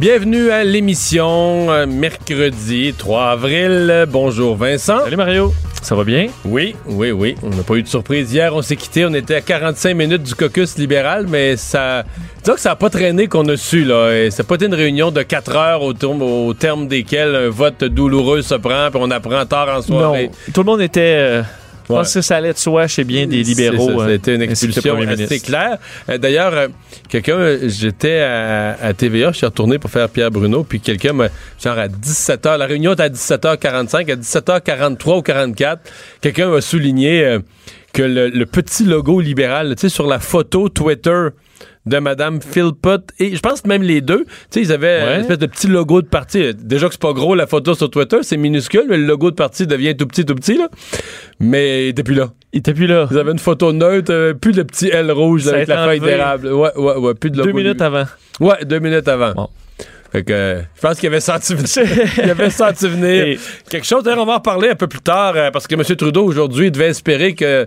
Bienvenue à l'émission euh, mercredi 3 avril. Bonjour Vincent. Salut Mario, ça va bien? Oui, oui, oui. On n'a pas eu de surprise. Hier, on s'est quitté. On était à 45 minutes du caucus libéral, mais ça. Disons que ça n'a pas traîné qu'on a su, là. N'a pas été une réunion de 4 heures au, terme- au terme desquelles un vote douloureux se prend, puis on apprend tard en soirée. Non, tout le monde était... euh, Je pense que ça allait de soi chez bien des libéraux. Euh, C'était une que le expulsion assez ministre. claire. Euh, D'ailleurs, euh, quelqu'un, euh, j'étais à, à TVA, je suis retourné pour faire Pierre Bruno, puis quelqu'un m'a, genre à 17h, la réunion était à 17h45, à 17h43 ou 44, quelqu'un m'a souligné euh, que le, le petit logo libéral, tu sais, sur la photo Twitter de Madame Philpott, et je pense que même les deux, tu sais, ils avaient Ouais. une espèce de petit logo de parti. Déjà que c'est pas gros la photo sur Twitter, c'est minuscule, mais le logo de parti devient tout petit, tout petit, là. Mais il était plus là. Il était plus là. Ils avaient une photo neutre, euh, plus de petit L rouge Ça avec la feuille d'érable. Ouais, ouais, ouais, plus de Deux logo minutes du- avant. Ouais, deux minutes avant. Bon. Fait que je pense qu'il avait senti venir. il avait senti venir Et- quelque chose. D'ailleurs, on va en reparler un peu plus tard euh, parce que M. Trudeau aujourd'hui il devait espérer que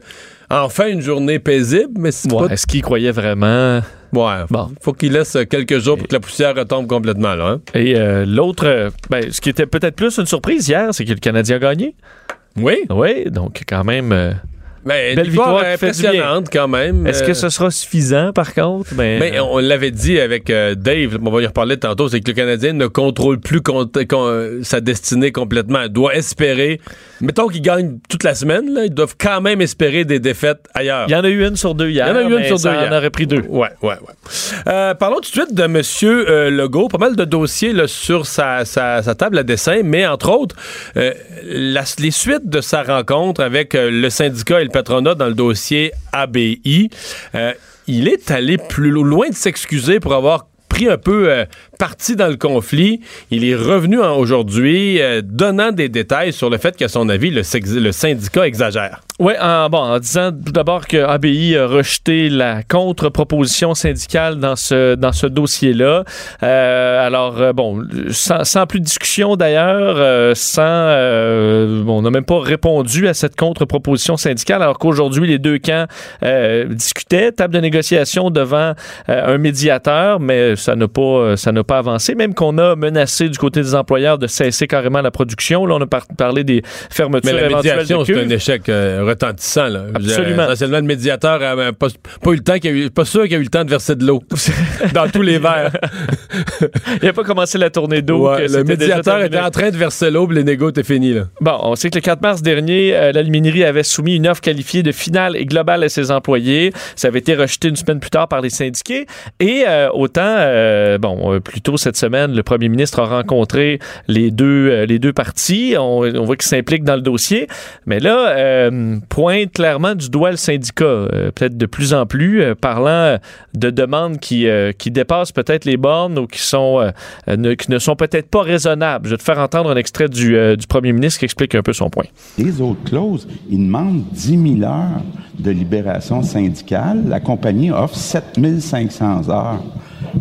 enfin une journée paisible, mais c'est Ouais, pas. Est-ce qu'il croyait vraiment? Ouais. Bon. Faut qu'il laisse quelques jours pour que la poussière retombe complètement là. hein. Et euh, l'autre, ben, ce qui était peut-être plus une surprise hier, c'est que le Canadien a gagné. Oui. Oui, donc quand même... euh, Ben, Belle une victoire, impressionnante quand même. Est-ce que ce sera suffisant, par contre? Ben, Mais on l'avait dit avec euh, Dave, on va y reparler tantôt, c'est que le Canadien ne contrôle plus con- con- sa destinée complètement. Il doit espérer. Mettons qu'il gagne toute la semaine, là, ils doivent quand même espérer des défaites ailleurs. Il y en a eu une sur deux hier. Il y en a eu une mais sur deux en hier. aurait pris deux. Ouais, ouais, ouais. Euh, parlons tout de suite de M. Euh, Legault. Pas mal de dossiers là, sur sa, sa- sa table à dessin, mais entre autres, la- les suites de sa rencontre avec le syndicat et le patronat dans le dossier ABI. Euh, il est allé plus lo- loin de s'excuser pour avoir pris un peu euh, parti dans le conflit. Il est revenu en- aujourd'hui euh, donnant des détails sur le fait qu'à son avis, le, syndicat exagère. Oui, en, bon, en disant tout d'abord que ABI a rejeté la contre-proposition syndicale dans ce, dans ce dossier-là. Euh, alors, euh, bon, sans, sans plus de discussion d'ailleurs, sans. bon, on n'a même pas répondu à cette contre-proposition syndicale, alors qu'aujourd'hui, les deux camps discutaient, table de négociation devant un médiateur, mais ça n'a pas, ça n'a pas avancé. Même qu'on a menacé du côté des employeurs de cesser carrément la production. Là, on a par- parlé des fermetures Mais la médiation, c'est un échec euh, retentissant. Là. Absolument. Essentiellement, le médiateur n'a pas, pas eu le temps, qu'il a eu- pas sûr qu'il a eu le temps de verser de l'eau dans tous les verres. Il n'a pas commencé la tournée d'eau. Ouais, le médiateur était en train de verser l'eau, les négos étaient finis. Là. Bon, on sait que le 4 mars dernier, euh, l'Aliminerie avait soumis une offre qualifiée de finale et globale à ses employés. Ça avait été rejeté une semaine plus tard par les syndiqués. Et euh, autant, euh, bon, euh, plus tôt cette semaine, le premier ministre a rencontré les deux, euh, les deux parties. On, voit qu'ils s'impliquent dans le dossier. Mais là, euh, pointe clairement du doigt le syndicat, euh, peut-être de plus en plus, parlant de demandes qui, qui dépassent peut-être les bornes ou qui sont ne, qui ne sont peut-être pas raisonnables. Je vais te faire entendre un extrait du, du premier ministre qui explique un peu son point. Les autres clauses, ils demandent 10 000 heures de libération syndicale. La compagnie offre 7 500 heures.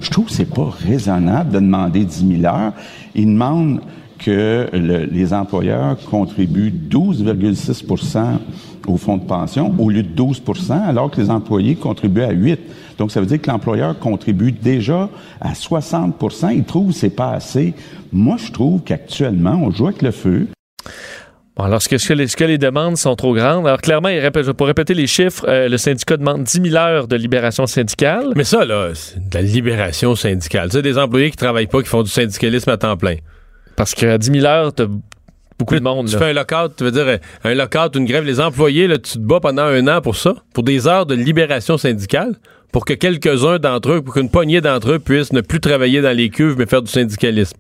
Je trouve que c'est pas raisonnable de demander 10 000 heures. Ils demandent que le- les employeurs contribuent 12,6% au fonds de pension au lieu de 12% alors que les employés contribuent à 8 Donc, ça veut dire que l'employeur contribue déjà à 60% Il trouve que c'est pas assez. Moi, je trouve qu'actuellement, on joue avec le feu. Bon, alors, est-ce que, les, demandes sont trop grandes? Alors, clairement, pour répéter les chiffres, euh, le syndicat demande 10 000 heures de libération syndicale. Mais ça, là, c'est de la libération syndicale. Tu sais, des employés qui travaillent pas, qui font du syndicalisme à temps plein. Parce qu'à 10 000 heures, t'as beaucoup de monde. Tu là. fais un lockout, tu veux dire, un lockout, une grève. Les employés, là, tu te bats pendant un an pour ça, pour des heures de libération syndicale, pour que quelques-uns d'entre eux, pour qu'une poignée d'entre eux puissent ne plus travailler dans les cuves, mais faire du syndicalisme.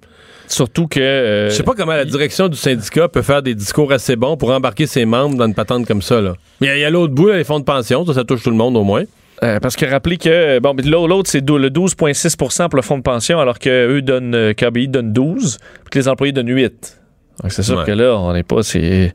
Surtout que... euh, Je sais pas comment la direction du syndicat peut faire des discours assez bons pour embarquer ses membres dans une patente comme ça, là. Mais il y a l'autre bout, là, les fonds de pension, ça, ça touche tout le monde au moins. Euh, parce que rappelez que bon, l'autre, c'est le 12,6% pour le fonds de pension, alors qu'eux donnent, euh, KBI donne 12, puis que les employés donnent 8. C'est sûr Ouais. que là, on n'est pas. c'est-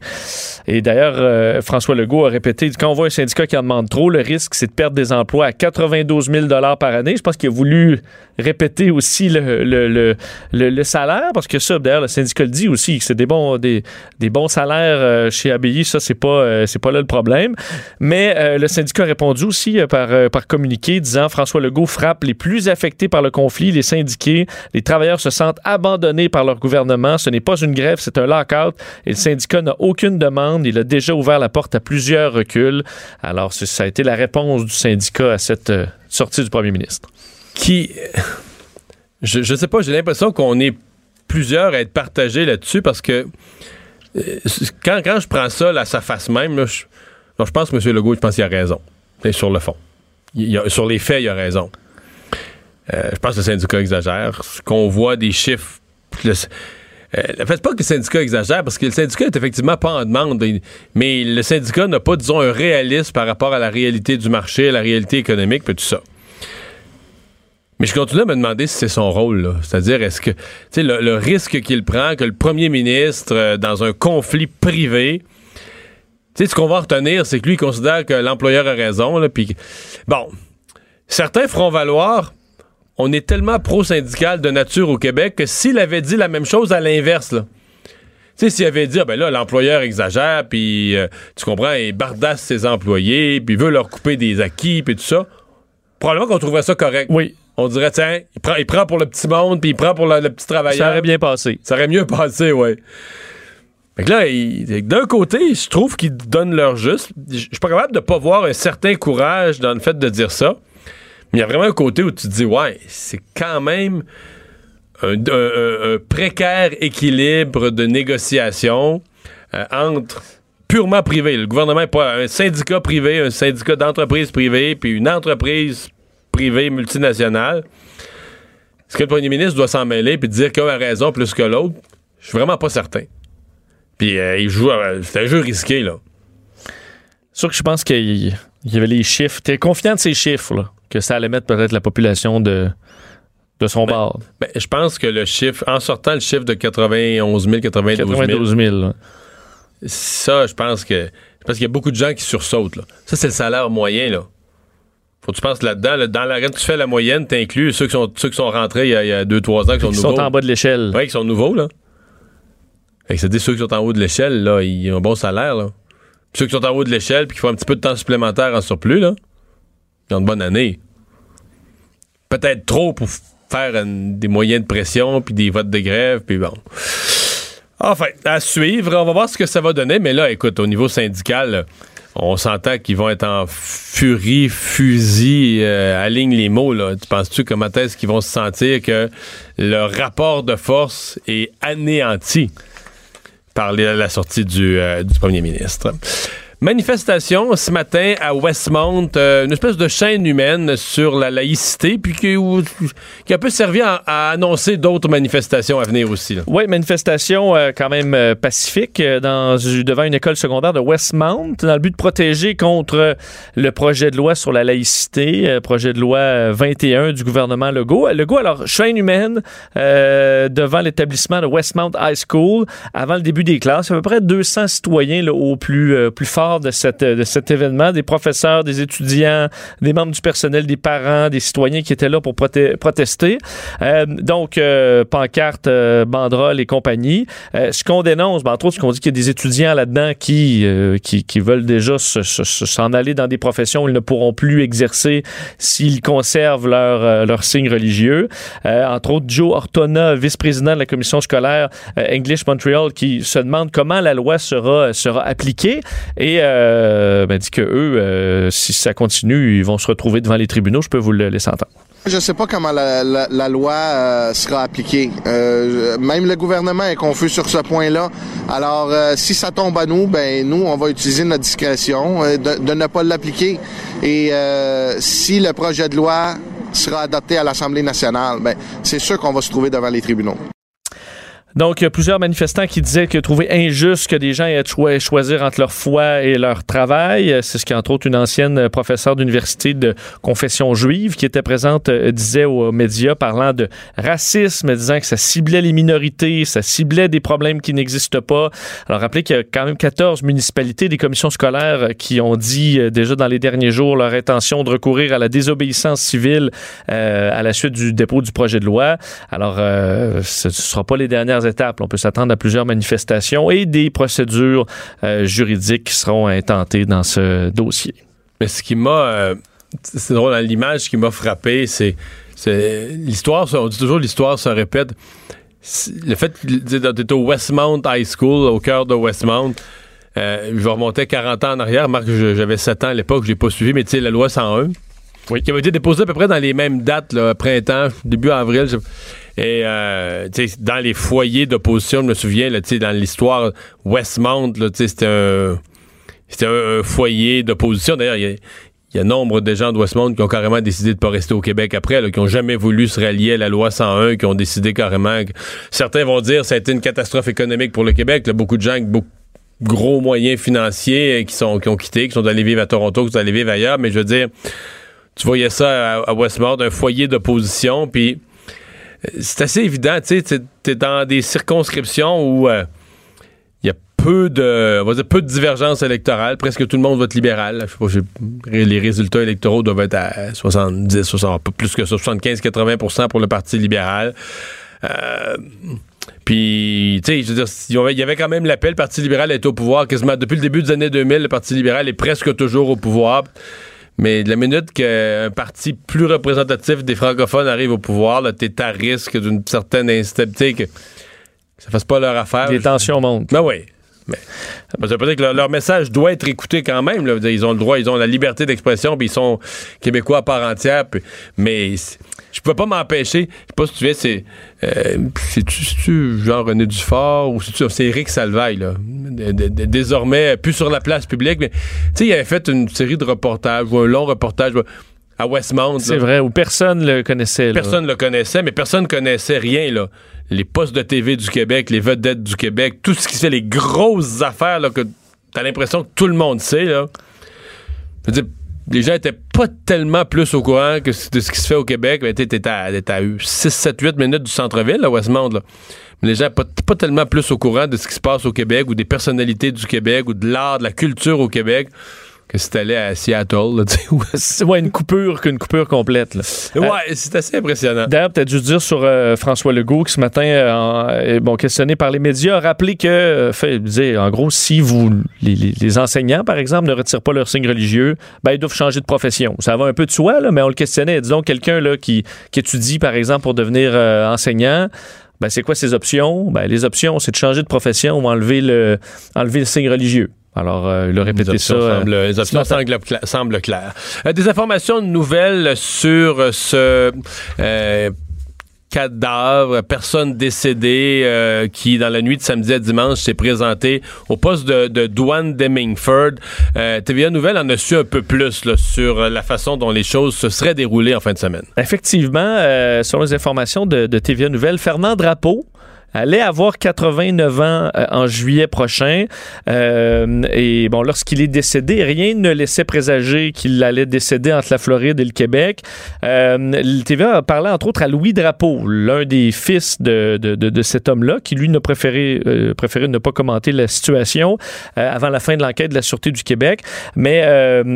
Et d'ailleurs, euh, François Legault a répété quand on voit un syndicat qui en demande trop, le risque, c'est de perdre des emplois à 92 000 par année. Je pense qu'il a voulu répéter aussi le, le, le, salaire, parce que ça, d'ailleurs, le syndicat le dit aussi, que c'est des bons, des, des bons salaires euh, chez ABI. Ça, c'est pas, euh, c'est pas là le problème. Mais le syndicat a répondu aussi par, par communiqué disant François Legault frappe les plus affectés par le conflit, les syndiqués. Les travailleurs se sentent abandonnés par leur gouvernement. Ce n'est pas une grève, c'est un lock-out. Et le syndicat n'a aucune demande. Il a déjà ouvert la porte à plusieurs reculs. Alors, c'est- ça a été la réponse du syndicat à cette euh, sortie du premier ministre. qui. Je, je sais pas, j'ai l'impression qu'on est plusieurs à être partagés là-dessus parce que euh, quand, je prends ça à sa face même, je, pense que M. Legault, je pense qu'il a raison. Sur le fond. Sur les faits, il a raison. Euh, je pense que le syndicat exagère. Qu'on voit des chiffres. Euh, le fait pas que le syndicat exagère, parce que le syndicat est effectivement pas en demande, mais le syndicat n'a pas, disons, un réalisme par rapport à la réalité du marché, la réalité économique, puis tout ça. Mais je continue à me demander si c'est son rôle. C'est-à-dire, est-ce que, le, le risque qu'il prend, que le premier ministre, euh, dans un conflit privé, ce qu'on va retenir, c'est que lui, il considère que l'employeur a raison, là, bon, certains feront valoir, on est tellement pro-syndical de nature au Québec que s'il avait dit la même chose à l'inverse, là, tu sais, s'il avait dit, ah ben là, l'employeur exagère, puis euh, tu comprends, il bardasse ses employés, puis il veut leur couper des acquis, puis tout ça, probablement qu'on trouverait ça correct. Oui, On dirait, tiens, il prend, il prend pour le petit monde, puis il prend pour le, le petit travailleur. ça aurait bien passé. Ça aurait mieux passé, ouais. Fait que là, d'un côté, je trouve qu'ils donnent leur juste. Je je suis pas capable de pas voir un certain courage dans le fait de dire ça. Il y a vraiment un côté où tu te dis, ouais, c'est quand même un, précaire équilibre de négociation euh, entre purement privé. Le gouvernement est pas un syndicat privé, un syndicat d'entreprise privée, puis une entreprise privée multinationale. Est-ce que le premier ministre doit s'en mêler puis dire qu'un a raison plus que l'autre? Je suis vraiment pas certain. Puis euh, il joue, euh, c'est un jeu risqué, là. Sûr que je pense qu'il il y avait les chiffres. T'es confiant de ces chiffres, là, que ça allait mettre peut-être la population de, de son bord. Ben, je pense que le chiffre, en sortant le chiffre de 91 000, 92 000, 92 000. là. ça, je pense que. Parce qu'il y a beaucoup de gens qui sursautent, là. Ça, c'est le salaire moyen, là. Faut que tu penses là-dedans. là, dans la, quand tu fais la moyenne, t'inclus ceux qui sont, ceux qui sont rentrés il y a 2-3 ans, qui sont Ils nouveaux. sont en bas de l'échelle. Ouais, qui sont nouveaux, là. Fait que c'est-à-dire ceux qui sont en haut de l'échelle, là, ils ont un bon salaire, là. Puis ceux qui sont en haut de l'échelle puis qui font un petit peu de temps supplémentaire en surplus, là, ils ont une bonne année. Peut-être trop pour faire des moyens de pression puis des votes de grève, puis bon. Enfin, à suivre. On va voir ce que ça va donner. Mais là, écoute, au niveau syndical, on s'entend qu'ils vont être en furie, fusil, euh, aligne les mots. Là. Tu penses-tu comment est-ce qu'ils vont se sentir que leur rapport de force est anéanti par la sortie euh, du premier ministre? Manifestation ce matin à Westmount, euh, une espèce de chaîne humaine sur la laïcité, puis qui, a peu servi à, annoncer d'autres manifestations à venir aussi. Oui, manifestation euh, quand même euh, pacifique devant une école secondaire de Westmount dans le but de protéger contre le projet de loi sur la laïcité, projet de loi euh, 21 du gouvernement Legault. Legault, alors, chaîne humaine devant l'établissement de Westmount High School avant le début des classes. À peu près 200 citoyens au plus, plus fort de, cet événement, des professeurs, des étudiants, des membres du personnel, des parents, des citoyens qui étaient là pour protester. Euh, donc, euh, pancartes, euh, banderoles et compagnie. Euh, ce qu'on dénonce, ben, entre autres, ce qu'on dit qu'il y a des étudiants là-dedans qui, euh, qui, veulent déjà se- se- se- s'en aller dans des professions où ils ne pourront plus exercer s'ils conservent leur, signe religieux. Entre autres, Joe Ortona, vice-président de la commission scolaire English Montreal, qui se demande comment la loi sera, appliquée euh, ben, dit que eux, euh, si ça continue, ils vont se retrouver devant les tribunaux. Je peux vous le laisser entendre. Je sais pas comment la, loi euh, sera appliquée. Même le gouvernement est confus sur ce point-là. Alors, si ça tombe à nous, ben nous, on va utiliser notre discrétion de, ne pas l'appliquer. Et si le projet de loi sera adopté à l'Assemblée nationale, ben c'est sûr qu'on va se trouver devant les tribunaux. Donc, plusieurs manifestants qui disaient que trouvaient injuste que des gens aient à choisir entre leur foi et leur travail. C'est ce qu'entre autres une ancienne professeure d'université de confession juive qui était présente euh, disait aux médias parlant de racisme, disant que ça ciblait les minorités, ça ciblait des problèmes qui n'existent pas. Alors, rappelez qu'il y a quand même 14 municipalités, des commissions scolaires qui ont dit euh, déjà dans les derniers jours leur intention de recourir à la désobéissance civile euh, à la suite du dépôt du projet de loi. Alors, ce ne sera pas les dernières étapes. On peut s'attendre à plusieurs manifestations et des procédures euh, juridiques qui seront intentées dans ce dossier. Mais ce qui m'a... Euh, c'est drôle, hein, l'image qui m'a frappé, c'est l'histoire, on dit toujours l'histoire se répète. Le fait que tu au Westmount High School, au cœur de Westmount, euh, je remontais 40 ans en arrière. Marc, j'avais 7 ans à l'époque, je n'ai pas suivi, mais tu sais, la loi 101, qui avait été déposée à peu près dans les mêmes dates, là, printemps, début avril. Et euh, dans les foyers d'opposition, je me souviens, là, dans l'histoire Westmount, c'était un, c'était un, foyer d'opposition. D'ailleurs, il y a, nombre de gens de Westmount qui ont carrément décidé de pas rester au Québec après, qui ont jamais voulu se rallier à la loi 101, qui ont décidé carrément. certains vont dire que ça a été une catastrophe économique pour le Québec. beaucoup de gens avec beaucoup gros moyens financiers euh, qui sont qui ont quitté, qui sont allés vivre à Toronto, qui sont allés vivre ailleurs. Mais je veux dire, tu voyais ça à, Westmount, un foyer d'opposition, puis c'est assez évident, tu sais, t'es dans des circonscriptions où il euh, y a peu de, on va dire, peu de divergence électorale. Presque tout le monde vote libéral. Je sais pas, les résultats électoraux doivent être à 70, 60, plus que ça, 75-80% pour le Parti libéral. Euh, puis, tu sais, je veux dire, il y avait quand même l'appel, le Parti libéral est au pouvoir quasiment depuis le début des années 2000, le Parti libéral est presque toujours au pouvoir. Mais de la minute qu'un parti plus représentatif des francophones arrive au pouvoir, tu es à risque d'une certaine instabilité que ça fasse pas leur affaire. Les tensions montent. Ben oui. Mais ça veut dire que leur, message doit être écouté quand même. Ils ont le droit, ils ont la liberté d'expression, puis ils sont québécois à part entière. mais je peux pas m'empêcher. Je sais pas si tu veux, c'est. Euh, c'est-tu genre René Dufort ou c'est Éric Salvaille, là. désormais, plus sur la place publique. Mais tu sais, il avait fait une série de reportages ou un long reportage à Westmount. C'est vrai, où personne le connaissait. Personne le connaissait, mais personne connaissait rien, là. Les postes de TV du Québec, les vedettes du Québec, tout ce qui fait les grosses affaires, là, que t'as l'impression que tout le monde sait, là. Je veux dire, les gens étaient pas tellement plus au courant que de ce qui se fait au Québec. Mais t'étais à, à 6, 7, 8 minutes du centre-ville, à Westmount. Là. Mais les gens pas, pas tellement plus au courant de ce qui se passe au Québec ou des personnalités du Québec ou de l'art, de la culture au Québec que si t'allais à Seattle. c'est ouais, une coupure qu'une coupure complète. Là. Ouais, c'est assez impressionnant. D'ailleurs, peut-être dû dire sur euh, François Legault qui ce matin, euh, bon, questionné par les médias, a rappelé que, euh, fait, en gros, si vous les, enseignants, par exemple, ne retirent pas leur signe religieux, ben, ils doivent changer de profession. Ça va un peu de soi, là, mais on le questionnait. Disons, quelqu'un là, qui, qui étudie, par exemple, pour devenir enseignant, ben, c'est quoi ses options? Ben, les options, c'est de changer de profession ou enlever le, enlever le signe religieux. Alors, euh, il a répété ça. Euh, les options semblent, claires. Euh, des informations nouvelles sur ce cadavre, personne décédée qui, dans la nuit de samedi à dimanche, s'est présenté au poste de, douane d'Hemingford. TVA Nouvelle en a su un peu plus sur la façon dont les choses se seraient déroulées en fin de semaine. Effectivement, selon les informations de, de TVA Nouvelle, Fernand Drapeau, allait avoir 89 ans euh, en juillet prochain. Euh, et bon, lorsqu'il est décédé, rien ne laissait présager qu'il allait décéder entre la Floride et le Québec. Euh, le TVA a parlé entre autres à Louis Drapeau, l'un des fils de, de, de, cet homme-là, qui lui n'a préféré, préféré ne pas commenter la situation avant la fin de l'enquête de la Sûreté du Québec. Mais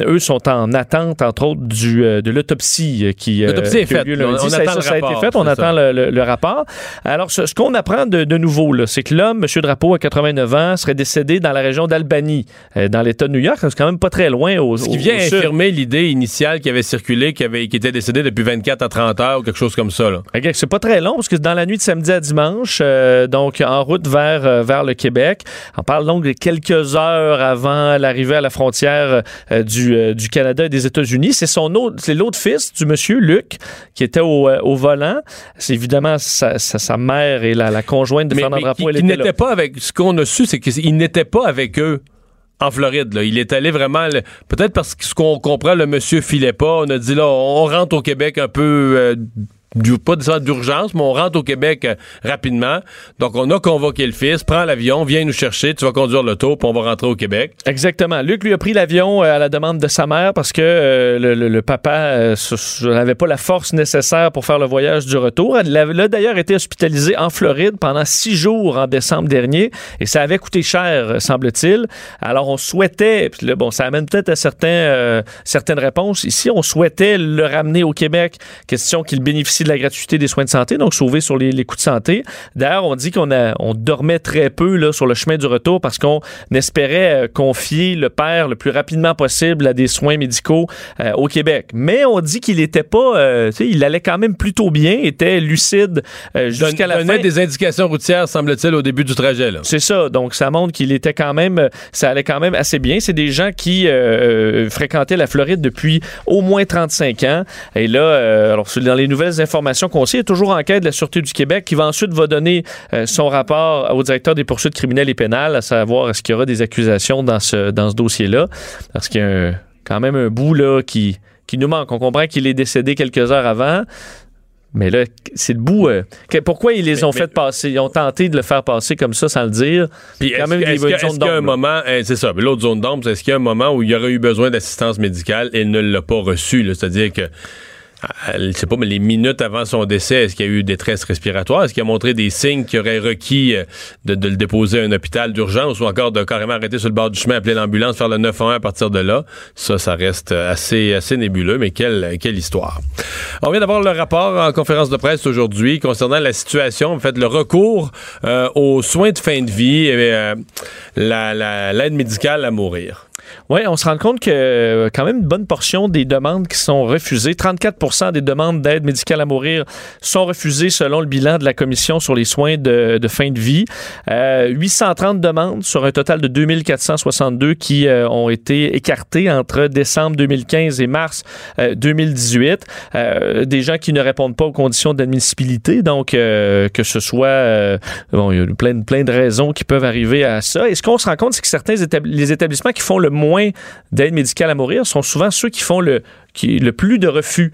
eux sont en attente, entre autres, du, de l'autopsie qui, l'autopsie est faite. On, ça, attend ça, a été fait. On attend le, le, rapport. Alors, ce, ce qu'on apprend de, nouveau, c'est que l'homme, M. Drapeau, à 89 ans, serait décédé dans la région d'Albany, euh, dans l'État de New York. C'est quand même pas très loin au, Ce qui vient infirmer l'idée initiale qui avait circulé, qui, avait, qui était décédé depuis 24 à 30 heures ou quelque chose comme ça. Là. c'est pas très long, parce que dans la nuit de samedi à dimanche, euh, donc en route vers, euh, vers le Québec. On parle donc de quelques heures avant l'arrivée à la frontière du, du Canada et des États-Unis. C'est son autre, c'est l'autre fils du monsieur, Luc, qui était au, au volant. C'est évidemment sa, sa, mère et la, la conjointe de Fernand Drapeau. il n'était pas avec. Ce qu'on a su, c'est qu'il n'était pas avec eux en Floride. Là. Il est allé vraiment. Peut-être parce que ce qu'on comprend, le monsieur filait pas. On a dit là, on rentre au Québec un peu. Euh, pas nécessairement d'urgence, mais on rentre au Québec euh, rapidement. Donc, on a convoqué le fils, prends l'avion, viens nous chercher, tu vas conduire l'auto, puis on va rentrer au Québec. Exactement. Luc lui a pris l'avion euh, à la demande de sa mère parce que euh, le, papa n'avait pas la force nécessaire pour faire le voyage du retour. Elle a, d'ailleurs été hospitalisée en Floride pendant six jours en décembre dernier et ça avait coûté cher, semble-t-il. Alors, on souhaitait, puis là, bon, ça amène peut-être à certains, certaines réponses. Ici, on souhaitait le ramener au Québec, question qu'il bénéficie de la gratuité des soins de santé, donc sauver sur les, les coûts de santé. D'ailleurs, on dit qu'on on dormait très peu là, sur le chemin du retour parce qu'on espérait euh, confier le père le plus rapidement possible à des soins médicaux euh, au Québec. Mais on dit qu'il était pas, euh, il allait quand même plutôt bien, était lucide jusqu'à la fin. des indications routières, semble-t-il, au début du trajet. C'est ça. Donc, ça montre qu'il était quand même, ça allait quand même assez bien. C'est des gens qui fréquentaient la Floride depuis au moins 35 ans. Et là, alors, dans les nouvelles informations qu'on sait, il a toujours enquête de la Sûreté du Québec qui va ensuite va donner euh, son rapport au directeur des poursuites criminelles et pénales, à savoir est-ce qu'il y aura des accusations dans ce, dans ce dossier-là. Parce qu'il y a un- quand même un bout là qui, qui nous manque. On comprend qu'il est décédé quelques heures avant. Mais là, c'est le bout. euh, pourquoi ils les ont mais- fait passer? Ils ont tenté de le faire passer comme ça sans le dire? Puis quand même qu'il y a un d'ombre, là. moment, eh, c'est ça, l'autre zone d'ombre, est-ce qu'il y a un moment où il y aurait eu besoin d'assistance médicale et il ne l'a pas reçu, c'est-à-dire que je sais pas, mais les minutes avant son décès, est-ce qu'il y a eu détresse respiratoire? Est-ce qu'il a montré des signes qui auraient requis euh, de, de le déposer à un hôpital d'urgence ou encore de carrément arrêter sur le bord du chemin, appeler l'ambulance, faire le 911 à partir de là? Ça, ça reste assez, assez nébuleux, mais quelle, quelle histoire. On vient d'avoir le rapport en conférence de presse aujourd'hui concernant la situation, en fait, le recours euh, aux soins de fin de vie et euh, la- la- l'aide médicale à mourir. Oui, on se rend compte que euh, quand même une bonne portion des demandes qui sont refusées, 34% des demandes d'aide médicale à mourir sont refusées selon le bilan de la Commission sur les soins de, fin de vie. Euh, 830 demandes sur un total de 2462 qui euh, ont été écartées entre décembre 2015 et mars euh, 2018. Euh, des gens qui ne répondent pas aux conditions d'admissibilité, donc euh, que ce soit... euh, bon, il y a plein, de- plein de raisons qui peuvent arriver à ça. Et ce qu'on se rend compte, c'est que certains les établissements qui font le moins d'aide médicale à mourir sont souvent ceux qui font le, le plus de refus.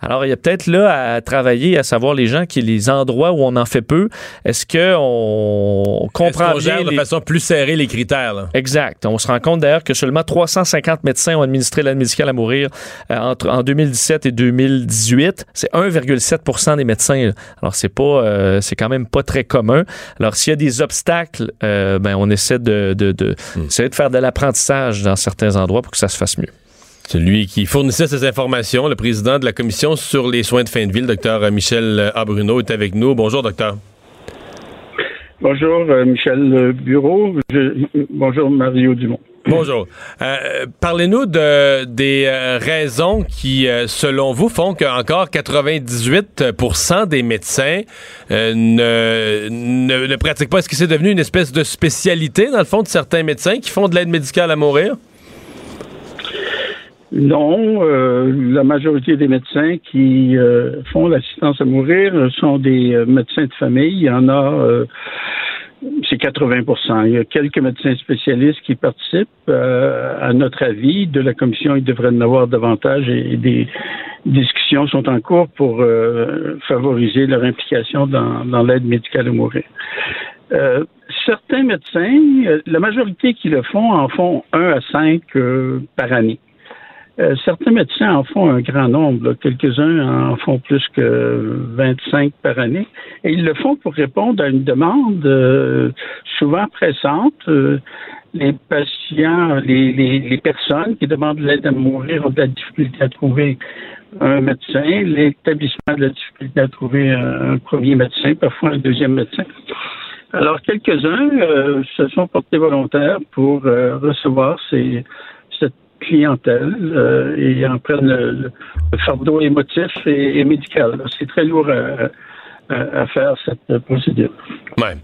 Alors, il y a peut-être là à travailler, à savoir les gens qui, les endroits où on en fait peu, est-ce qu'on Est-ce comprend gère bien de façon plus serrée les critères? là? Exact. On se rend compte d'ailleurs que seulement 350 médecins ont administré l'aide médicale à mourir euh, entre, en 2017 et 2018. C'est 1,7% des médecins. là. Alors, c'est pas, euh, c'est quand même pas très commun. Alors, s'il y a des obstacles, euh, ben, on essaie de, de, de, essayer de faire de l'apprentissage dans certains endroits pour que ça se fasse mieux. Celui qui fournissait ces informations, le président de la commission sur les soins de fin de vie, le docteur Michel Abruno, est avec nous. Bonjour, docteur. Bonjour, euh, Michel euh, Bureau. Je- bonjour, Mario Dumont. Bonjour. Euh, Parlez-nous de, des euh, raisons qui, euh, selon vous, font qu'encore 98% des médecins euh, ne, ne, ne pratiquent pas. Est-ce que c'est devenu une espèce de spécialité, dans le fond, de certains médecins qui font de l'aide médicale à mourir? Non, euh, la majorité des médecins qui euh, font l'assistance à mourir sont des euh, médecins de famille. Il y en a, euh, c'est 80% Il y a quelques médecins spécialistes qui participent. À notre avis, de la commission, il devrait en avoir davantage et, des discussions sont en cours pour favoriser leur implication dans, l'aide médicale à mourir. Certains médecins, la majorité qui le font, en font un à cinq par année. Euh, certains médecins en font un grand nombre, quelques-uns en font plus que 25 par année, et ils le font pour répondre à une demande euh, souvent pressante. Euh, les patients, les, les, les personnes qui demandent l'aide à mourir ont de la difficulté à trouver un médecin, l'établissement a de la difficulté à trouver un, premier médecin, parfois un deuxième médecin. Alors, quelques-uns euh, se sont portés volontaires pour recevoir ces, clientèle euh, et en prennent le, fardeau émotif et, médical. C'est très lourd à, faire, cette procédure. Ouais.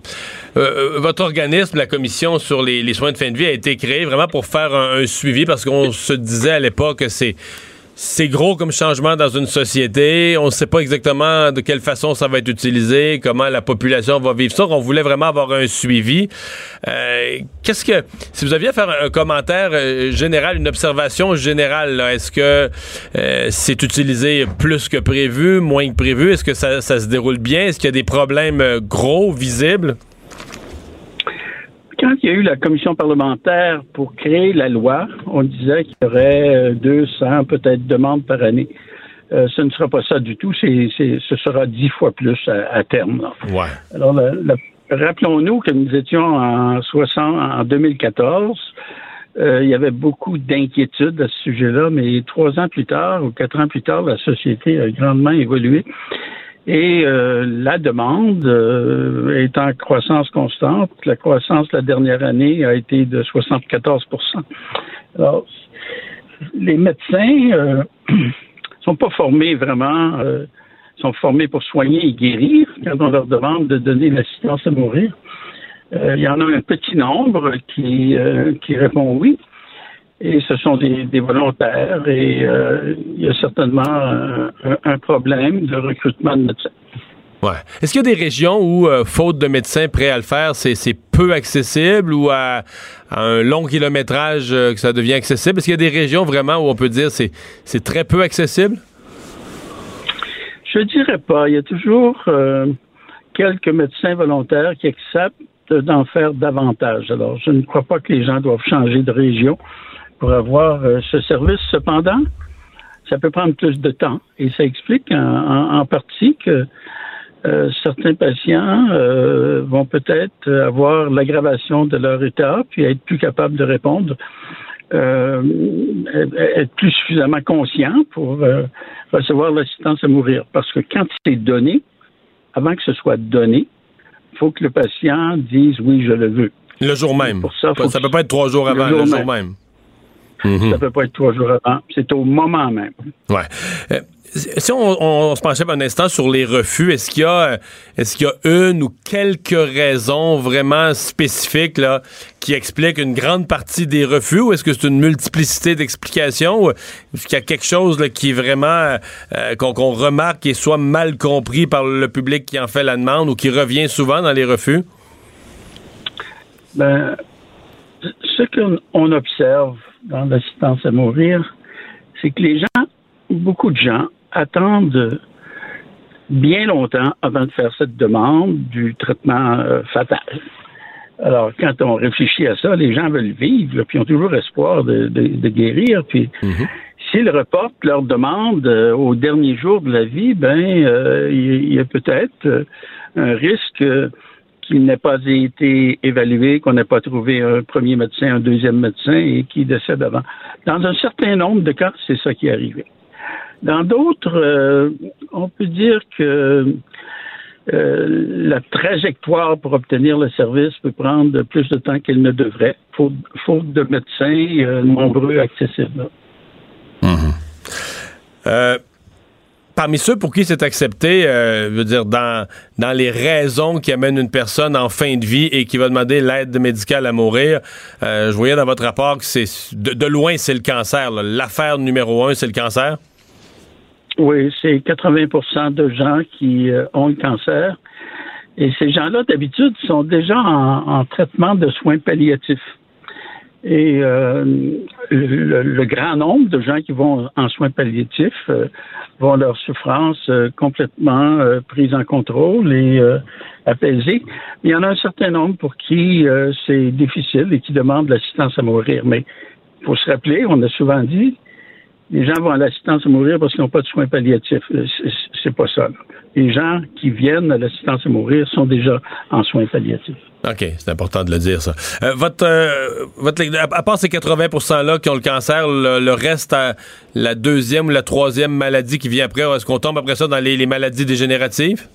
Euh, euh, votre organisme, la commission sur les, soins de fin de vie, a été créé vraiment pour faire un suivi parce qu'on se disait à l'époque que c'est c'est gros comme changement dans une société. On ne sait pas exactement de quelle façon ça va être utilisé, comment la population va vivre ça. On voulait vraiment avoir un suivi. Euh, qu'est-ce que, si vous aviez à faire un commentaire euh, général, une observation générale, est-ce que euh, c'est utilisé plus que prévu, moins que prévu? Est-ce que ça, ça se déroule bien? Est-ce qu'il y a des problèmes gros, visibles? Quand il y a eu la commission parlementaire pour créer la loi, on disait qu'il y aurait 200 euh, peut-être demandes par année. Euh, ce ne sera pas ça du tout. C'est, ce sera dix fois plus à, terme. Ouais. Alors, rappelons-nous que nous étions en, 60, en 2014. Euh, il y avait beaucoup d'inquiétudes à ce sujet-là, mais trois ans plus tard ou quatre ans plus tard, la société a grandement évolué. Et euh, la demande euh, est en croissance constante. La croissance la dernière année a été de 74% Alors, les médecins euh, sont pas formés vraiment, euh, sont formés pour soigner et guérir quand on leur demande de donner l'assistance à mourir. il y en a un petit nombre qui, qui répond oui. Et ce sont des, volontaires et euh, il y a certainement un, problème de recrutement de médecins. Ouais. Est-ce qu'il y a des régions où, euh, faute de médecins prêts à le faire, c'est peu accessible ou à, un long kilométrage euh, que ça devient accessible? Est-ce qu'il y a des régions vraiment où on peut dire c'est c'est très peu accessible? Je dirais pas. Il y a toujours quelques médecins volontaires qui acceptent d'en faire davantage. Alors, je ne crois pas que les gens doivent changer de région pour avoir euh, ce service. Cependant, ça peut prendre plus de temps et ça explique en, partie que euh, certains patients euh, vont peut-être avoir l'aggravation de leur état puis être plus capables de répondre, être plus suffisamment conscients pour recevoir l'assistance à mourir. Parce que quand c'est donné, avant que ce soit donné, il faut que le patient dise oui, je le veux. Le jour même. Pour ça, ça peut pas être trois jours avant, le jour même. Mhm. Ça ne peut pas être trois jours avant. C'est au moment même. Ouais. Euh, si on, se penchait un instant sur les refus, est-ce qu'il y a euh, est-ce qu'il y a une ou quelques raisons vraiment spécifiques là, qui expliquent une grande partie des refus ou est-ce que c'est une multiplicité d'explications? Est-ce qu'il y a quelque chose là, qui est vraiment euh, qu'on remarque et soit mal compris par le public qui en fait la demande ou qui revient souvent dans les refus? Ben, ce qu'on observe dans l'assistance à mourir, c'est que les gens, beaucoup de gens, attendent bien longtemps avant de faire cette demande du traitement euh, fatal. Alors, quand on réfléchit à ça, les gens veulent vivre, puis ont toujours espoir de, guérir. Puis, mhm. s'ils reportent leur demande euh, au dernier jour de la vie, ben, euh, il y, a peut-être un risque qui n'ait pas été évalué, qu'on n'ait pas trouvé un premier médecin, un deuxième médecin et qui décède avant. Dans un certain nombre de cas, c'est ça qui est arrivé. Dans d'autres, euh, on peut dire que euh, la trajectoire pour obtenir le service peut prendre plus de temps qu'elle ne devrait, faute, faute de médecins euh, nombreux accessibles. Mmh parmi ceux pour qui c'est accepté, euh, je veux dire, dans, dans les raisons qui amènent une personne en fin de vie et qui va demander l'aide médicale à mourir, euh, je voyais dans votre rapport que c'est de, loin, c'est le cancer. L'affaire numéro un, c'est le cancer? Oui, c'est 80% de gens qui euh, ont le cancer. Et ces gens-là, d'habitude, sont déjà en traitement de soins palliatifs. Et euh, le, grand nombre de gens qui vont en soins palliatifs euh, vont leur souffrance euh, complètement prise en contrôle et apaisée. Il y en a un certain nombre pour qui c'est difficile et qui demandent l'assistance à mourir. Mais il faut se rappeler, on a souvent dit, les gens vont à l'assistance à mourir parce qu'ils n'ont pas de soins palliatifs. C'est pas ça. Les gens qui viennent à l'assistance à mourir sont déjà en soins palliatifs. OK, c'est important de le dire, ça. Euh, votre, euh, votre, à part ces 80 %-là qui ont le cancer, le, reste, la deuxième ou la troisième maladie qui vient après, est-ce qu'on tombe après ça dans les, maladies dégénératives?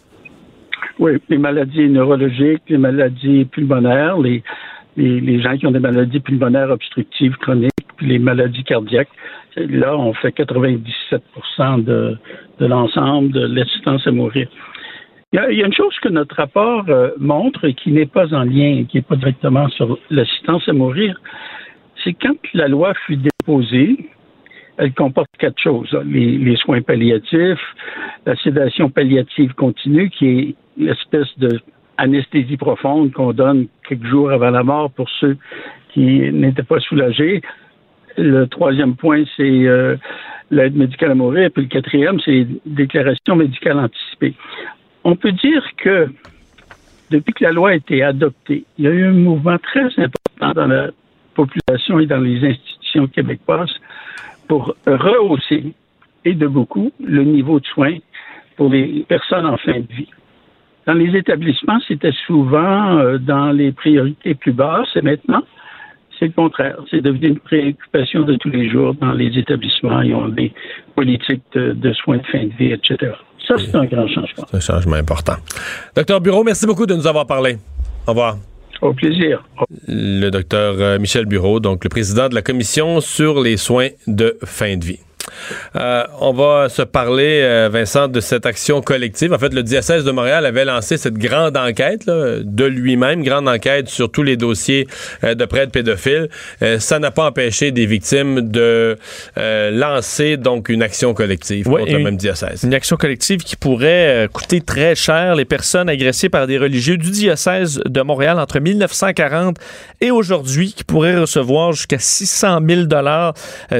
Oui, les maladies neurologiques, les maladies pulmonaires, les, les, gens qui ont des maladies pulmonaires obstructives chroniques, puis les maladies cardiaques. Là, on fait 97% de, de l'ensemble de l'assistance à mourir. Il y, a, une chose que notre rapport euh, montre et qui n'est pas en lien, qui n'est pas directement sur l'assistance à mourir, c'est quand la loi fut déposée, elle comporte quatre choses. Les, les soins palliatifs, la sédation palliative continue, qui est l'espèce de anesthésie profonde qu'on donne quelques jours avant la mort pour ceux qui n'étaient pas soulagés. Le troisième point, c'est euh, l'aide médicale à mourir. Puis le quatrième, c'est déclaration médicale anticipée. On peut dire que depuis que la loi a été adoptée, il y a eu un mouvement très important dans la population et dans les institutions québécoises pour rehausser, et de beaucoup, le niveau de soins pour les personnes en fin de vie. Dans les établissements, c'était souvent euh, dans les priorités plus basses et maintenant, c'est le contraire. C'est devenu une préoccupation de tous les jours dans les établissements. Ils ont des politiques de, soins de fin de vie, etc. Ça, c'est un grand changement. C'est un changement important. Docteur Bureau, merci beaucoup de nous avoir parlé. Au revoir. Au plaisir. Le docteur euh, Michel Bureau, donc le président de la commission sur les soins de fin de vie. Euh, on va se parler, euh, Vincent, de cette action collective. En fait, le diocèse de Montréal avait lancé cette grande enquête de lui-même, grande enquête sur tous les dossiers euh, de prêtres pédophiles. ça n'a pas empêché des victimes de lancer donc une action collective contre le même diocèse. Une action collective qui pourrait coûter très cher les personnes agressées par des religieux du diocèse de Montréal entre 1940 et aujourd'hui, qui pourrait recevoir jusqu'à 600 000 dollars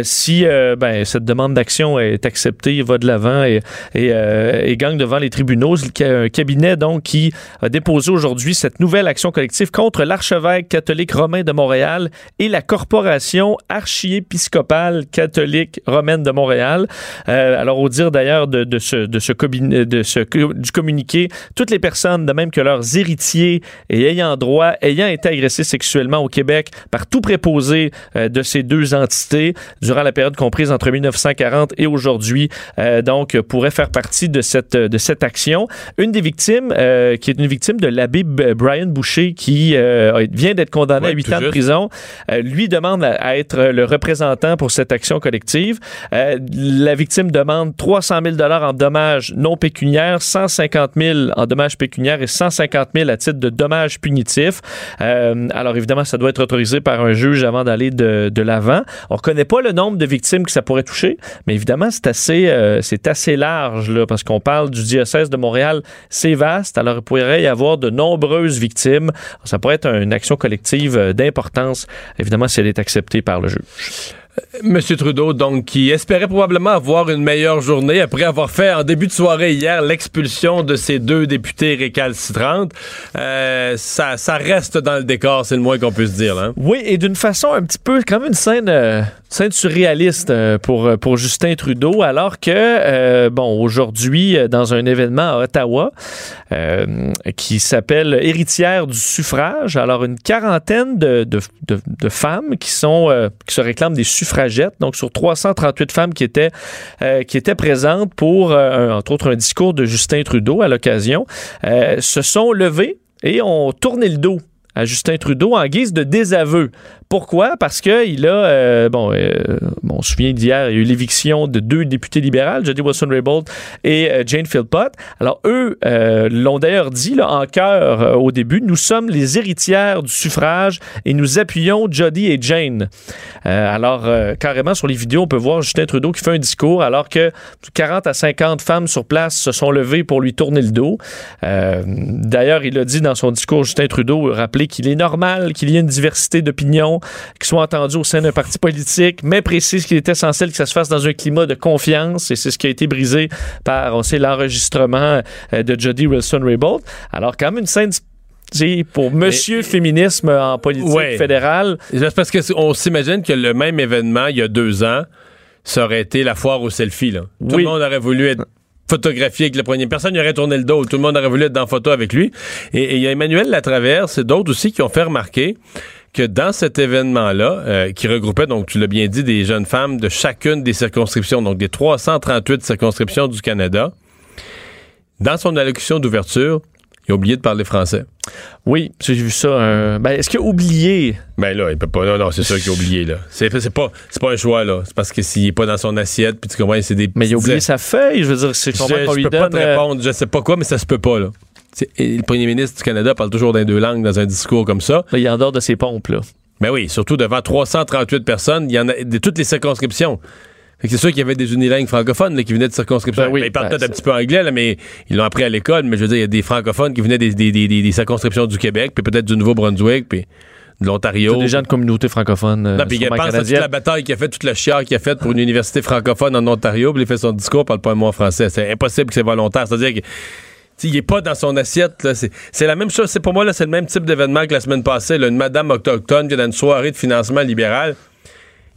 si ben, cette demande d'action est acceptée, va de l'avant et, euh, et, gagne devant les tribunaux. Un cabinet donc qui a déposé aujourd'hui cette nouvelle action collective contre l'archevêque catholique romain de Montréal et la corporation archiépiscopale catholique romaine de Montréal. Euh, alors au dire d'ailleurs de, ce, du communiqué, toutes les personnes, de même que leurs héritiers ayant droit, ayant été agressés sexuellement au Québec par tout préposé euh, de ces deux entités durant la période comprise entre 1900 1940 et aujourd'hui, euh, donc, pourrait faire partie de cette, de cette action. Une des victimes, euh, qui est une victime de l'abbé Brian Boucher, qui euh, vient d'être condamné à 8 ans de prison, lui demande à, être le représentant pour cette action collective. la victime demande 300 000 en dommages non pécuniaires, 150 000 en dommages pécuniaires et 150 000 à titre de dommages punitifs. alors évidemment, ça doit être autorisé par un juge avant d'aller de, de l'avant. On ne connaît pas le nombre de victimes que ça pourrait toucher mais évidemment, c'est assez, euh, c'est assez large, là, parce qu'on parle du diocèse de Montréal, c'est vaste, alors il pourrait y avoir de nombreuses victimes. Ça pourrait être une action collective euh, d'importance, évidemment, si elle est acceptée par le juge. Monsieur Trudeau, donc, qui espérait probablement avoir une meilleure journée après avoir fait en début de soirée hier l'expulsion de ces deux députés récalcitrantes. Euh, ça, reste dans le décor, c'est le moins qu'on puisse dire. Hein? Oui, et d'une façon un petit peu, comme une scène, euh, scène surréaliste euh, pour, Justin Trudeau, alors que, bon, aujourd'hui, dans un événement à Ottawa qui s'appelle Héritière du suffrage, alors une quarantaine de, femmes qui se réclament des donc sur 338 femmes qui étaient, euh, qui étaient présentes pour, euh, entre autres, un discours de Justin Trudeau à l'occasion, euh, se sont levées et ont tourné le dos à Justin Trudeau en guise de désaveu. Pourquoi? Parce qu'il a, euh, bon, euh, bon, on se souvient d'hier, il y a eu l'éviction de deux députés libéraux, Jody Wilson-Raybould et euh, Jane Philpott. Alors, eux l'ont d'ailleurs dit là, en cœur au début, nous sommes les héritières du suffrage et nous appuyons Jody et Jane. alors, carrément, sur les vidéos, on peut voir Justin Trudeau qui fait un discours alors que 40 à 50 femmes sur place se sont levées pour lui tourner le dos. d'ailleurs, il a dit dans son discours, Justin Trudeau, rappeler qu'il est normal qu'il y ait une diversité d'opinions qui soit entendu au sein d'un parti politique, mais précise qu'il est essentiel que ça se fasse dans un climat de confiance, et c'est ce qui a été brisé par, on sait, l'enregistrement euh, de Jody Wilson-Raybould. Alors, quand même une scène pour monsieur féminisme en politique fédérale. Parce qu'on s'imagine que le même événement, il y a deux ans, ça aurait été la foire au selfie. Là. Tout le monde aurait voulu être photographié avec le premier. Personne n'aurait tourné le dos. Tout le monde aurait voulu être dans photo avec lui. Et il y a Emmanuel Latraverse et d'autres aussi qui ont fait remarquer que dans cet événement-là, euh, qui regroupait, donc tu l'as bien dit, des jeunes femmes de chacune des circonscriptions, donc des 338 circonscriptions du Canada, dans son allocution d'ouverture, il a oublié de parler français. Oui, j'ai vu ça. Ben, est-ce qu'il a oublié? Ben là, il peut pas. Non, non, c'est sûr qu'il a oublié, là. C'est, pas, c'est pas un choix, là. C'est parce que s'il est pas dans son assiette, puis tu comprends, c'est des. Mais il a oublié sa feuille, je veux dire, c'est donne. Je peux pas te euh, répondre, je sais pas quoi, mais ça se peut pas, là le premier ministre du Canada parle toujours dans deux langues dans un discours comme ça. Il en dehors de ses pompes, là. Ben oui, surtout devant 338 personnes, il y en a de toutes les circonscriptions. C'est sûr qu'il y avait des unilingues francophones là, qui venaient de circonscriptions. Ben oui, Ben, ils parlent ben, peut-être un petit peu anglais, là, mais ils l'ont appris à l'école. Mais je veux dire, il y a des francophones qui venaient des, des- des- des- des circonscriptions du Québec, puis peut-être du Nouveau-Brunswick, puis de l'Ontario. Des gens de communauté francophone. euh, Non, puis il pense à toute la bataille qu'il a faite, toute le chiard qu'il a fait pour une université francophone en Ontario, puis il fait son discours, parle pas un mot en français. C'est impossible que c'est volontaire. C'est-à-dire que il est pas dans son assiette. C'est la même chose. Pour moi, c'est le même type d'événement que la semaine passée. là. Une madame autochtone qui est dans une soirée de financement libéral.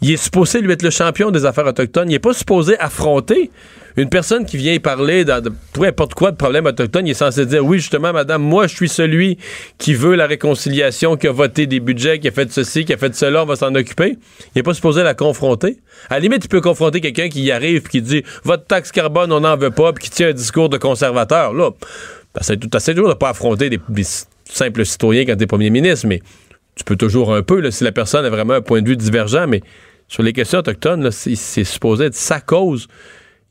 Il est supposé lui être le champion des affaires autochtones. Il est pas supposé affronter une personne qui vient y parler de, peu importe quoi de problème autochtone. Il est censé dire oui, justement, madame, moi, je suis celui qui veut la réconciliation, qui a voté des budgets, qui a fait ceci, qui a fait cela, on va s'en occuper. Il est pas supposé la confronter. À la limite, il peut confronter quelqu'un qui y arrive puis qui dit votre taxe carbone, on n'en veut pas, puis qui tient un discours de conservateur. Là, ben, c'est tout assez dur de pas affronter des, simples citoyens quand t'es premier ministre, mais tu peux toujours un peu, si la personne a vraiment un point de vue divergent, mais sur les questions autochtones, c'est, supposé être sa cause.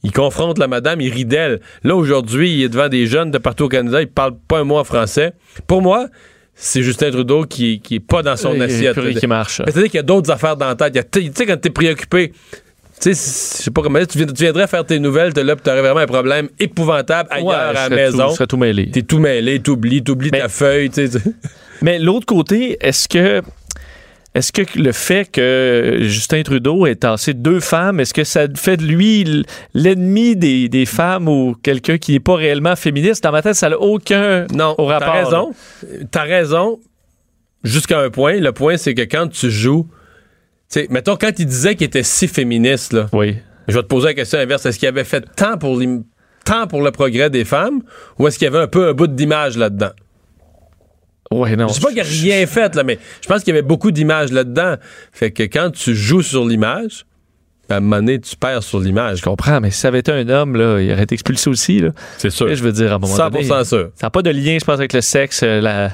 Il confronte la madame, il rit d'elle. Là, aujourd'hui, il est devant des jeunes de partout au Canada, il parle pas un mot en français. Pour moi, c'est Justin Trudeau qui, qui est pas dans son assiette. qui marche. C'est-à-dire qu'il y a d'autres affaires dans la tête. Tu sais, quand t'es préoccupé, tu sais, je sais pas comment dire, tu, tu viendrais faire tes nouvelles, t'es là, puis t'aurais vraiment un problème épouvantable ailleurs Ouais, à la maison. je serais tout mêlé. T'es tout mêlé, t'oublies, t'oublies ta feuille, tu sais. Mais l'autre côté, est-ce que est-ce que le fait que Justin Trudeau ait tassé deux femmes, est-ce que ça fait de lui l'ennemi des, des femmes ou quelqu'un qui n'est pas réellement féministe? Dans ma tête, ça n'a aucun Non, au t'as rapport. raison. T'as raison jusqu'à un point. Le point, c'est que quand tu joues, sais, mettons, quand il disait qu'il était si féministe, là, Oui. je vais te poser la question inverse. Est-ce qu'il avait fait tant pour, tant pour le progrès des femmes ou est-ce qu'il y avait un peu un bout d'image là-dedans? Ouais, non. Je sais pas qu'il a rien fait, là, mais je pense qu'il y avait beaucoup d'images là-dedans. Fait que quand tu joues sur l'image, à un moment donné, tu perds sur l'image. Je comprends, mais si ça avait été un homme, là, il aurait été expulsé aussi. C'est sûr. Je veux dire, à un moment 100% donné, sûr. ça n'a pas de lien, je pense, avec le sexe euh, là-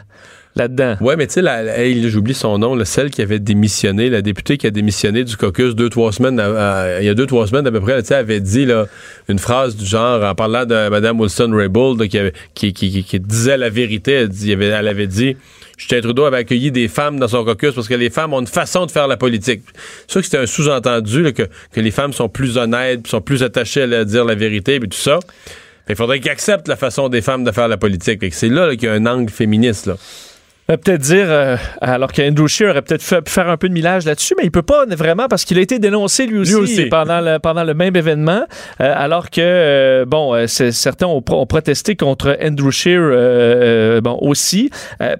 Ouais, mais tu sais, j'oublie son nom, là, celle qui avait démissionné, la députée qui a démissionné du caucus deux, trois semaines, à- il y a deux, trois semaines à peu près, sais, avait dit là, une phrase du genre, en parlant de Mme Wilson-Raybould, qui, qui, disait la vérité, elle, dit- elle avait, elle dit Justin Trudeau avait accueilli des femmes dans son caucus parce que les femmes ont une façon de faire la politique. C'est sûr que c'était un sous-entendu que, les femmes sont plus honnêtes, sont plus attachées à dire la vérité, puis tout ça. Il faudrait qu'ils acceptent la façon des femmes de faire la politique. C'est là, là, qu'il y a un angle féministe. Là. Peut-être dire, euh, alors qu'Andrew Scheer aurait peut-être pu faire un peu de millage là-dessus, mais il peut pas vraiment parce qu'il a été dénoncé lui aussi, aussi. Pendant, le, pendant le même événement, euh, alors que, euh, bon, certains ont, pro- ont protesté contre Andrew Scheer euh, bon, aussi,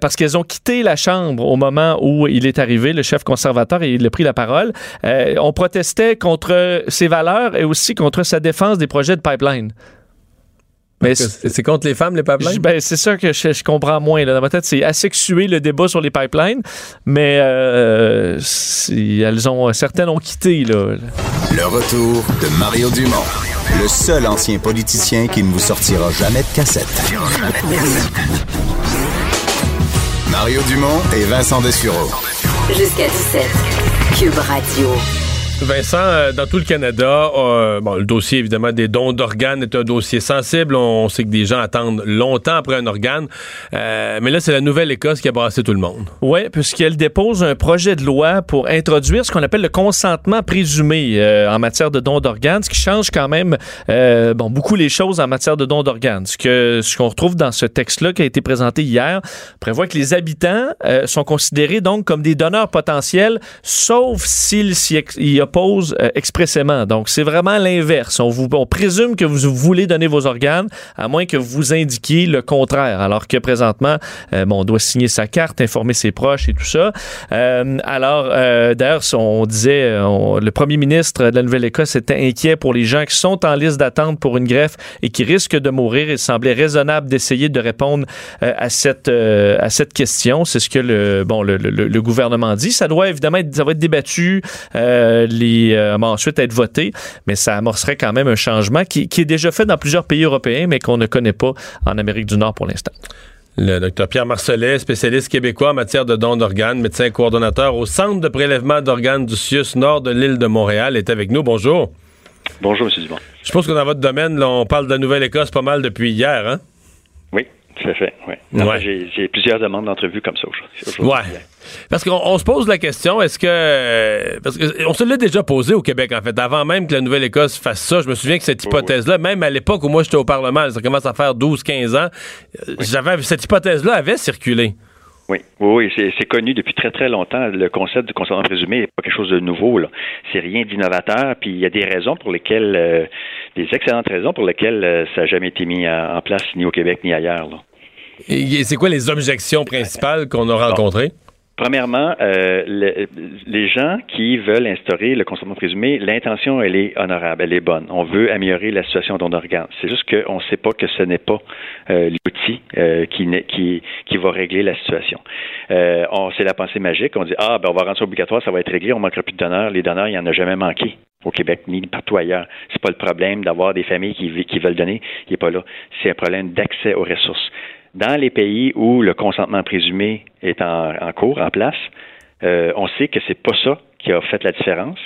parce qu'elles ont quitté la Chambre au moment où il est arrivé, le chef conservateur, et il a pris la parole. On protestait contre ses valeurs et aussi contre sa défense des projets de pipeline. Mais C'est contre les femmes, les pipelines? je- ben, c'est ça que je, je comprends moins. Là. Dans ma tête, c'est asexuer le débat sur les pipelines, mais euh, elles ont, certaines ont quitté. Là. Le retour de Mario Dumont, le seul ancien politicien qui ne vous sortira jamais de cassette. Mario Dumont et Vincent Dessureau. Jusqu'à 17. Cube Radio. Vincent, euh, dans tout le Canada, euh, bon, le dossier évidemment des dons d'organes est un dossier sensible. On sait que des gens attendent longtemps après un organe. Euh, mais là, c'est la Nouvelle-Écosse qui a brassé tout le monde. Oui, puisqu'elle dépose un projet de loi pour introduire ce qu'on appelle le consentement présumé en matière de dons d'organes, ce qui change quand même bon, beaucoup les choses en matière de dons d'organes. Ce que ce qu'on retrouve dans ce texte-là qui a été présenté hier prévoit que les habitants sont considérés donc comme des donneurs potentiels, sauf s'ils ex- y euh, expressément. Donc, c'est vraiment l'inverse. On, présume que vous voulez donner vos organes, à moins que vous indiquiez le contraire. Alors que présentement, euh, bon, on doit signer sa carte, informer ses proches et tout ça. Euh, alors, d'ailleurs, on disait, le premier ministre de la Nouvelle-Écosse était inquiet pour les gens qui sont en liste d'attente pour une greffe et qui risquent de mourir. Il semblait raisonnable d'essayer de répondre à cette à cette question. C'est ce que le bon le, gouvernement dit. Ça doit évidemment être, ça être débattu, les euh, va ensuite être voté, mais ça amorcerait quand même un changement qui, qui est déjà fait dans plusieurs pays européens, mais qu'on ne connaît pas en Amérique du Nord pour l'instant. Le docteur Pierre Marcelet, spécialiste québécois en matière de dons d'organes, médecin coordonnateur au Centre de prélèvement d'organes du CIUS nord de l'île de Montréal, est avec nous. Bonjour. Bonjour, M. Dumont. Je suppose que dans votre domaine, là, on parle de la Nouvelle-Écosse pas mal depuis hier, hein? Oui. tout à fait, oui. J'ai plusieurs demandes d'entrevue comme ça aujourd'hui. Ouais. Parce qu'on se pose la question, est-ce que. Parce qu'on se l'a déjà posé au Québec, en fait. Avant même que la Nouvelle-Écosse fasse ça, je me souviens que cette hypothèse-là, même à l'époque où moi j'étais au Parlement, ça commence à faire 12-15 ans, j'avais cette hypothèse-là avait circulé. Oui, oui, c'est connu depuis très très longtemps. Le concept du consentement présumé n'est pas quelque chose de nouveau. C'est rien d'innovateur. Puis il y a des raisons pour lesquelles, euh, des excellentes raisons pour lesquelles euh, ça n'a jamais été mis en, place ni au Québec ni ailleurs. Et c'est quoi les objections principales qu'on a rencontrées? Premièrement, euh, les gens qui veulent instaurer le consentement présumé, l'intention, elle est honorable, elle est bonne. On veut améliorer la situation de organe. C'est juste qu'on ne sait pas que ce n'est pas euh, l'outil euh, qui, qui, qui va régler la situation. on c'est la pensée magique. On dit ah ben on va rendre ça obligatoire, ça va être réglé, on manquera plus de donneurs. Les donneurs, il n'y en a jamais manqué au Québec ni partout ailleurs. C'est pas le problème d'avoir des familles qui, qui veulent donner, il n'est pas là. C'est un problème d'accès aux ressources. Dans les pays où le consentement présumé est en, cours, en place, euh, on sait que c'est pas ça qui a fait la différence.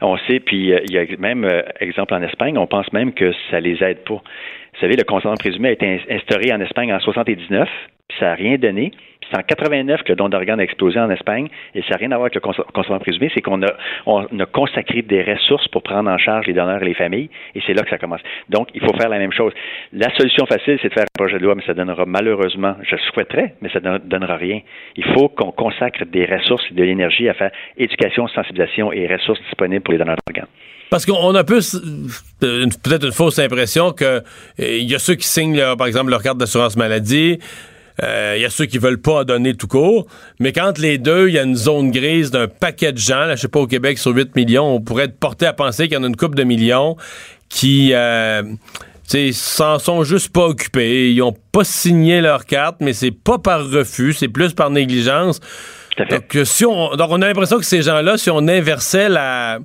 On sait, puis euh, il y a même euh, exemple en Espagne, on pense même que ça les aide pas. Vous savez, le consentement présumé a été instauré en Espagne en 79, puis ça n'a rien donné. En 89 que le don d'organes a explosé en Espagne et ça n'a rien à voir avec le consentement présumé, c'est qu'on a, on a consacré des ressources pour prendre en charge les donneurs et les familles et c'est là que ça commence. Donc, il faut faire la même chose. La solution facile, c'est de faire un projet de loi, mais ça donnera malheureusement, je souhaiterais, mais ça ne donnera rien. Il faut qu'on consacre des ressources et de l'énergie à faire éducation, sensibilisation et ressources disponibles pour les donneurs d'organes. Parce qu'on a peut-être une fausse impression qu'il euh, y a ceux qui signent, par exemple, leur carte d'assurance maladie, il euh, y a ceux qui veulent pas donner tout court, mais quand les deux, il y a une zone grise d'un paquet de gens, là, je sais pas, au Québec, sur 8 millions, on pourrait être porté à penser qu'il y en a une couple de millions qui euh, s'en sont juste pas occupés. Ils ont pas signé leur carte, mais c'est pas par refus, c'est plus par négligence. Donc, euh, si on, donc, on a l'impression que ces gens-là, si on inversait la,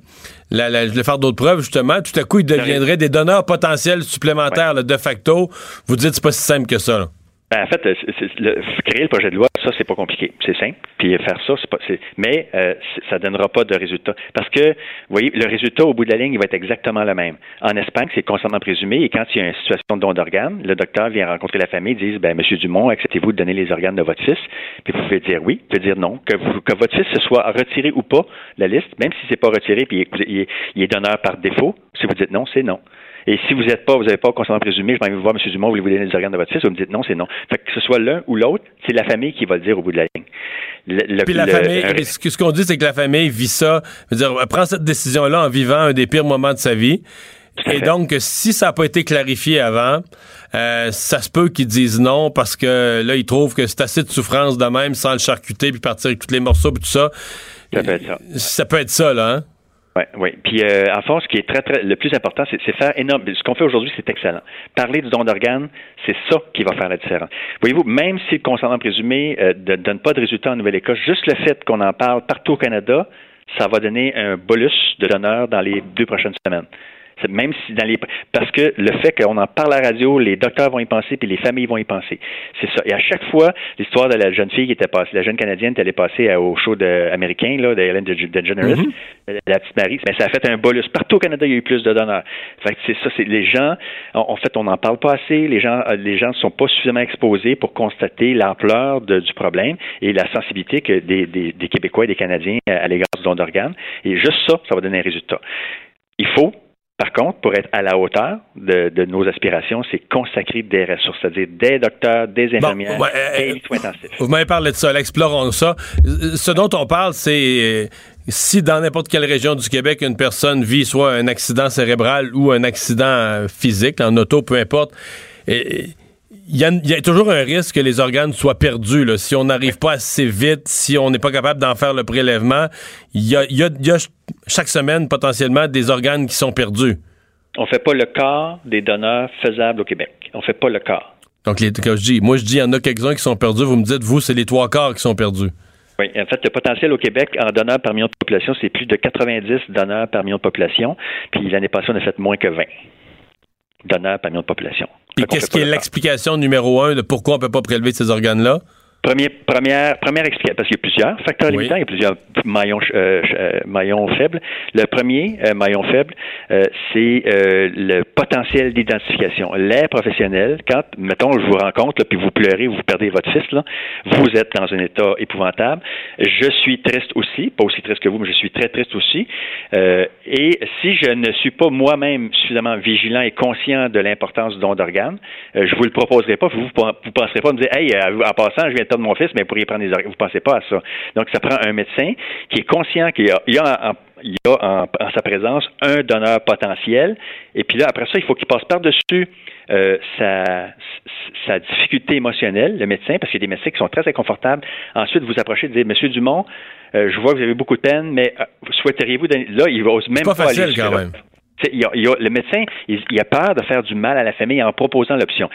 la, la, le faire d'autres preuves, justement, tout à coup, ils deviendraient des donneurs potentiels supplémentaires, de facto. Vous dites, c'est pas si simple que ça. Ben, en fait, le, créer le projet de loi, ça, c'est pas compliqué. C'est simple. Puis faire ça, c'est pas. Mais euh, ça donnera pas de résultat. Parce que, vous voyez, le résultat au bout de la ligne, il va être exactement le même. En Espagne, c'est consentement présumé. Et quand il y a une situation de don d'organes, le docteur vient rencontrer la famille, dit ben, Monsieur Dumont, acceptez-vous de donner les organes de votre fils? Puis vous pouvez dire oui, vous pouvez dire non. Que, que votre fils se soit retiré ou pas la liste, même si c'est pas retiré, puis il il est donneur par défaut, si vous dites non, c'est non. Et si vous n'êtes pas, vous n'avez pas consentement présumé, je vais vous voir, M. Dumont, voulez-vous donner les organes de votre fils? Vous me dites non, c'est non. Fait que ce soit l'un ou l'autre, c'est la famille qui va le dire au bout de la ligne. Le, Puis la famille, ce qu'on dit, c'est que la famille vit ça, veut dire, prend cette décision-là en vivant un des pires moments de sa vie. Et donc, si ça n'a pas été clarifié avant, euh, ça se peut qu'ils disent non parce que là, ils trouvent que c'est assez de souffrance de même sans le charcuter puis partir avec tous les morceaux et tout ça. Ça peut être ça. Ça peut être ça, là, hein? Oui, oui. Puis euh, en fond, ce qui est très, très le plus important, c'est, faire énorme. Ce qu'on fait aujourd'hui, c'est excellent. Parler du don d'organes, c'est ça qui va faire la différence. Voyez-vous, même si le consentement présumé euh, ne donne pas de résultats en Nouvelle-Écosse, juste le fait qu'on en parle partout au Canada, ça va donner un bolus de donneurs dans les deux prochaines semaines même si dans les parce que le fait qu'on en parle à la radio, les docteurs vont y penser puis les familles vont y penser. C'est ça. Et à chaque fois, l'histoire de la jeune fille qui était passée, la jeune canadienne qui allait passer au show de, américain là, de Ellen DeGeneres, mm la petite Marie, mais ça a fait un bolus. Partout au Canada, il y a eu plus de donneurs. Fait c'est ça. C'est les gens. En, fait, on n'en parle pas assez. Les gens, les gens ne sont pas suffisamment exposés pour constater l'ampleur du problème et la sensibilité que des, des, des Québécois et des Canadiens à, l'égard du don d'organes. Et juste ça, ça va donner un résultat. Il faut par contre, pour être à la hauteur de, nos aspirations, c'est consacrer des ressources, c'est-à-dire des docteurs, des infirmières, des soins intensifs. Vous m'avez parlé de ça, explorons ça. Ce dont on parle, c'est si dans n'importe quelle région du Québec, une personne vit soit un accident cérébral ou un accident physique, en auto, peu importe, et, il y, a, toujours un risque que les organes soient perdus. Si on n'arrive pas assez vite, si on n'est pas capable d'en faire le prélèvement, il y a, chaque semaine potentiellement des organes qui sont perdus. On fait pas le quart des donneurs faisables au Québec. On fait pas le quart. Donc, les, je dis, moi je dis, il y en a quelques-uns qui sont perdus. Vous me dites, vous, c'est les trois quarts qui sont perdus. Oui, en fait, le potentiel au Québec en donneurs par million de population, c'est plus de 90 donneurs par million de population. Puis l'année passée, on a fait moins que 20 donneurs par million de population. Et qu'est-ce qui est l'explication numéro un de pourquoi on ne peut pas prélever ces organes-là? Premier, première, première explication, parce qu'il y a plusieurs facteurs Oui. limitants, il y a plusieurs maillons, euh, euh, maillons faibles. Le premier euh, maillon faible, euh, c'est euh, le potentiel d'identification. L'air professionnel, quand, mettons, je vous rencontre, là, puis vous pleurez, vous perdez votre fils, là, vous êtes dans un état épouvantable. Je suis triste aussi, pas aussi triste que vous, mais je suis très triste aussi. Euh, et si je ne suis pas moi-même suffisamment vigilant et conscient de l'importance du don d'organes, euh, je vous le proposerai pas. Vous ne penserez pas à me dire, hey, en passant, je viens de perdre mon fils, mais vous pourriez prendre des. Vous pensez pas à ça. Donc, ça prend un médecin qui est conscient qu'il y a, il y a en, il y a en, en sa présence un donneur potentiel. Et puis là, après ça, il faut qu'il passe par-dessus euh, sa, sa difficulté émotionnelle, le médecin, parce qu'il y a des médecins qui sont très inconfortables. Ensuite, vous approchez et dire, Monsieur Dumont, euh, je vois que vous avez beaucoup de peine, mais euh, souhaiteriez-vous donner... Là, il va même pas pas, facile, aller quand jusque-là. même. Y a- y a- le médecin, il, il a peur de faire du mal à la famille en proposant l'option.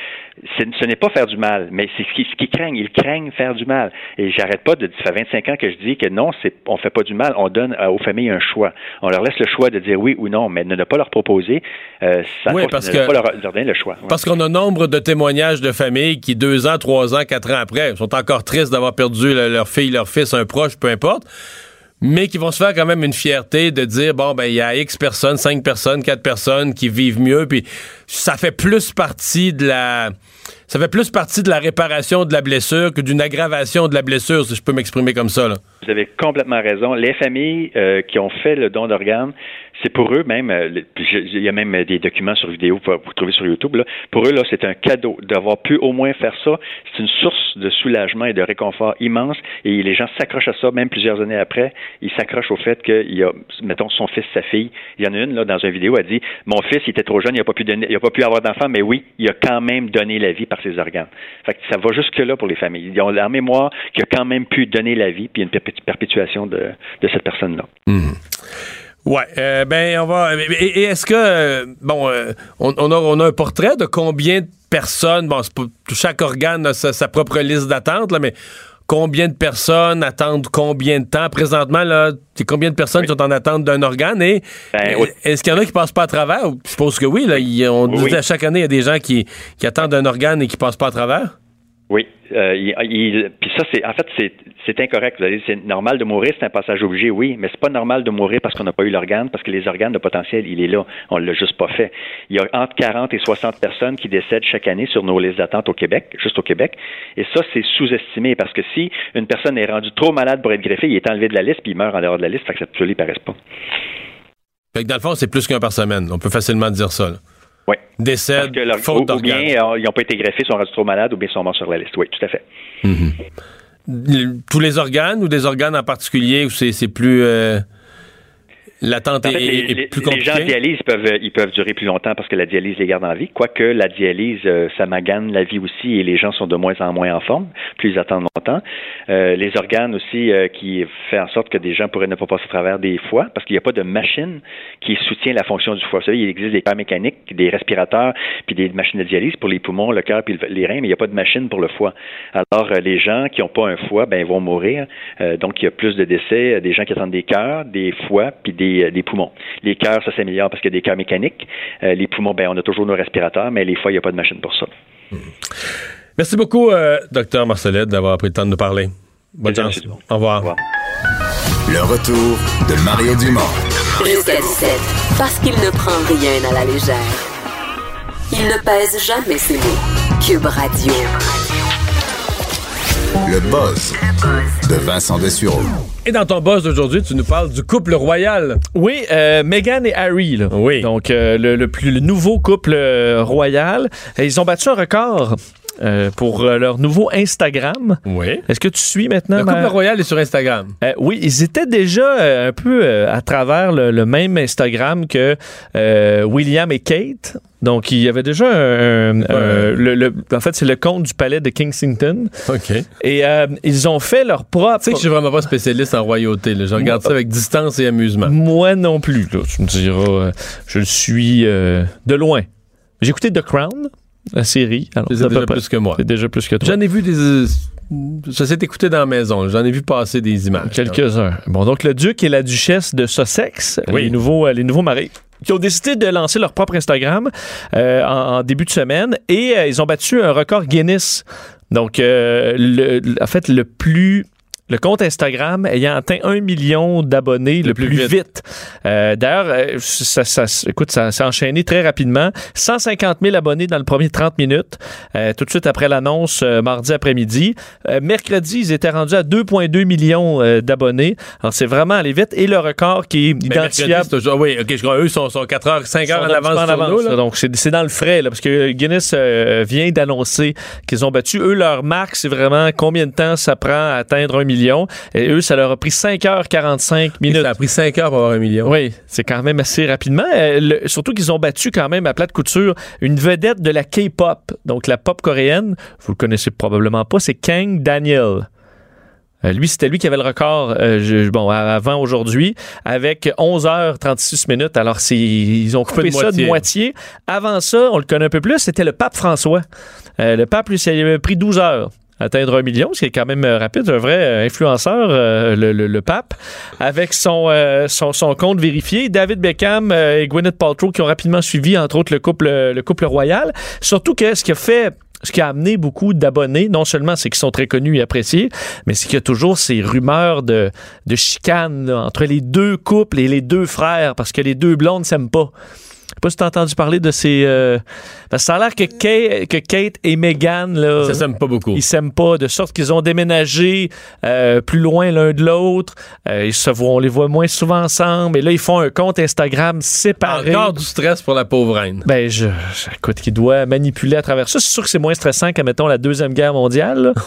Ce n'est pas faire du mal, mais c'est ce qu'ils ce craignent. Ils craignent faire du mal. Et j'arrête pas de ça fait 25 ans que je dis que non, on fait pas du mal. On donne euh, aux familles un choix. On leur laisse le choix de dire oui ou non, mais ne, ne pas leur proposer. Euh, ça Oui, cause parce de que- ne pas leur, leur donner le choix. Ouais. Parce qu'on a nombre de témoignages de familles qui, deux ans, trois ans, quatre ans après, sont encore tristes d'avoir perdu le- leur fille, leur fils, un proche, peu importe, mais qui vont se faire quand même une fierté de dire, bon, ben, il y a X personnes, cinq personnes, quatre personnes qui vivent mieux, puis ça fait plus partie de la... Ça fait plus partie de la réparation de la blessure que d'une aggravation de la blessure, si je peux m'exprimer comme ça. Là. Vous avez complètement raison. Les familles euh, qui ont fait le don d'organes, c'est pour eux même, euh, il y a même des documents sur vidéo que vous trouvez sur YouTube, pour eux, là, c'est un cadeau d'avoir pu au moins faire ça. C'est une source de soulagement et de réconfort immense et les gens s'accrochent à ça, même plusieurs années après. Ils s'accrochent au fait qu'il y a, mettons, son fils, sa fille. Il y en a une, là, dans une vidéo, elle dit, mon fils, il était trop jeune, il n'a pas pu avoir d'enfant, mais oui, il a quand même donné la vie par ses organes. Ça va jusque-là pour les familles. Ils ont la mémoire qu'il a quand même pu donner la vie, puis une perpétu- perpétuation de, de cette personne-là. Ouais, euh, ben on va. Et, et est-ce que euh, bon, euh, on, on a, on a un portrait de combien de personnes. Bon, chaque organe a sa, sa propre liste d'attente, là, mais combien de personnes attendent combien de temps? Présentement là C'est combien de personnes Oui. sont en attente d'un organe et Ben, oui. est-ce qu'il y en a qui passent pas à travers? Je suppose que oui. Là, on Oui. dit à chaque année il y a des gens qui, qui attendent un organe et qui passent pas à travers? Oui. Euh, il- il- puis ça, c'est en fait, c'est, incorrect. C'est normal de mourir, c'est un passage obligé, oui, mais c'est pas normal de mourir parce qu'on n'a pas eu l'organe, parce que les organes, le potentiel, il est là. On l'a juste pas fait. Il y a entre 40 et 60 personnes qui décèdent chaque année sur nos listes d'attente au Québec, juste au Québec. Et ça, c'est sous-estimé parce que si une personne est rendue trop malade pour être greffée, il est enlevé de la liste puis il meurt en dehors de la liste, fait que ça ne lui paraisse pas. Fait que dans le fond, c'est plus qu'un par semaine. On peut facilement dire ça. Oui. Parce Décède, que leur- faute ou, ou bien euh, ils n'ont pas été greffés, ils sont rendus trop malades, ou bien ils sont morts sur la liste. Oui, tout à fait. Tous les organes ou des organes en particulier où c'est c'est plus. euh, L'attente En fait, est, les, est les- plus les gens en compliquée. dialyse peuvent, ils peuvent durer plus longtemps parce que la dialyse les garde en vie. Quoique la dialyse, euh, ça magane la vie aussi et les gens sont de moins en moins en forme, plus ils attendent longtemps. Euh, les organes aussi euh, qui fait en sorte que des gens pourraient ne pas passer à travers des foies parce qu'il n'y a pas de machine qui soutient la fonction du foie. Vous savez, il existe des cœurs mécaniques, des respirateurs, puis des machines de dialyse pour les poumons, le cœur, puis le- les reins, mais il n'y a pas de machine pour le foie. Alors, les gens qui n'ont pas un foie, ben, ils vont mourir. Euh, donc, il y a plus de décès, des gens qui attendent des cœurs, des foies, puis des, euh, des poumons. Les cœurs, ça s'améliore parce qu'il y a des cœurs mécaniques. Euh, les poumons, ben, on a toujours nos respirateurs, mais les foies, il n'y a pas de machine pour ça. Merci beaucoup, euh, docteur Marcelette, d'avoir pris le temps de nous parler. Bonne chance. Dumont. Au revoir. Au revoir. Le retour de Mario Dumont. Jusqu'à 17, parce qu'il ne prend rien à la légère. Il ne pèse jamais ses mots. Cube Radio. Le buzz de Vincent Dessureau. Et dans ton boss d'aujourd'hui, tu nous parles du couple royal. Oui, euh, Meghan et Harry. Là. Oui. Donc, euh, le, le plus, le nouveau couple euh, royal. Et ils ont battu un record euh, pour euh, leur nouveau Instagram. Oui. Est-ce que tu suis maintenant? Le couple ma- royal est sur Instagram. Euh, oui, ils étaient déjà un peu à travers le, le même Instagram que William et Kate. Donc, il y avait déjà un, un- un- le, le- en fait, c'est le compte du palais de Kensington. OK. Et euh, ils ont fait leur propre. Tu sais que je suis vraiment pas spécialiste en royauté. là. Je regarde ça avec distance et amusement. Moi non plus. Là, tu me diras, je le suis euh, de loin. J'ai écouté The Crown, la série. C'est peu déjà plus que moi. C'est déjà plus que toi. J'en ai vu des. euh, Ça s'est écouté dans la maison. J'en ai vu passer des images. Quelques-uns. Bon, donc le duc et la duchesse de Sussex, Oui. les nouveaux, euh, les nouveaux maris, qui ont décidé de lancer leur propre Instagram euh, en, en début de semaine et euh, ils ont battu un record Guinness Donc, euh, le- en fait, le plus le compte Instagram ayant atteint un million d'abonnés le, plus, vite. Euh, D'ailleurs, euh, ça, ça, écoute, ça s'est enchaîné très rapidement. 150 000 abonnés dans le premier 30 minutes, euh, tout de suite après l'annonce euh, mardi après-midi. Euh, mercredi, ils étaient rendus à 2,2 millions d'abonnés. Alors, c'est vraiment allé vite. Et le record qui est Mais mercredi, identifiable c'est toujours- oui, ok, je crois, eux sont, sont 4 heures, 5 heures en petit peu avance nous. Donc, c'est c'est dans le frais, là, parce que Guinness vient d'annoncer qu'ils ont battu. Eux, leur marque, c'est vraiment combien de temps ça prend à atteindre un million? Et eux, ça leur a pris 5h45 Et minutes. Ça a pris 5 heures pour avoir un million. Oui, c'est quand même assez rapidement. Euh, le- surtout qu'ils ont battu quand même à plate couture une vedette de la K-pop, donc la pop coréenne. Vous le connaissez probablement pas, c'est Kang Daniel. Euh, lui, c'était lui qui avait le record euh, je- bon, avant aujourd'hui, avec 11h36 minutes. Alors, ils ont Coupé coupé de ça moitié. de moitié. Avant ça, on le connaît un peu plus, c'était le pape François. Euh, le pape, lui, ça lui avait pris 12 heures atteindre un million, ce qui est quand même euh, rapide, un vrai euh, influenceur, euh, le, le- le pape, avec son, euh, son, son compte vérifié. David Beckham euh, et Gwyneth Paltrow qui ont rapidement suivi, entre autres, le couple, le couple royal. Surtout que ce qui a fait ce qui a amené beaucoup d'abonnés, non seulement c'est qu'ils sont très connus et appréciés, mais c'est qu'il y a toujours ces rumeurs de, de chicane là, entre les deux couples et les deux frères, parce que les deux blondes s'aiment pas. Je sais pas si t'as entendu parler de ces... euh, Parce que ça a l'air que Kate, que Kate et Meghan, là, Ça s'aime pas beaucoup. ils s'aiment pas, de sorte qu'ils ont déménagé euh, plus loin l'un de l'autre. Euh, ils se voient, on les voit moins souvent ensemble. Et là, ils font un compte Instagram séparé. Encore du stress pour la pauvre reine. Ben, je, je- écoute, qu'il doit manipuler à travers ça. C'est sûr que c'est moins stressant qu'à, mettons, la Deuxième Guerre mondiale.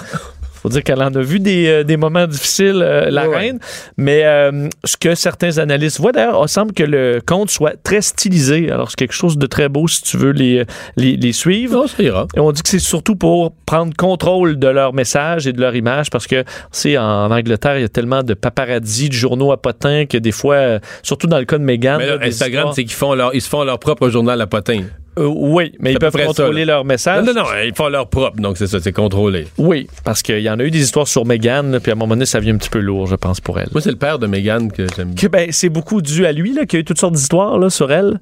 Faut dire qu'elle en a vu des, euh, des moments difficiles, euh, la Ouais, ouais. reine. Mais euh, ce que certains analystes voient, d'ailleurs, il semble que le compte soit très stylisé. Alors, c'est quelque chose de très beau si tu veux les, les, les suivre. Non, ça ira. Et on dit que c'est surtout pour prendre contrôle de leur message et de leur image parce que, tu sais, en Angleterre, il y a tellement de paparazzi, de journaux à potins que des fois, surtout dans le cas de Meghan. Mais là, là, des Instagram, c'est qu'ils font leur, ils se font leur propre journal à potin. Euh, oui, mais ils peuvent ça, contrôler là. leur message. Non, non, non, ils font leur propre, donc c'est ça, c'est contrôlé. Oui, parce qu'il y en a eu des histoires sur Meghan, puis à un moment donné, ça vient un petit peu lourd, je pense, pour elle. Moi, c'est le père de Meghan que j'aime bien. Ben, c'est beaucoup dû à lui, là, qu'il y a eu toutes sortes d'histoires sur elle.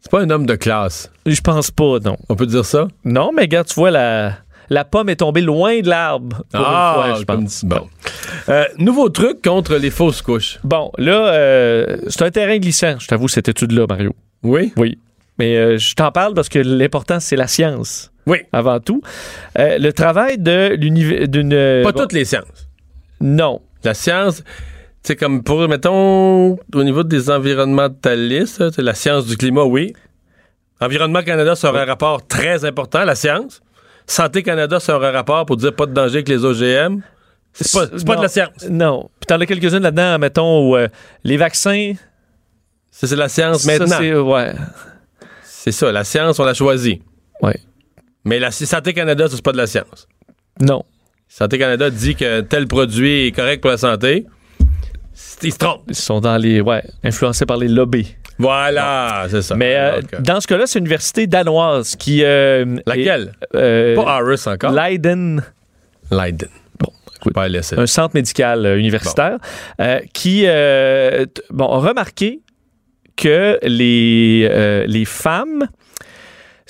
C'est pas un homme de classe. Je pense pas, non. On peut dire ça? Non, mais regarde, tu vois, la, la pomme est tombée loin de l'arbre. Pour une fois, je Ah, comme- pense. Bon. Euh, nouveau truc contre les fausses couches. Bon, là, euh, c'est un terrain glissant, je t'avoue, cette étude-là, Mario. Oui? Oui. Mais euh, je t'en parle parce que l'important, c'est la science, Oui. avant tout. Euh, le travail de l'univers... d'une Pas bon, toutes les sciences. Non. La science, c'est comme pour, mettons, au niveau des environnementalistes, c'est la science du climat, oui. Environnement Canada, c'est un rapport très important, la science. Santé Canada, c'est un rapport pour dire pas de danger avec les OGM. C'est pas, pas de la science. Non. Puis t'en as quelques-unes là-dedans, mettons, où euh, les vaccins... Ça, c'est la science ça, maintenant. c'est- ouais. C'est ça, la science, on l'a choisie. Ouais. Mais la Santé Canada, c'est pas de la science. Non. Santé Canada dit que tel produit est correct pour la santé. Ils se trompent. Ils sont dans les... Ouais, influencés par les lobbies. Voilà, c'est ça. Mais euh, Donc, euh, dans ce cas-là, c'est une université danoise qui... euh, laquelle? est, euh, Pas Harris encore. Leiden. Leiden. Un centre médical universitaire euh, qui euh, bon, a remarqué que les, euh, les femmes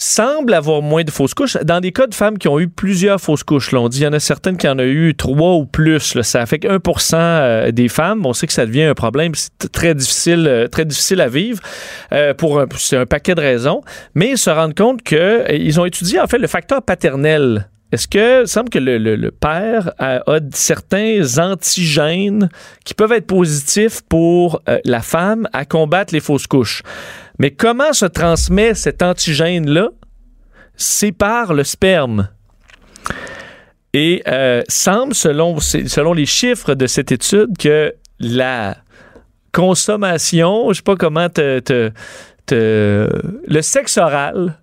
semblent avoir moins de fausses couches. Dans des cas de femmes qui ont eu plusieurs fausses couches, on dit qu'il y en a certaines qui en ont eu trois ou plus. ça affecte 1% euh, des femmes. On sait que ça devient un problème. C'est t- très difficile, euh, très difficile à vivre euh, pour un, paquet de raisons. Mais ils se rendent compte qu'ils ont étudié en le facteur paternel. Est-ce que il semble que le, le- père a, certains antigènes qui peuvent être positifs pour euh, la femme à combattre les fausses couches? Mais comment se transmet cet antigène-là? C'est par le sperme. Et euh, semble, selon, selon les chiffres de cette étude, que la consommation, je sais pas comment te- te- le sexe oral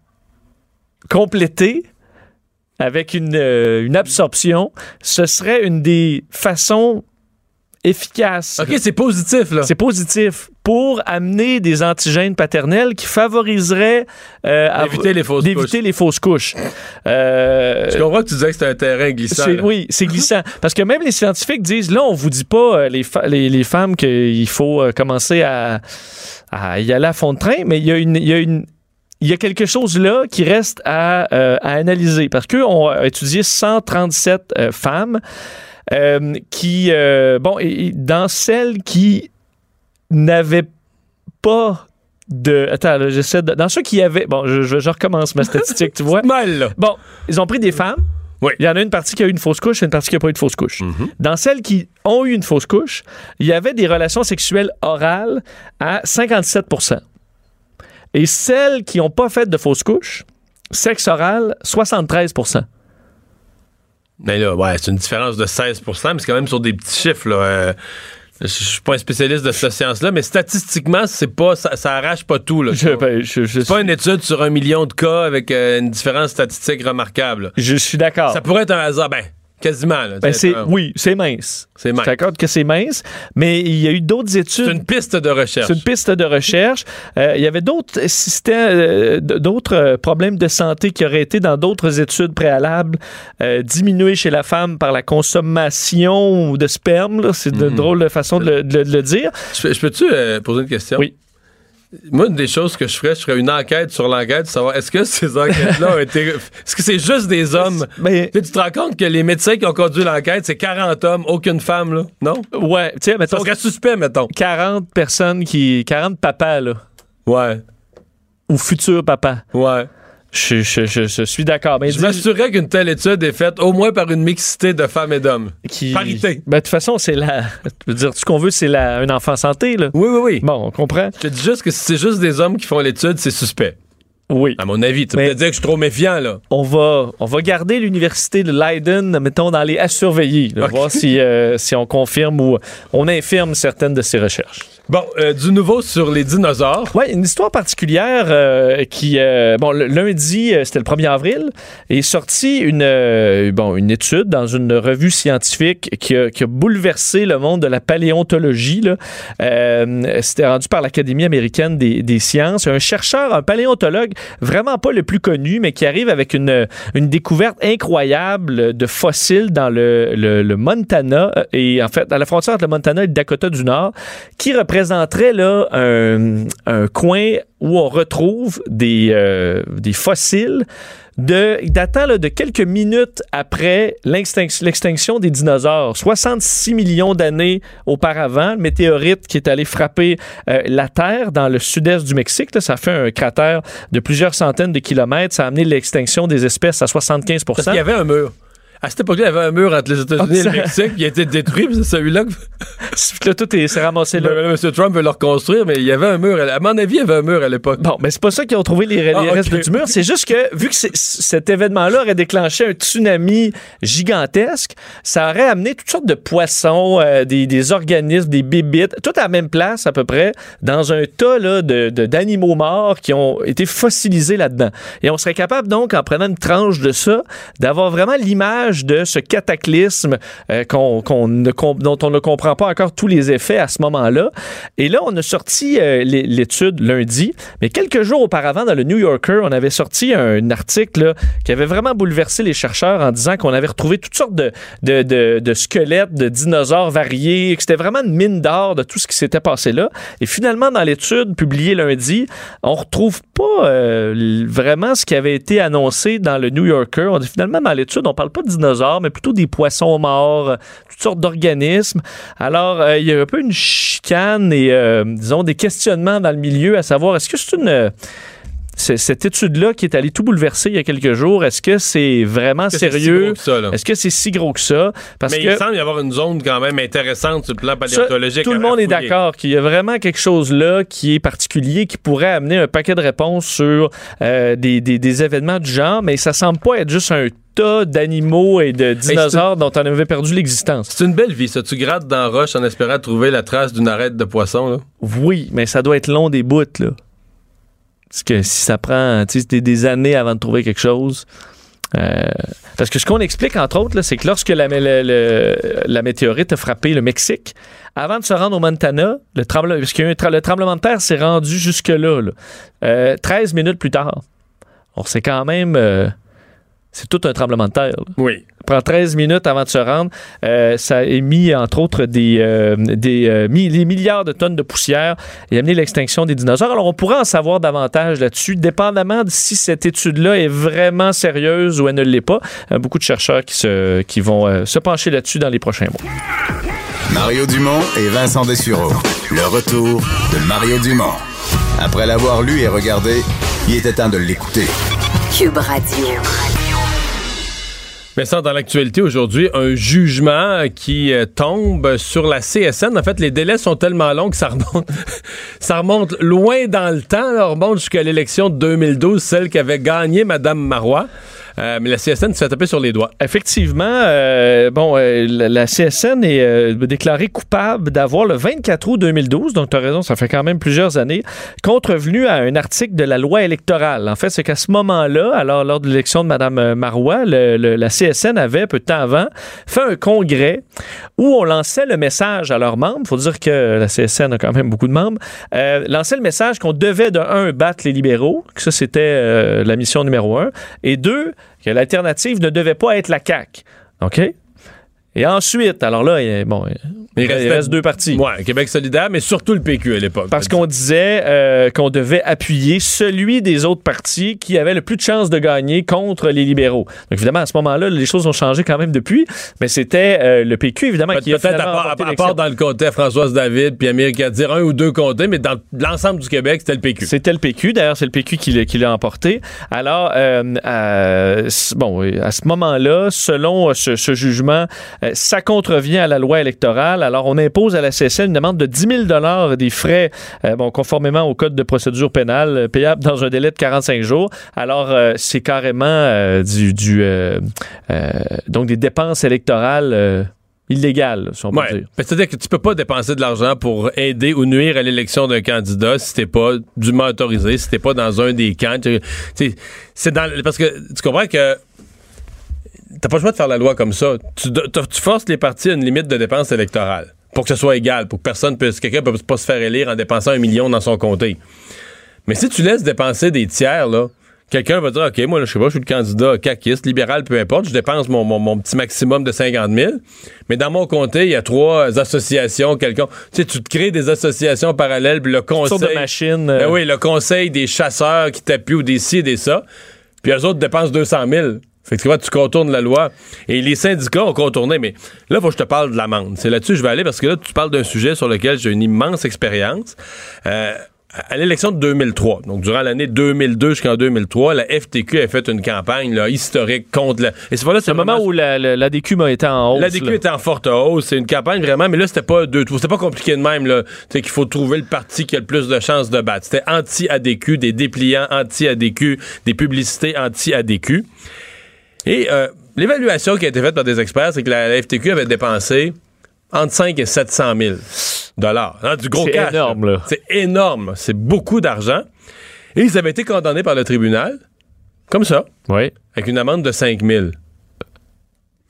complété avec une, euh, une absorption, ce serait une des façons efficaces. OK, c'est positif, là. C'est positif pour amener des antigènes paternels qui favoriseraient euh, D'éviter les fausses d'éviter couches. les fausses couches. Euh, Je comprends que tu disais que c'était un terrain glissant. c'est- oui, c'est glissant. Parce que même les scientifiques disent, là, on vous dit pas, les, fa- les, les femmes, qu'il faut commencer à, à y aller à fond de train, mais il y a une, il y a une il y a quelque chose là qui reste à, euh, à analyser parce qu'eux ont étudié 137 euh, femmes euh, qui, bon, et, dans celles qui n'avaient pas de. Attends, j'essaie de. Dans ceux qui avaient. Bon, je, je- je recommence ma statistique, tu vois. Mal, là. Bon, ils ont pris des femmes. Oui. Il y en a une partie qui a eu une fausse couche et une partie qui n'a pas eu de fausse couche. Dans celles qui ont eu une fausse couche, il y avait des relations sexuelles orales à 57 Et celles qui n'ont pas fait de fausse couche, sexe oral, 73% Mais là, ouais, c'est une différence de 16% mais c'est quand même sur des petits chiffres, là. Euh, je suis pas un spécialiste de cette science-là, mais statistiquement, c'est pas, ça, ça arrache pas tout, là. Je, ben, je- je c'est pas une étude sur un million de cas avec euh, une différence statistique remarquable. je suis d'accord. Ça pourrait être un hasard, ben, quasiment, là. Ben, C'est oui, c'est mince. C'est mince. Je t'accorde que c'est mince, mais il y a eu d'autres études. C'est une piste de recherche. C'est une piste de recherche. Euh, il y avait d'autres systèmes, euh, d'autres euh, problèmes de santé qui auraient été dans d'autres études préalables euh, diminués chez la femme par la consommation de sperme. là. C'est une drôle de façon de le, de le- de le dire. Je, peux- je peux-tu euh, poser une question? Oui. Moi, une des choses que je ferais, je ferais une enquête sur l'enquête, savoir est-ce que ces enquêtes-là ont été. Est-ce que c'est juste des hommes? Mais, Tu te rends compte que les médecins qui ont conduit l'enquête, c'est 40 hommes, aucune femme, là? Non? ouais, tu sais, mettons suspect, mettons. 40 personnes qui. 40 papas, là, Ouais, ou futurs papas. ouais. Je, je- je- je suis d'accord. Mais Je m'assurerais qu'une telle étude est faite au moins par une mixité de femmes et d'hommes. qui- Parité. Ben, de toute façon, c'est la. Je veux dire, tout ce qu'on veut, c'est la... un enfant santé, là. Oui, oui, oui. Bon, on comprend. Je te dis juste que si c'est juste des hommes qui font l'étude, c'est suspect. Oui. À mon avis. Tu peux dire que je suis trop méfiant, là. On va, on va garder l'université de Leiden, mettons, dans les à surveiller, là, voir si, euh, si on confirme ou on infirme certaines de ces recherches. Bon, euh, du nouveau sur les dinosaures. Oui, une histoire particulière euh, qui, euh, bon, le lundi, c'était le 1er avril, est sortie une, bon, une étude dans une revue scientifique qui a, qui a bouleversé le monde de la paléontologie. là. Euh, c'était rendu par l'Académie américaine des, des sciences. Un chercheur, un paléontologue, vraiment pas le plus connu, mais qui arrive avec une, découverte incroyable de fossiles dans le, Montana, euh, et en fait, à la frontière entre le Montana et le Dakota du Nord, qui représenterait là un, coin où on retrouve des, euh, fossiles datant de quelques minutes après l'extinction des dinosaures. 66 millions d'années auparavant, le météorite qui est allé frapper euh, la Terre dans le sud-est du Mexique, ça fait un cratère de plusieurs centaines de kilomètres. Ça a amené l'extinction des espèces à 75 Parce qu'il y avait un mur. À cette époque-là, il y avait un mur entre les États-Unis et le Mexique qui a été détruit. C'est celui-là que Là, tout est- s'est ramassé là. Ben, M. Trump veut le reconstruire, mais il y avait un mur. À mon avis, il y avait un mur à l'époque. Bon, mais c'est pas ça qu'ils ont trouvé les, les Ah, restes du mur. C'est juste que, vu que cet événement-là aurait déclenché un tsunami gigantesque, ça aurait amené toutes sortes de poissons, euh, des, des organismes, des bébites, tout à la même place à peu près, dans un tas là, de- d'animaux morts qui ont été fossilisés là-dedans. Et on serait capable donc, en prenant une tranche de ça, d'avoir vraiment l'image de ce cataclysme euh, ne dont on ne comprend pas encore tous les effets à ce moment-là. Et là, on a sorti euh, l'é- l'étude lundi, mais quelques jours auparavant, dans le New Yorker, on avait sorti un article qui avait vraiment bouleversé les chercheurs en disant qu'on avait retrouvé toutes sortes de, squelettes de dinosaures variés, que c'était vraiment une mine d'or de tout ce qui s'était passé là. Et finalement, dans l'étude publiée lundi, on retrouve pas euh, vraiment ce qui avait été annoncé dans le New Yorker. On finalement dans l'étude, on parle pas de mais plutôt des poissons morts, euh, toutes sortes d'organismes. Alors, euh, il y a un peu une chicane et, euh, disons, des questionnements dans le milieu à savoir est-ce que c'est une. C'est- cette étude-là qui est allée tout bouleverser il y a quelques jours, est-ce que c'est vraiment sérieux? Est-ce que c'est si gros que ça? Parce Mais que il semble y avoir une zone quand même intéressante sur le plan ça, paléontologique. tout le monde est d'accord qu'il y a vraiment quelque chose là qui est particulier, qui pourrait amener un paquet de réponses sur euh, des, des- des événements du genre, mais ça semble pas être juste un tas d'animaux et de dinosaures dont on avait perdu l'existence. C'est une belle vie, ça. Tu grattes dans la roche en espérant trouver la trace d'une arête de poisson. Là. Oui, mais ça doit être long des bouts, là. Parce que si ça prend des, des années avant de trouver quelque chose. euh, parce que ce qu'on explique, entre autres, c'est que lorsque la, météorite a frappé le Mexique, avant de se rendre au Montana, le, parce le tremblement de terre s'est rendu jusque-là. là. Euh, 13 minutes plus tard. On sait quand même. euh, c'est tout un tremblement de terre. là. Oui. Ça prend 13 minutes avant de se rendre. Euh, ça a émis, entre autres, des, euh, des, euh, mi- des milliards de tonnes de poussière et amené l'extinction des dinosaures. Alors, on pourrait en savoir davantage là-dessus, dépendamment de si cette étude-là est vraiment sérieuse ou elle ne l'est pas. Euh, beaucoup de chercheurs qui, se, qui vont euh, se pencher là-dessus dans les prochains mois. Mario Dumont et Vincent Dessureau. Le retour de Mario Dumont. Après l'avoir lu et regardé, il était temps de l'écouter. Cube Radio. Mais ça, dans l'actualité aujourd'hui, un jugement qui euh, tombe sur la CSN. En fait, les délais sont tellement longs que ça remonte, ça remonte loin dans le temps. Ça remonte jusqu'à l'élection de 2012, celle qu'avait gagnée Mme Marois. Euh, mais la CSN se fait taper sur les doigts. Effectivement, euh, bon, euh, la, CSN est euh, déclarée coupable d'avoir le 24 août 2012, donc tu as raison, ça fait quand même plusieurs années, contrevenu à un article de la loi électorale. En fait, c'est qu'à ce moment-là, alors lors de l'élection de Mme Marois, le- le- la CSN avait, peu de temps avant, fait un congrès où on lançait le message à leurs membres. faut dire que la CSN a quand même beaucoup de membres. Euh, lançait le message qu'on devait, de un, battre les libéraux, que ça, c'était euh, la mission numéro un, et deux, que l'alternative ne devait pas être la CAQ. OK? Et ensuite, alors là, il, bon, il, restait- reste deux partis. Ouais, Québec solidaire, mais surtout le PQ à l'époque. Parce qu'on disait euh, qu'on devait appuyer celui des autres partis qui avait le plus de chances de gagner contre les libéraux. Donc évidemment, à ce moment-là, les choses ont changé quand même depuis, mais c'était euh, le PQ, évidemment, qui a Peut-être à part, à dans le comté à Françoise David puis à dire un ou deux comtés, mais dans l'ensemble du Québec, c'était le PQ. C'était le PQ. D'ailleurs, c'est le PQ qui l'a, qui emporté. Alors, euh, c- bon, à ce moment-là, selon ce, ce jugement, ça contrevient à la loi électorale. Alors, on impose à la CSN une amende de 10 000 des frais, euh, bon, conformément au code de procédure pénale, euh, payable dans un délai de 45 jours. Alors, euh, c'est carrément euh, du, du euh, euh, donc des dépenses électorales euh, illégales, si on peut Ouais. dire. C'est-à-dire que tu peux pas dépenser de l'argent pour aider ou nuire à l'élection d'un candidat si t'es pas dûment autorisé, si t'es pas dans un des camps. C'est dans parce que tu comprends que t'as pas le choix de faire la loi comme ça. Tu, forces les partis à une limite de dépenses électorales pour que ce soit égal, pour que personne puisse, quelqu'un peut pas se faire élire en dépensant un million dans son comté. Mais si tu laisses dépenser des tiers, là, quelqu'un va dire, OK, moi, là, je sais pas, je suis le candidat caquiste, libéral, peu importe, je dépense mon, mon- mon petit maximum de 50 000, mais dans mon comté, il y a trois associations, quelqu'un. Tu sais, tu te crées des associations parallèles, puis le conseil. de machine. euh, Ben oui, le conseil des chasseurs qui t'appuient ou des ci et des ça, puis eux autres dépensent 200 000. Fait que tu vois, tu contournes la loi. Et les syndicats ont contourné, mais là, faut que je te parle de l'amende. C'est là-dessus que je vais aller parce que là, tu parles d'un sujet sur lequel j'ai une immense expérience. Euh, à l'élection de 2003, donc durant l'année 2002 jusqu'en 2003, la FTQ a fait une campagne là, historique contre la... Et c'est C'est le moment où la, la- l'ADQ a été en hausse. L'ADQ là. était en forte hausse. C'est une campagne vraiment, mais là, c'était pas deux C'était pas compliqué de même, là. Sais, qu'il faut trouver le parti qui a le plus de chances de battre. C'était anti-ADQ, des dépliants anti-ADQ, des publicités anti-ADQ. Et euh, l'évaluation qui a été faite par des experts, c'est que la, la FTQ avait dépensé entre 5 et 700 000 dollars. Hein, du gros C'est cash. énorme, là. C'est énorme. C'est beaucoup d'argent. Et ils avaient été condamnés par le tribunal, comme ça, Oui. avec une amende de 5 000.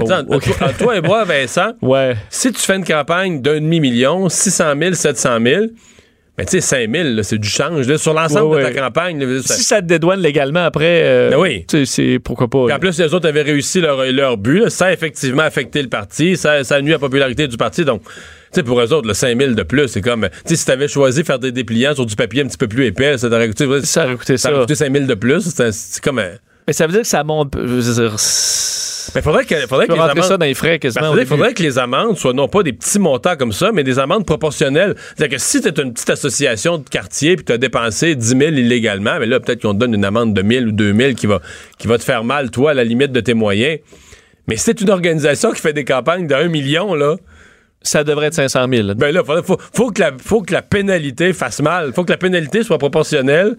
Oh, Attends, toi, toi et moi, Vincent, Ouais. si tu fais une campagne d'un demi-million, 600 000, 700 000, ben tu sais, 5 000, là, c'est du change. là, sur l'ensemble Ouais, de ta campagne, là, ça- Si ça te dédouane légalement après, euh, Ben oui. c'est pourquoi pas. Puis en plus, les autres avaient réussi leur, leur but, là, sans effectivement affecter le parti, ça, ça nuit à la popularité du parti. Donc, tu sais, pour eux autres, le 5 000 de plus, c'est comme, tu sais, si t'avais choisi de faire des dépliants sur du papier un petit peu plus épais, ça t'aurait coûté, ça aurait coûté ça ça. aurait coûté 5 000 de plus. C'est comme. Mais ça veut dire que ça monte. Mais faudrait que, faudrait que les amendes. ça dans les frais Ben, quasiment. faudrait, que les amendes soient non pas des petits montants comme ça, mais des amendes proportionnelles. C'est-à-dire que si tu une petite association de quartier puis tu as dépensé 10 000 illégalement, mais là, peut-être qu'on te donne une amende de 1000 ou 2000 qui va, qui va te faire mal, toi, à la limite de tes moyens. Mais si c'est une organisation qui fait des campagnes de 1 million, là, Ça devrait être 500 000. ben là, faudrait- faut, faut, que la, faut que la pénalité fasse mal. faut que la pénalité soit proportionnelle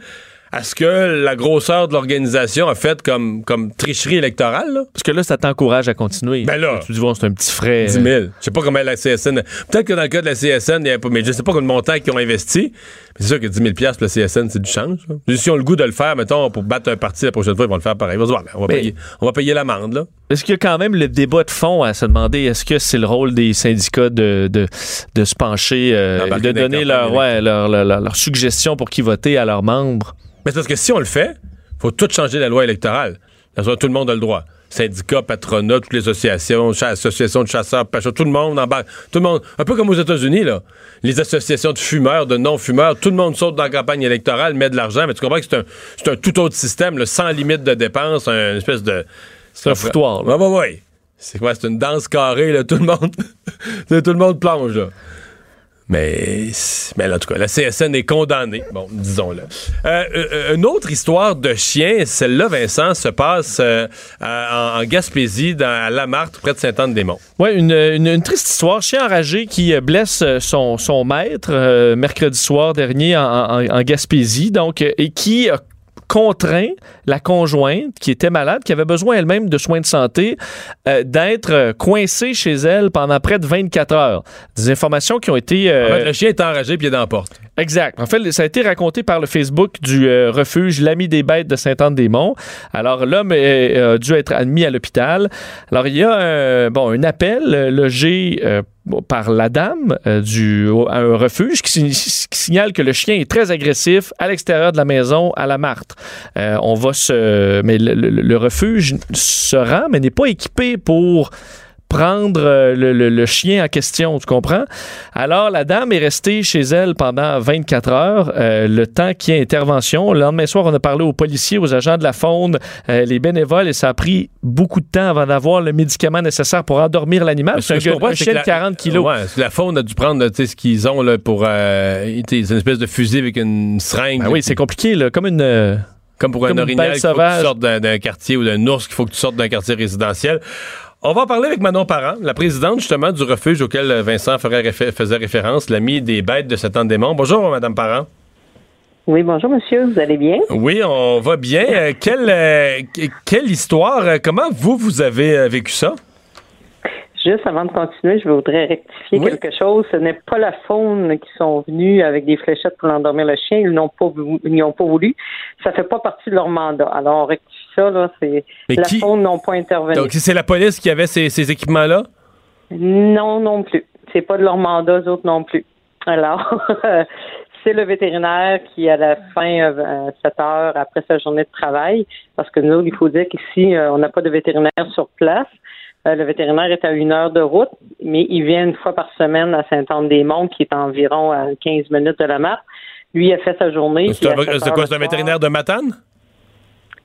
à ce que la grosseur de l'organisation a fait comme, comme tricherie électorale. Là. Parce que là, ça t'encourage à continuer. Ben là. Tu dis, bon, c'est un petit frais. 10 000. Je sais pas comment la CSN. Peut-être que dans le cas de la CSN, il y a pas, mais je sais pas quel montant qu'ils ont investi. Mais c'est sûr que 10 000 pour la CSN, c'est du change. là. Si on a le goût de le faire, mettons, pour battre un parti la prochaine fois, ils vont le faire pareil. On va, se voir, ben, on va Mais- payer, on va payer l'amende, là. Est-ce qu'il y a quand même le débat de fond à se demander est-ce que c'est le rôle des syndicats de, de, de se pencher euh, de donner leur, ouais, leur, leur, suggestion pour qui voter à leurs membres? Mais c'est parce que si on le fait, faut tout changer la loi électorale. Tout le monde a le droit. Syndicats, patronat, toutes les associations, associations de chasseurs, pêcheurs, tout le monde embarque. Tout le monde. Un peu comme aux États-Unis, là. Les associations de fumeurs, de non-fumeurs, tout le monde saute dans la campagne électorale, met de l'argent, mais tu comprends que c'est un, un, tout autre système, sans limite de dépenses, une espèce de. C'est un foutoir. Oui, oui, oui. C'est quoi? C'est une danse carrée, là. Tout le monde. tout le monde plonge, là. Mais, mais en tout cas, la CSN est condamnée, bon, disons-le. Euh, euh, une autre histoire de chien, celle-là, Vincent, se passe euh, en, Gaspésie, dans, à Lamarthe, près de Sainte-Anne-des-Monts. Oui, une, une, triste histoire. Chien enragé qui blesse son, son maître mercredi soir dernier en, en Gaspésie, donc, et qui a contraint la conjointe qui était malade, qui avait besoin elle-même de soins de santé, euh, d'être coincée chez elle pendant près de 24 heures. Des informations qui ont été... Euh, le chien est enragé puis il est dans la porte. Exact. En fait, ça a été raconté par le Facebook du euh, refuge L'Ami des Bêtes de Saint-Anne-des-Monts. Alors, l'homme a dû être admis à l'hôpital. Alors, il y a un, bon, un appel logé par la dame du, à un refuge qui, signale que le chien est très agressif à l'extérieur de la maison à la Martre. on va se. Mais le, refuge se rend, mais n'est pas équipé pour prendre euh, le, chien en question, tu comprends? Alors, la dame est restée chez elle pendant 24 heures, euh, le temps qu'il y ait intervention. Le lendemain soir, on a parlé aux policiers, aux agents de la faune, euh, les bénévoles, et ça a pris beaucoup de temps avant d'avoir le médicament nécessaire pour endormir l'animal. C'est un, chien de 40 kilos. Ouais, la faune a dû prendre ce qu'ils ont là, pour une espèce de fusil avec une seringue. Ben oui, c'est compliqué, là, comme une comme pour un orignal, il faut que tu sortes d'un quartier ou d'un ours, qu'il faut que tu sortes d'un quartier résidentiel. On va en parler avec Manon Parent, la présidente justement du refuge auquel Vincent faisait référence, l'ami des bêtes de cet démon. Bonjour, Madame Parent. Oui, bonjour, monsieur. Vous allez bien? Oui, on va bien. Euh, quelle, euh, quelle histoire? Comment vous, vous avez euh, vécu ça? Juste avant de continuer, je voudrais rectifier quelque chose. Ce n'est pas la faune qui sont venus avec des fléchettes pour endormir le chien. Ils n'ont pas, ils pas voulu. Ça fait pas partie de leur mandat. Alors, on rectifie ça, là. C'est, la faune n'ont pas intervenu. Donc, c'est la police qui avait ces, équipements-là? Non, non plus. C'est pas de leur mandat, eux autres non plus. Alors, c'est le vétérinaire qui, à la fin, euh, 7 heures après sa journée de travail, parce que nous, il faut dire qu'ici, euh, on n'a pas de vétérinaire sur place. Euh, le vétérinaire est à une heure de route, mais il vient une fois par semaine à Saint-Anne-des-Monts, qui est environ à 15 minutes de la mare. Lui, il a fait sa journée. C'est quoi, c'est un vétérinaire de Matane?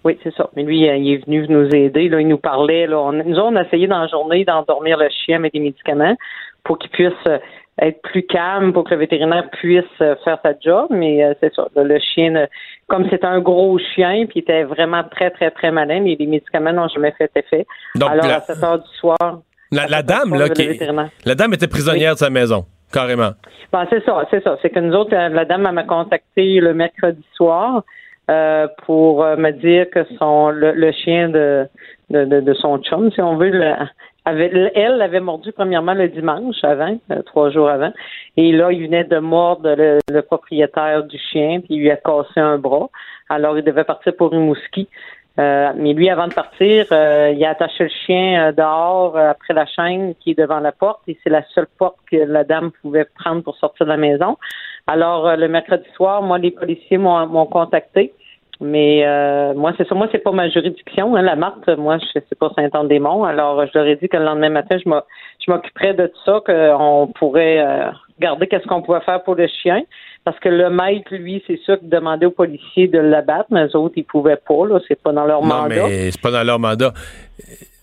Oui, c'est ça. Mais lui, il est venu nous aider. Là, il nous parlait. Là. nous, on a essayé dans la journée d'endormir le chien avec des médicaments pour qu'il puisse euh, être plus calme, pour que le vétérinaire puisse euh, faire sa job. Mais c'est ça. le chien, comme c'était un gros chien, puis il était vraiment très, très, très malin, mais les médicaments n'ont jamais fait effet. Alors, à 7 heures du soir. La, dame, là, qui, la dame était prisonnière de sa maison, carrément. Ben, c'est ça, c'est ça. C'est que nous autres, euh, la dame m'a contacté le mercredi soir euh, pour euh, me dire que son le, chien de, de, de, son chum, si on veut, elle l'avait mordu premièrement le dimanche avant, euh, trois jours avant. Et là, il venait de mordre le, propriétaire du chien, puis il lui a cassé un bras. Alors, il devait partir pour une mousquie. Euh, mais lui, avant de partir, euh, il a attaché le chien dehors après la chaîne qui est devant la porte et c'est la seule porte que la dame pouvait prendre pour sortir de la maison. Alors, le mercredi soir, moi, les policiers m'ont contacté. Mais euh, moi, c'est ça. Moi, c'est pas ma juridiction. Hein, la Marthe, moi, je sais pas Saint-Anne-des-Monts. Alors, je leur ai dit que le lendemain matin, je m'occuperais de tout ça, qu'on pourrait euh, regarder qu'est-ce qu'on pouvait faire pour le chien. Parce que le maître, lui, c'est sûr qu'il demandait aux policiers de l'abattre, mais les autres, ils pouvaient pas. Là, c'est pas dans leur mandat. Non, mais c'est pas dans leur mandat.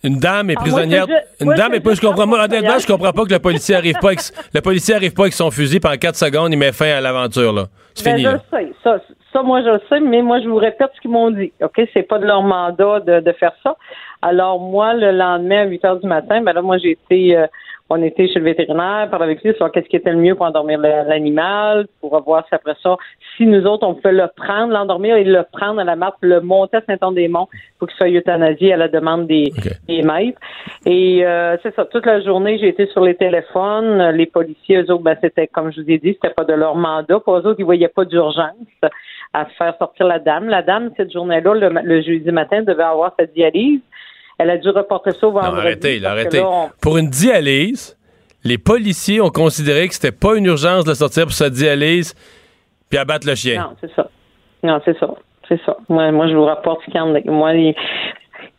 Une dame est ah, prisonnière. une dame est pas. Je comprends moi, honnêtement, je comprends pas que le policier arrive pas. Avec, le policier arrive pas avec son fusil pendant 4 secondes, il met fin à l'aventure là. C'est ben, fini. Je Sais. Ça, ça, moi, je le sais, mais moi, je vous répète ce qu'ils m'ont dit. OK? C'est pas de leur mandat de, de, faire ça. Alors, moi, le lendemain, à 8 heures du matin, ben là, moi, j'ai été, euh, on était chez le vétérinaire, parler avec lui sur qu'est-ce qui était le mieux pour endormir l'animal, pour voir si après ça, si nous autres, on pouvait le prendre, l'endormir et le prendre à la map, le monter à Saint-Anne-des-Monts pour qu'il soit euthanasié à la demande des, des maîtres. Et euh, c'est ça, toute la journée, j'ai été sur les téléphones. Les policiers, eux autres, ben, c'était, comme je vous ai dit, c'était pas de leur mandat. Pour eux autres, ils voyaient pas d'urgence à faire sortir la dame. La dame, cette journée-là, le, jeudi matin, devait avoir sa dialyse. Elle a dû reporter ça au vendredi. Non, arrêtez, arrêtez. Pour une dialyse, les policiers ont considéré que c'était pas une urgence de sortir pour sa dialyse puis abattre le chien. Non, c'est ça. Non, c'est ça. C'est ça. Moi, moi, je vous rapporte quand moi,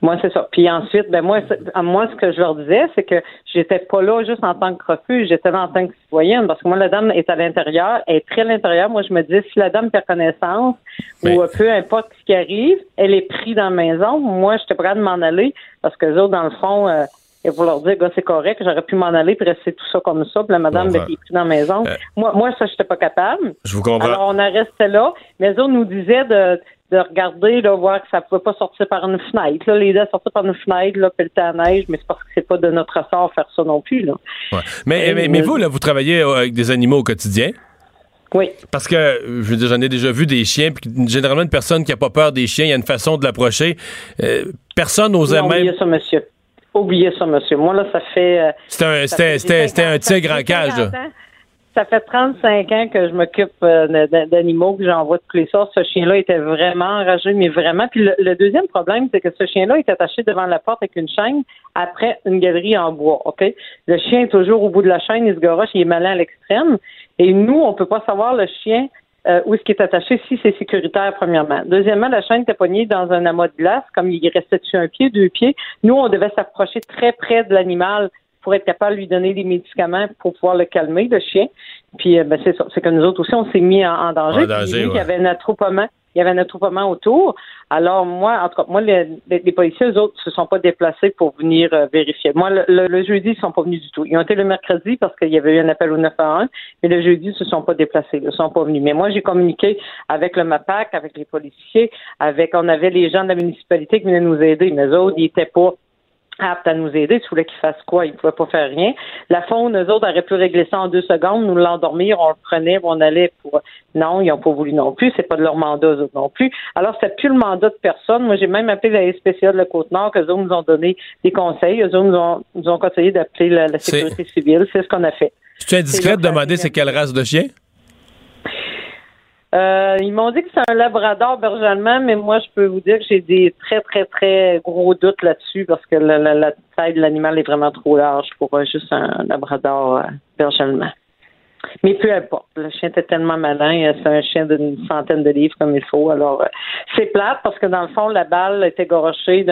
Moi, c'est ça. Puis ensuite, ben moi, moi, ce que je leur disais, c'est que j'étais pas là juste en tant que refuge, j'étais là en tant que citoyenne, parce que moi, la dame est à l'intérieur, elle est très à l'intérieur. Moi, je me disais, si la dame perd connaissance, ou peu importe ce qui arrive, elle est prise dans la maison. Moi, j'étais prête de m'en aller, parce que les autres, dans le fond, euh, et leur dire, c'est correct, j'aurais pu m'en aller puis rester tout ça comme ça. Puis la madame bon, ben, est prise dans la maison. Euh, moi, moi, ça, j'étais pas capable. Je vous comprends. Alors, on a resté là. Mais eux autres nous disaient de, de regarder, de voir que ça pouvait pas sortir par une fenêtre. Là, les deux sortaient par une fenêtre, là, puis le neige, mais c'est parce que c'est pas de notre sort faire ça non plus. Là. Ouais. Mais, mais, mais, vous, là, vous travaillez avec des animaux au quotidien? Oui. Parce que, je veux dire, j'en ai déjà vu des chiens, puis généralement, une personne qui n'a pas peur des chiens, il y a une façon de l'approcher. Euh, personne n'osait même. ça, monsieur. Oubliez ça, monsieur. Moi, là, ça fait. C'était un, un tigre en cage, là ça fait 35 ans que je m'occupe euh, d'animaux que j'envoie de tous les sorts. Ce chien-là était vraiment enragé, mais vraiment. Puis le, deuxième problème, c'est que ce chien-là est attaché devant la porte avec une chaîne après une galerie en bois. Ok, le chien est toujours au bout de la chaîne, il se garoche, il est malin à l'extrême. Et nous, on peut pas savoir le chien euh, où est-ce qu'il est attaché si c'est sécuritaire, premièrement. Deuxièmement, la chaîne était poignée dans un amas de glace, comme il restait dessus un pied, deux pieds. Nous, on devait s'approcher très près de l'animal pour être capable de lui donner des médicaments pour pouvoir le calmer, le chien. Puis euh, ben, c'est ça, c'est que nous autres aussi, on s'est mis en, danger. il y avait un attroupement. Il y avait un attroupement autour. Alors, moi, en tout cas, moi, les, policiers, eux autres, se sont pas déplacés pour venir euh, vérifier. Moi, le, jeudi, ils sont pas venus du tout. Ils ont été le mercredi parce qu'il y avait eu un appel au 911, mais le jeudi, ils se sont pas déplacés. Ils sont pas venus. Mais moi, j'ai communiqué avec le MAPAC, avec les policiers, avec, on avait les gens de la municipalité qui venaient nous aider. Mais eux autres, ils étaient pas apte à nous aider. Tu voulais qu'il fasse quoi? Il ne pouvait pas faire rien. La faune, eux autres, auraient pu régler ça en deux secondes, nous l'endormir, on le prenait, on allait pour. Non, ils n'ont pas voulu non plus. C'est pas de leur mandat, eux autres non plus. Alors, c'est plus le mandat de personne. Moi, j'ai même appelé la SPCA de la Côte-Nord, qu'eux autres nous ont donné des conseils. Eux autres nous ont, nous ont conseillé d'appeler la, sécurité civile. C'est ce qu'on a fait. C'est indiscret de demander c'est quelle race de chien? Euh, ils m'ont dit que c'est un labrador berger allemand, mais moi, je peux vous dire que j'ai des très, très, très gros doutes là-dessus parce que la, taille de l'animal est vraiment trop large pour euh, juste un labrador euh. Mais peu importe, le chien était tellement malin, c'est un chien d'une centaine de livres comme il faut. Alors, c'est plate parce que dans le fond, la balle était gorochée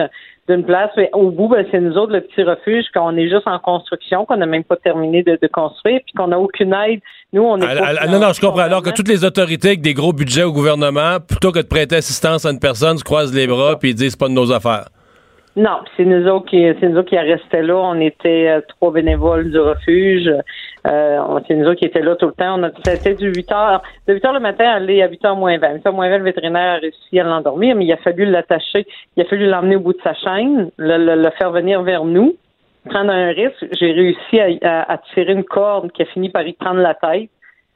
d'une place. Mais au bout, ben, c'est nous autres, le petit refuge, qu'on est juste en construction, qu'on n'a même pas terminé de, construire, puis qu'on n'a aucune aide. Nous, on est. Non, non, je comprends. Alors que toutes les autorités avec des gros budgets au gouvernement, plutôt que de prêter assistance à une personne, se croisent les bras puis ils disent pas de nos affaires. Non, c'est nous autres qui c'est nous autres qui restaient là. On était euh, trois bénévoles du refuge. Euh, c'est nous autres qui étaient là tout le temps. On a c'était du 8 heures, de 8 heures le matin aller à 8 heures moins 20. 8 heures moins 20, le vétérinaire a réussi à l'endormir, mais il a fallu l'attacher. Il a fallu l'emmener au bout de sa chaîne, le, faire venir vers nous, prendre un risque. J'ai réussi à, tirer une corde qui a fini par y prendre la tête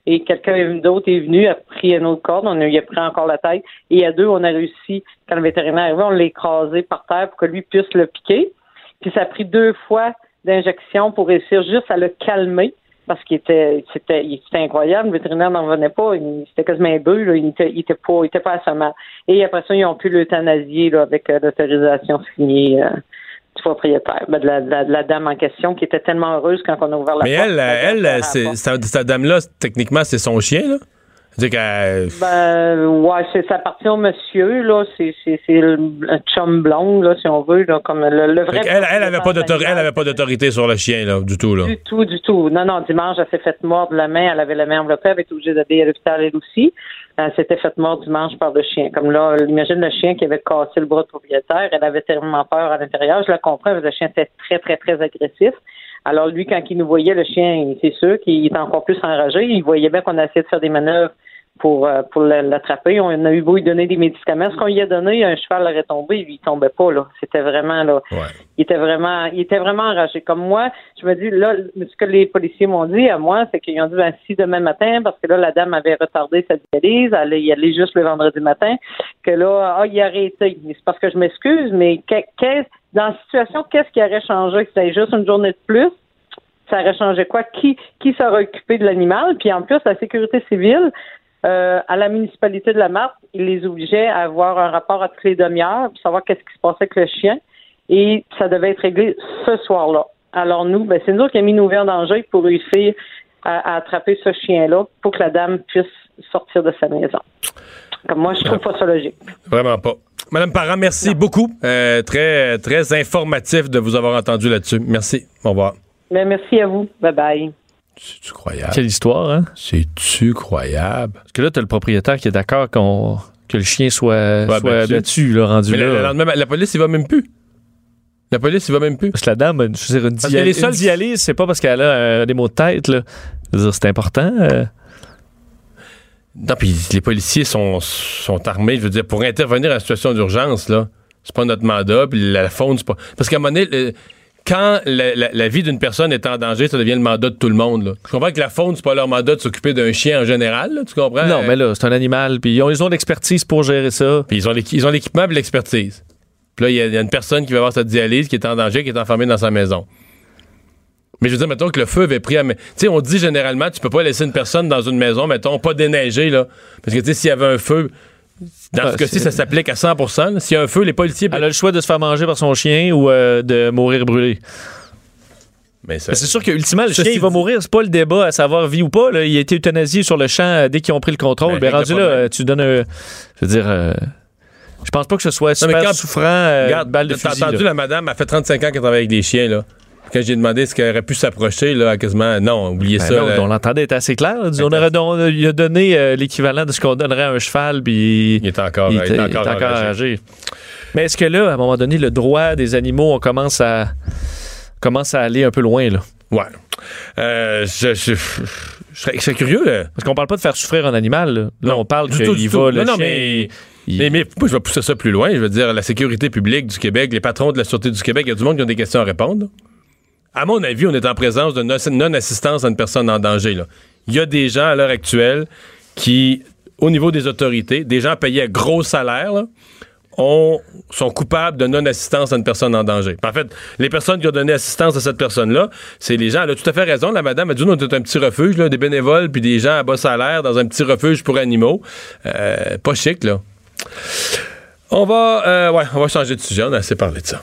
et quelqu'un d'autre est venu, a pris une autre corde, on il a pris encore la tête, et à deux, on a réussi, quand le vétérinaire est arrivé, on l'a écrasé par terre pour que lui puisse le piquer. Puis ça a pris deux fois d'injection pour réussir juste à le calmer, parce qu'il était, c'était, incroyable, le vétérinaire n'en venait pas, il, c'était quasiment un bœuf, il était, il était pas, il était pas. Et après ça, ils ont pu l'euthanasier, là, avec euh, l'autorisation signée, euh, du propriétaire, ben, de, la, dame en question qui était tellement heureuse quand on a ouvert la porte. Mais elle, elle, c'est, cette dame-là, techniquement, c'est son chien, là? Ben, ouais, c'est, ça appartient au monsieur, là. C'est, c'est, c'est le, chum blond, là, si on veut, là, comme le, vrai. Elle, elle avait pas d'autorité, elle avait pas d'autorité sur le chien, là, du tout, là. Du tout, du tout. Non, non, dimanche, elle s'est faite mordre la main, elle avait la main enveloppée, elle était obligée d'aller à l'hôpital, elle aussi. Elle s'était faite mordre dimanche par le chien. Comme là, imagine le chien qui avait cassé le bras de propriétaire, elle avait tellement peur à l'intérieur. Je la comprends, le chien était très, très, très agressif. Alors lui, quand il nous voyait, le chien, c'est sûr qu'il était encore plus enragé. Il voyait bien qu'on essayait de faire des manœuvres pour, euh, pour l'attraper. On a eu beau lui donner des médicaments. Ce qu'on lui a donné, un cheval aurait tombé, il tombait pas, là. C'était vraiment, là. Il était vraiment, il était vraiment enragé. Comme moi, je me dis, là, ce que les policiers m'ont dit à moi, c'est qu'ils ont dit, ben, si demain matin, parce que là, la dame avait retardé sa dialyse, elle allait y aller juste le vendredi matin, que là, ah, il a arrêté. C'est parce que je m'excuse, mais qu'est-ce, dans la situation, qu'est-ce qui aurait changé? C'était juste une journée de plus? Ça aurait changé quoi? Qui, qui s'aurait occupé de l'animal? Puis en plus, la sécurité civile, euh, à la municipalité de la Marque, il les obligeait à avoir un rapport à toutes les demi-heures pour savoir qu'est-ce qui se passait avec le chien. Et ça devait être réglé ce soir-là. Alors nous, ben, c'est nous qui avons mis nos vies en danger pour réussir à, attraper ce chien-là pour que la dame puisse sortir de sa maison. Comme moi, je trouve pas ça logique. Vraiment pas. Madame Parent, merci beaucoup. Euh, très, très informatif de vous avoir entendu là-dessus. Merci. Au revoir. Ben, merci à vous. Bye bye. C'est-tu croyable? Quelle histoire, hein? C'est-tu croyable? Parce que là, t'as le propriétaire qui est d'accord qu'on que le chien soit, soit battu. battu, là, rendu Mais là. le, le lendemain, la police, il va même plus. La police, il va même plus. Parce que la dame, je veux dire, une, seuls- une dialyse, c'est pas parce qu'elle a euh, des maux de tête, là. C'est important. euh. Non, puis les policiers sont, sont armés, je veux dire, pour intervenir en situation d'urgence, là. C'est pas notre mandat, puis la faune, c'est pas. Parce qu'à un moment donné, le- quand la, la- la vie d'une personne est en danger, ça devient le mandat de tout le monde, là. Je comprends que la faune, c'est pas leur mandat de s'occuper d'un chien en général, là, tu comprends? Non, mais là, c'est un animal, puis ils ont, ils ont l'expertise pour gérer ça. Puis ils ont l'équi- ils ont l'équipement et l'expertise. Puis là, il y, a- il y a une personne qui va avoir sa dialyse, qui est en danger, qui est enfermée dans sa maison. Mais je veux dire, mettons que le feu avait pris à. Tu sais, on dit généralement, tu peux pas laisser une personne dans une maison, mettons, pas déneigée, là. Parce que, tu sais, s'il y avait un feu. Dans Ah, ce cas-ci, ça s'applique à 100 là. S'il y a un feu, les policiers. Elle a le choix de se faire manger par son chien ou euh, de mourir brûlé. Mais ça- c'est sûr que ultimement, le Ceci chien, il va mourir. C'est pas le débat à savoir vie ou pas. là. Il a été euthanasié sur le champ euh, dès qu'ils ont pris le contrôle. Ben, Ben, rendu là, euh, tu donnes un. Je veux dire. euh, je pense pas que ce soit Non, mais super quand- souffrant. euh, Regarde, balle de t'as entendu là. la madame, elle fait 35 ans qu'elle travaille avec des chiens, là. Quand j'ai demandé ce qu'elle aurait pu s'approcher, là, quasiment. Non, oubliez Ben ça. non, là. on l'entendait être assez clair. là. On aurait il a donné euh, l'équivalent de ce qu'on donnerait à un cheval, puis Il est encore, il il est était- encore il est encore enragé. Mais est-ce que là, à un moment donné, le droit des animaux, on commence à commence à aller un peu loin là? Ouais. Euh, je, je, je, je serais, je serais curieux, là. Parce qu'on parle pas de faire souffrir un animal. Là, Là, Non, on parle du qu'il tout, du va le Non, chien, mais- il- Mais, je vais pousser ça plus loin. Je veux dire, la sécurité publique du Québec, les patrons de la Sûreté du Québec, il y a du monde qui ont des questions à répondre. À mon avis, on est en présence de non- non-assistance à une personne en danger. Il y a des gens à l'heure actuelle qui, au niveau des autorités, des gens payés à gros salaires, sont coupables de non-assistance à une personne en danger. En fait, les personnes qui ont donné assistance à cette personne-là, c'est les gens. Elle a tout à fait raison. La madame a dit nous, on est un petit refuge, des bénévoles, puis des gens à bas salaire dans un petit refuge pour animaux. Euh, pas chic, là. On va, euh, ouais, on va changer de sujet. On a assez parlé de ça.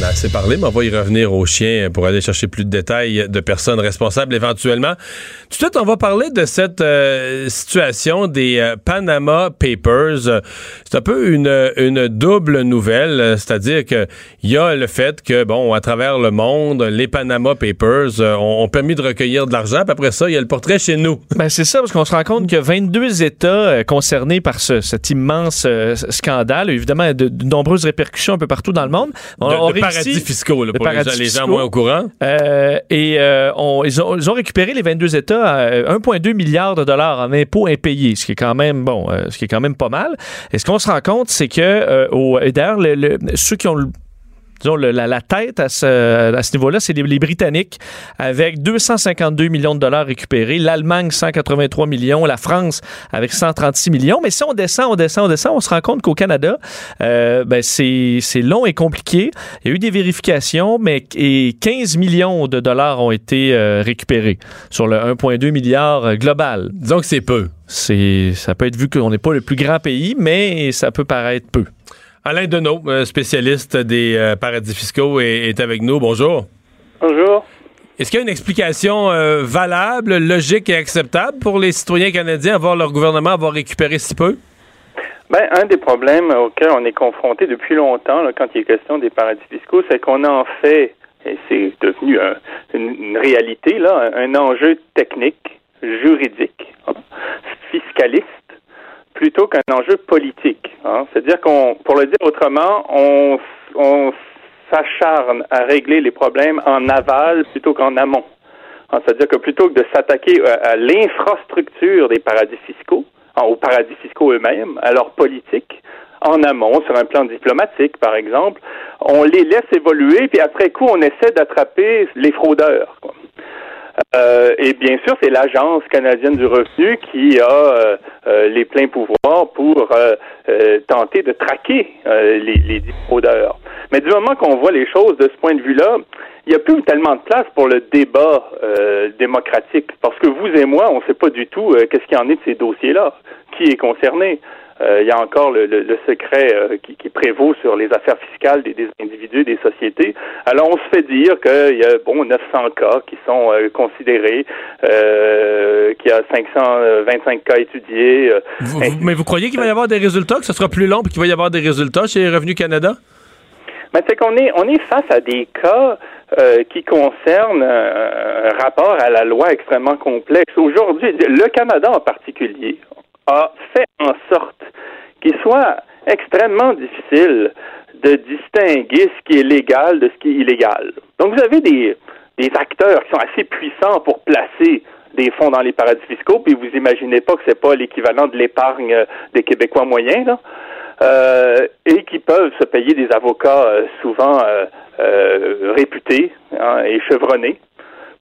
On a assez parlé, mais on va y revenir aux chiens pour aller chercher plus de détails de personnes responsables éventuellement. Tout de suite, on va parler de cette euh, situation des euh, Panama Papers. C'est un peu une, une double nouvelle, c'est-à-dire que il y a le fait que, bon, à travers le monde, les Panama Papers euh, ont, ont permis de recueillir de l'argent, puis après ça, il y a le portrait chez nous. Ben, c'est ça, parce qu'on se rend compte que 22 États concernés par ce- cet immense scandale, évidemment, de, de nombreuses répercussions un peu partout dans le monde. De, On- on de réussit- paradis fiscaux, là, pour les gens, les gens moins au courant. Euh, et euh, on- ils, ont, ils ont récupéré les 22 États à 1,2 milliard de dollars en impôts impayés, ce qui est quand même bon, euh, ce qui est quand même pas mal. Et ce qu'on se rend compte, c'est que euh, au- et d'ailleurs, le- le- ceux qui ont le- disons, le- la, la tête à ce, à ce niveau-là, c'est les, les Britanniques avec 252 millions de dollars récupérés, l'Allemagne 183 millions, la France avec 136 millions. Mais si on descend, on descend, on descend, on se rend compte qu'au Canada, euh, ben c'est c'est long et compliqué. Il y a eu des vérifications, mais et 15 millions de dollars ont été euh, récupérés sur le 1,2 milliard euh, global. Disons que c'est peu. C'est ça peut être vu qu'on n'est pas le plus grand pays, mais ça peut paraître peu. Alain Deneau, euh, spécialiste des euh, paradis fiscaux, est, est avec nous. Bonjour. Bonjour. Est-ce qu'il y a une explication euh, valable, logique et acceptable pour les citoyens canadiens à voir leur gouvernement avoir récupéré si peu? Ben, un des problèmes auxquels on est confronté depuis longtemps, là, quand il est question des paradis fiscaux, c'est qu'on en fait, et c'est devenu un- une, une réalité, là, un, un enjeu technique, juridique, hein, fiscaliste, plutôt qu'un enjeu politique. hein. C'est-à-dire qu'on, pour le dire autrement, on, s'acharne à régler les problèmes en aval plutôt qu'en amont. Hein, C'est-à-dire que plutôt que de s'attaquer à, à l'infrastructure des paradis fiscaux, hein, aux paradis fiscaux eux-mêmes, à leur politique, en amont, sur un plan diplomatique, par exemple, on les laisse évoluer, puis après coup, on essaie d'attraper les fraudeurs. Euh, et bien sûr, c'est l'Agence canadienne du revenu qui a euh, euh, les pleins pouvoirs pour tenter de traquer les, les fraudeurs. Mais du moment qu'on voit les choses de ce point de vue-là, il n'y a plus tellement de place pour le débat démocratique. Parce que vous et moi, on ne sait pas du tout qu'est-ce qu'il y en est de ces dossiers-là, qui est concerné. Il y a encore le, secret qui, prévaut sur les affaires fiscales des, individus, des sociétés. Alors on se fait dire qu'il y a bon 900 cas qui sont considérés, qu'il y a 525 cas étudiés. mais vous croyez qu'il va y avoir des résultats, que ce sera plus long, et qu'il va y avoir des résultats chez Revenu Canada? Mais c'est qu'on est on est face à des cas euh, qui concernent un rapport à la loi extrêmement complexe. Aujourd'hui, le Canada en particulier a fait en sorte qu'il soit extrêmement difficile de distinguer ce qui est légal de ce qui est illégal. Donc vous avez des, des acteurs qui sont assez puissants pour placer des fonds dans les paradis fiscaux, puis vous imaginez pas que c'est pas l'équivalent de l'épargne des Québécois moyens. Euh, et qui peuvent se payer des avocats euh, souvent euh, réputés hein, et chevronnés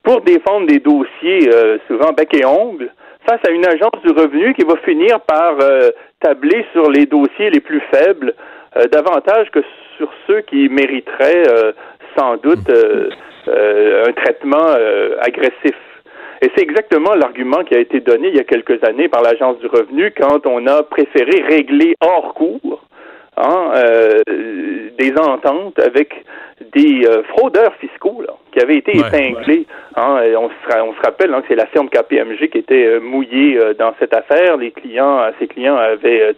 pour défendre des dossiers souvent bec et ongle face à une agence du revenu qui va finir par tabler sur les dossiers les plus faibles davantage que sur ceux qui mériteraient sans doute un traitement agressif. Et c'est exactement l'argument qui a été donné il y a quelques années par l'Agence du revenu quand on a préféré régler hors cours hein, euh, des ententes avec des euh, fraudeurs fiscaux là, qui avaient été épinglés. Hein, on, se, on se rappelle hein, que c'est la firme KPMG qui était euh, mouillée dans cette affaire. Les clients, ses clients avaient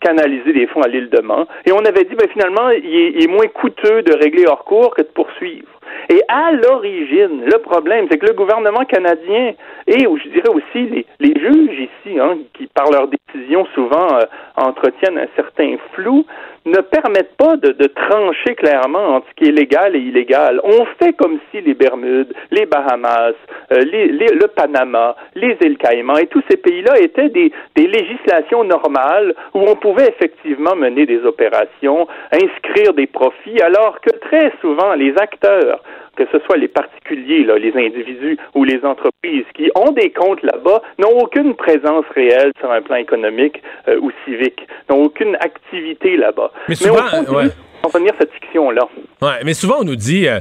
canalisé des fonds à l'île de Man. Et on avait dit, ben, finalement, il est moins coûteux de régler hors cours que de poursuivre. Et à l'origine, le problème, c'est que le gouvernement canadien et, je dirais aussi, les, juges ici, hein, qui par leurs décisions souvent euh, entretiennent un certain flou, ne permettent pas de, de, trancher clairement entre ce qui est légal et illégal. On fait comme si les Bermudes, les Bahamas, euh, les, le Panama, les îles Caïmans et tous ces pays-là étaient des, des législations normales où on pouvait effectivement mener des opérations, inscrire des profits, alors que très souvent les acteurs que ce soit les particuliers, là, les individus ou les entreprises qui ont des comptes là-bas, n'ont aucune présence réelle sur un plan économique euh, ou civique, n'ont aucune activité là-bas. Mais souvent, mais on ouais. cette fiction-là. Ouais, mais souvent on nous dit euh,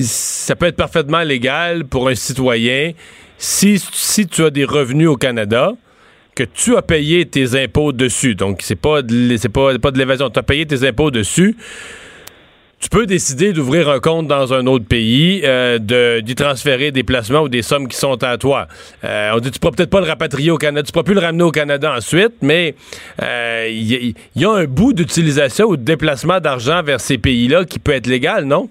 ça peut être parfaitement légal pour un citoyen si, si tu as des revenus au Canada que tu as payé tes impôts dessus. Donc, c'est pas c'est pas, pas de l'évasion. Tu as payé tes impôts dessus tu peux décider d'ouvrir un compte dans un autre pays, euh, d'y transférer des placements ou des sommes qui sont à toi. Euh, on dit tu pourras peut-être pas le rapatrier au Canada, tu pourras plus le ramener au Canada ensuite, mais il euh, y, a un bout d'utilisation ou de déplacement d'argent vers ces pays-là qui peut être légal, non?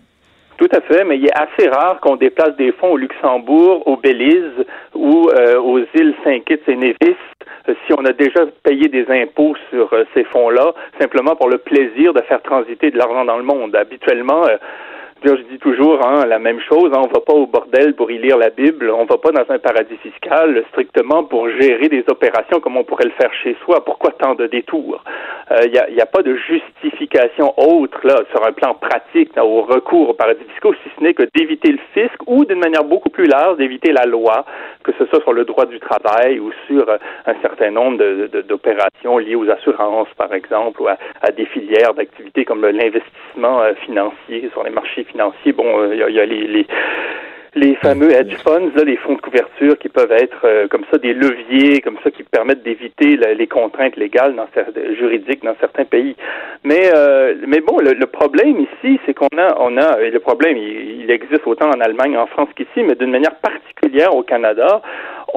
Tout à fait, mais il est assez rare qu'on déplace des fonds au Luxembourg, au Belize ou aux îles Saint-Kitts et Nevis si on a déjà payé des impôts sur euh, ces fonds-là, simplement pour le plaisir de faire transiter de l'argent dans le monde. Habituellement, je dis toujours hein, la même chose. Hein, on va pas au bordel pour y lire la Bible. On va pas dans un paradis fiscal strictement pour gérer des opérations comme on pourrait le faire chez soi. Pourquoi tant de détours? Il n'y a, a, pas de justification autre là sur un plan pratique au recours au paradis fiscal, si ce n'est que d'éviter le fisc ou d'une manière beaucoup plus large d'éviter la loi, que ce soit sur le droit du travail ou sur euh, un certain nombre d'opérations liées aux assurances, par exemple, ou à, à des filières d'activités comme l'investissement euh, financier sur les marchés financiers bon, il euh, y, a, les, les fameux hedge funds, là, les fonds de couverture qui peuvent être euh, comme ça des leviers, comme ça qui permettent d'éviter les contraintes légales dans juridiques dans certains pays. Mais euh, mais bon, le, problème ici, c'est qu'on a on a et le problème il, il, existe autant en Allemagne, en France qu'ici, mais d'une manière particulière au Canada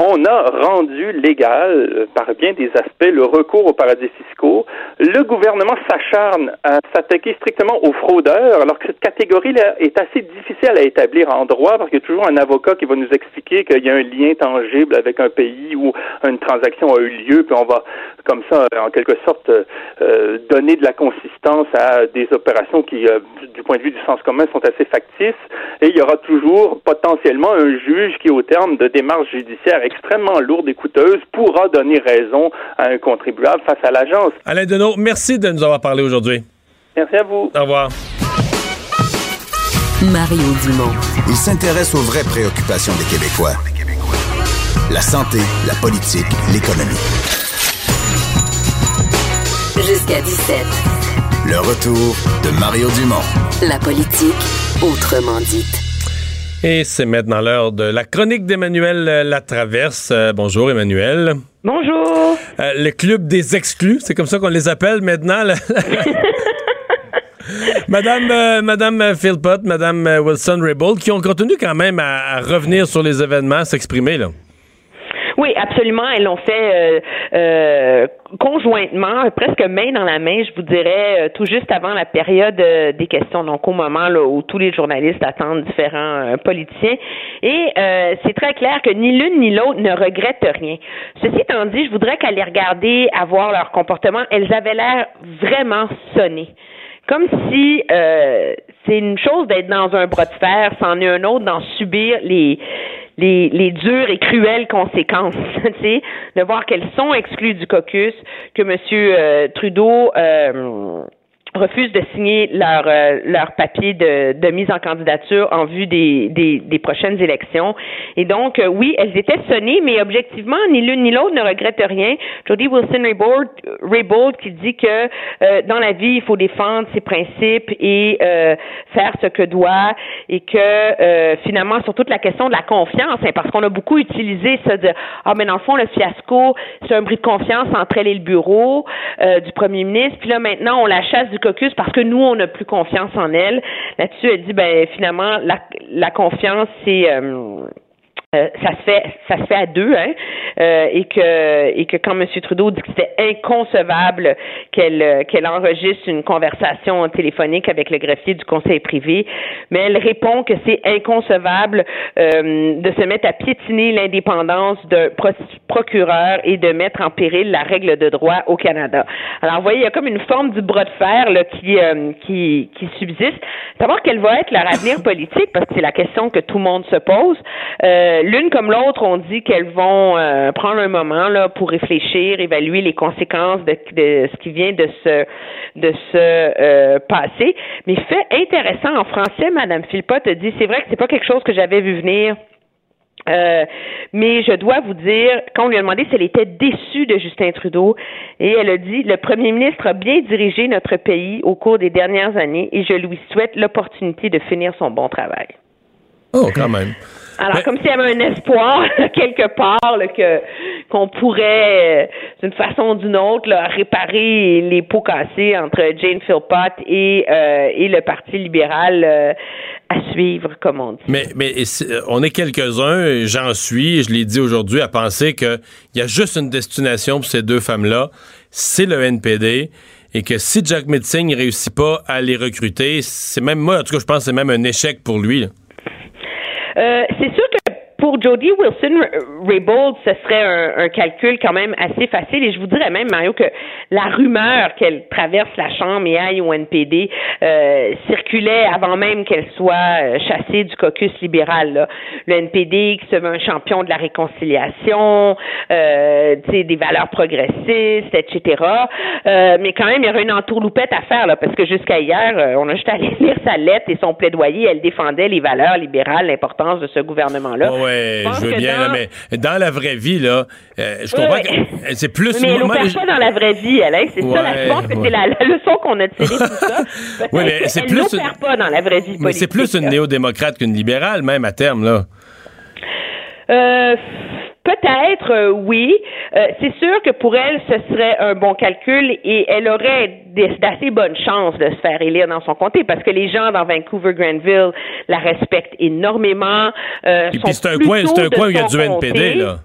on a rendu légal, euh, par bien des aspects, le recours aux paradis fiscaux. Le gouvernement s'acharne à s'attaquer strictement aux fraudeurs, alors que cette catégorie-là est assez difficile à établir en droit, parce qu'il y a toujours un avocat qui va nous expliquer qu'il y a un lien tangible avec un pays où une transaction a eu lieu, puis on va, comme ça, en quelque sorte, euh, donner de la consistance à des opérations qui, euh, du point de vue du sens commun, sont assez factices. Et il y aura toujours potentiellement un juge qui, au terme de démarches judiciaires extrêmement lourde et coûteuse pourra donner raison à un contribuable face à l'agence. Alain Deneau, merci de nous avoir parlé aujourd'hui. Merci à vous. Au revoir. Mario Dumont. Il s'intéresse aux vraies préoccupations des Québécois. La santé, la politique, l'économie. Jusqu'à 17. Le retour de Mario Dumont. La politique, autrement dite. Et c'est maintenant l'heure de la chronique d'Emmanuel euh, Latraverse. Euh, bonjour Emmanuel. Bonjour. Euh, le club des exclus, c'est comme ça qu'on les appelle maintenant. là. Madame, euh, Madame Philpott, Madame Wilson-Raybould, qui ont continué quand même à, à revenir sur les événements, s'exprimer là. Oui, absolument. Elles l'ont fait euh, euh, conjointement, presque main dans la main, je vous dirais, euh, tout juste avant la période euh, des questions, donc au moment là, où tous les journalistes attendent différents euh, politiciens. Et c'est très clair que ni l'une ni l'autre ne regrettent rien. Ceci étant dit, je voudrais qu'à les regarder, à voir leur comportement, elles avaient l'air vraiment sonnées comme si euh, c'est une chose d'être dans un bras de fer, c'en est un autre d'en subir les les, les dures et cruelles conséquences, tu sais, de voir qu'elles sont exclues du caucus, que M. Euh, Trudeau euh, refuse de signer leur euh, leur papier de, de mise en candidature en vue des, des, des prochaines élections. Et donc, euh, oui, elles étaient sonnées, mais objectivement, ni l'une ni l'autre ne regrette rien. Jody Wilson-Raybould Raybould qui dit que euh, dans la vie, il faut défendre ses principes et euh, faire ce que doit, et que euh, finalement, sur toute la question de la confiance, hein, parce qu'on a beaucoup utilisé ça de ah mais dans le fond le fiasco, c'est un bris de confiance entre elle et le bureau euh, du premier ministre. Puis là maintenant, on la chasse du parce que nous, on n'a plus confiance en elle. Là-dessus, elle dit ben finalement la, la confiance, c'est euh, euh, ça se fait ça se fait à deux hein euh, et que et que quand M. Trudeau dit que c'était inconcevable qu'elle euh, qu'elle enregistre une conversation téléphonique avec le greffier du conseil privé mais elle répond que c'est inconcevable euh, de se mettre à piétiner l'indépendance d'un pro- procureur et de mettre en péril la règle de droit au Canada. Alors vous voyez il y a comme une forme du bras de fer là, qui euh, qui qui subsiste savoir quel va être leur avenir politique parce que c'est la question que tout le monde se pose euh, l'une comme l'autre ont dit qu'elles vont euh, prendre un moment là pour réfléchir, évaluer les conséquences de, ce qui vient de se de se euh, passer. Mais fait intéressant en français, Madame a dit c'est vrai que c'est pas quelque chose que j'avais vu venir. Euh, mais je dois vous dire, quand on lui a demandé si elle était déçue de Justin Trudeau, et elle a dit, le premier ministre a bien dirigé notre pays au cours des dernières années et je lui souhaite l'opportunité de finir son bon travail. Oh, quand même. Alors, Mais- comme s'il y avait un espoir quelque part là, que qu'on pourrait, euh, d'une façon ou d'une autre, là, réparer les pots cassés entre Jane Philpott et euh, et le Parti libéral euh, à suivre, comme on dit. Mais, mais on est quelques-uns, j'en suis, et je l'ai dit aujourd'hui, à penser qu'il y a juste une destination pour ces deux femmes-là, c'est le NPD, et que si Jack Metzing ne réussit pas à les recruter, c'est même moi, en tout cas, je pense que c'est même un échec pour lui. là. Euh, c'est pour Jody Wilson-Raybould, ce serait un, un calcul quand même assez facile. Et je vous dirais même, Mario, que la rumeur qu'elle traverse la Chambre et aille au NPD euh, circulait avant même qu'elle soit euh, chassée du caucus libéral. là. Le NPD qui se veut un champion de la réconciliation, euh, des valeurs progressistes, etc. Euh, mais quand même, il y aurait une entourloupette à faire, là, parce que jusqu'à hier, euh, on a juste à aller lire sa lettre et son plaidoyer. Elle défendait les valeurs libérales, l'importance de ce gouvernement-là. Ouais, je veux bien, là, mais dans la vraie vie, là, euh, je Ouais, comprends ouais. que c'est plus... mais elle opère pas dans la vraie vie, elle. hein. C'est ça, la- Ouais, je pense que ouais. c'est la, la leçon qu'on a tirée de tout ça. Ouais, mais c'est elle plus une- pas dans la vraie vie Mais c'est plus une néo-démocrate qu'une libérale, même à terme, là. Euh, Peut-être, euh, oui. Euh, c'est sûr que pour elle, ce serait un bon calcul et elle aurait des- d'assez bonnes chances de se faire élire dans son comté parce que les gens dans Vancouver-Granville la respectent énormément. Euh, Et sont puis c'est un coin, c'est un coin où il y a du NPD, comté. là.